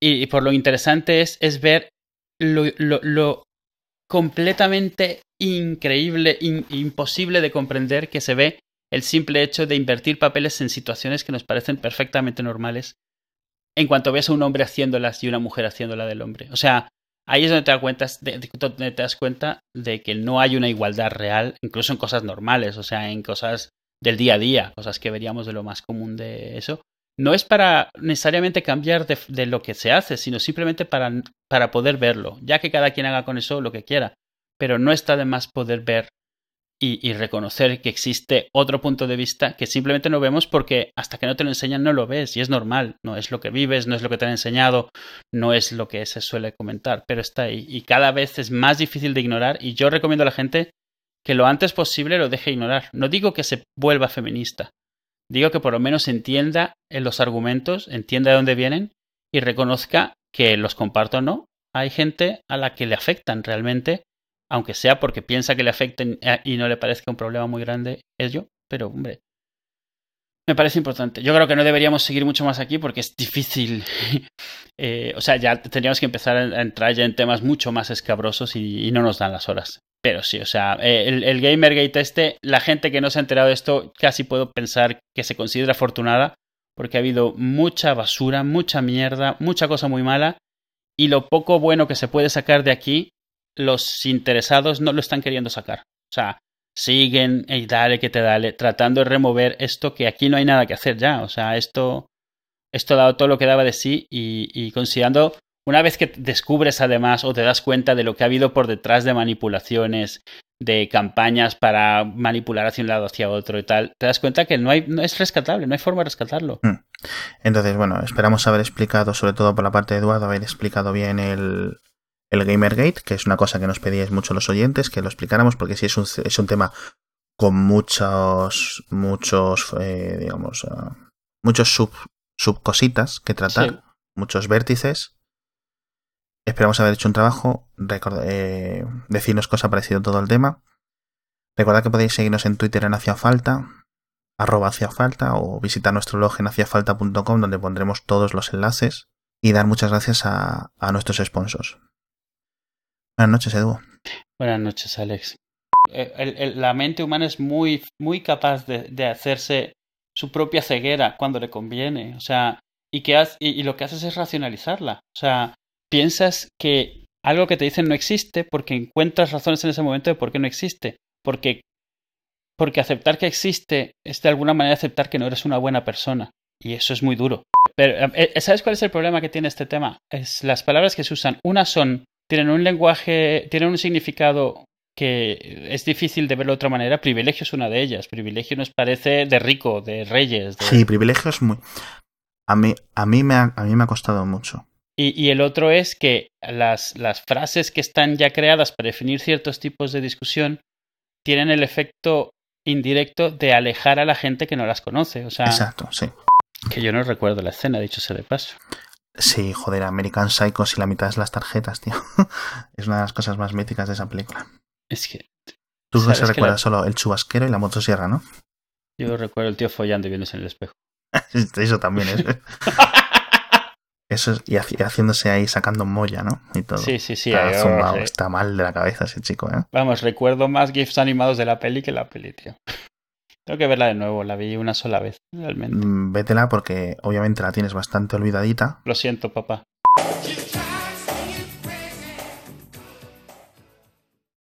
Y, por lo interesante es, es ver lo, lo, completamente increíble, imposible de comprender que se ve el simple hecho de invertir papeles en situaciones que nos parecen perfectamente normales en cuanto ves a un hombre haciéndolas y una mujer haciéndola del hombre. O sea, ahí es donde te, das cuenta de, de que no hay una igualdad real, incluso en cosas normales, o sea, en cosas del día a día, cosas que veríamos de lo más común de eso. No es para necesariamente cambiar de, lo que se hace, sino simplemente para, para poder verlo, ya que cada quien haga con eso lo que quiera. Pero no está de más poder ver y, reconocer que existe otro punto de vista que simplemente no vemos porque hasta que no te lo enseñan no lo ves y es normal, no es lo que vives, no es lo que te han enseñado, no es lo que se suele comentar, pero está ahí y cada vez es más difícil de ignorar y yo recomiendo a la gente que lo antes posible lo deje ignorar. No digo que se vuelva feminista, digo que por lo menos entienda en los argumentos, entienda de dónde vienen y reconozca que los comparto o no. Hay gente a la que le afectan realmente aunque sea porque piensa que le afecten eh, y no le parezca un problema muy grande ello, pero hombre, me parece importante. Yo creo que no deberíamos seguir mucho más aquí porque es difícil. Eh, o sea, ya tendríamos que empezar a entrar ya en temas mucho más escabrosos y, no nos dan las horas. Pero sí, o sea, eh, el, el Gamergate este, la gente que no se ha enterado de esto, casi puedo pensar que se considera afortunada porque ha habido mucha basura, mucha mierda, mucha cosa muy mala y lo poco bueno que se puede sacar de aquí los interesados no lo están queriendo sacar. O sea, siguen y dale que te dale, tratando de remover esto que aquí no hay nada que hacer ya. O sea, esto, esto ha dado todo lo que daba de sí y, y considerando, una vez que descubres además o te das cuenta de lo que ha habido por detrás de manipulaciones, de campañas para manipular hacia un lado, hacia otro y tal, te das cuenta que no, hay, no es rescatable, no hay forma de rescatarlo. Hmm. Entonces, bueno, esperamos haber explicado, sobre todo por la parte de Eduardo, haber explicado bien el, el Gamergate, que es una cosa que nos pedíais mucho los oyentes, que lo explicáramos, porque sí es un, es un tema con muchos, muchos, eh, digamos, uh, muchos sub, subcositas que tratar, muchos vértices. Esperamos haber hecho un trabajo, eh, decirnos cosa parecido todo el tema. Recordad que podéis seguirnos en Twitter en Hacia Falta, arroba Hacia Falta, o visitar nuestro blog en haciafalta.com, donde pondremos todos los enlaces. Y dar muchas gracias a, a nuestros sponsors. Buenas noches, Edu. Buenas noches, Alex. Eh, la mente humana es muy, muy capaz de, hacerse su propia ceguera cuando le conviene. O sea, y, que lo que haces es racionalizarla. O sea, piensas que algo que te dicen no existe porque encuentras razones en ese momento de por qué no existe. Porque, porque aceptar que existe es de alguna manera aceptar que no eres una buena persona. Y eso es muy duro. Pero, eh, ¿sabes cuál es el problema que tiene este tema? Es las palabras que se usan. Unas son tienen un lenguaje, tienen un significado que es difícil de verlo de otra manera. Privilegio es una de ellas. Privilegio nos parece de rico, de reyes. Sí, privilegio es muy... A mí, a mí, me, ha, a mí me ha costado mucho. Y, y el otro es que las, las frases que están ya creadas para definir ciertos tipos de discusión tienen el efecto indirecto de alejar a la gente que no las conoce. O sea, Exacto, sí. Que yo no recuerdo la escena, dicho sea de paso. Sí, joder, American Psycho y la mitad es las tarjetas, tío. es una de las cosas más míticas de esa película. Es que. Tú no se recuerdas solo el chubasquero y la motosierra, ¿no? Yo recuerdo el tío follando y viéndose en el espejo. Eso también es. Eso es, y haciéndose ahí sacando molla, ¿no? Y todo. Sí, sí, sí. Está, zumbado, está mal de la cabeza ese chico, ¿eh? Vamos, recuerdo más GIFs animados de la peli que la peli, tío. Tengo que verla de nuevo, la vi una sola vez, realmente. Mm, vétela porque obviamente la tienes bastante olvidadita. Lo siento, papá.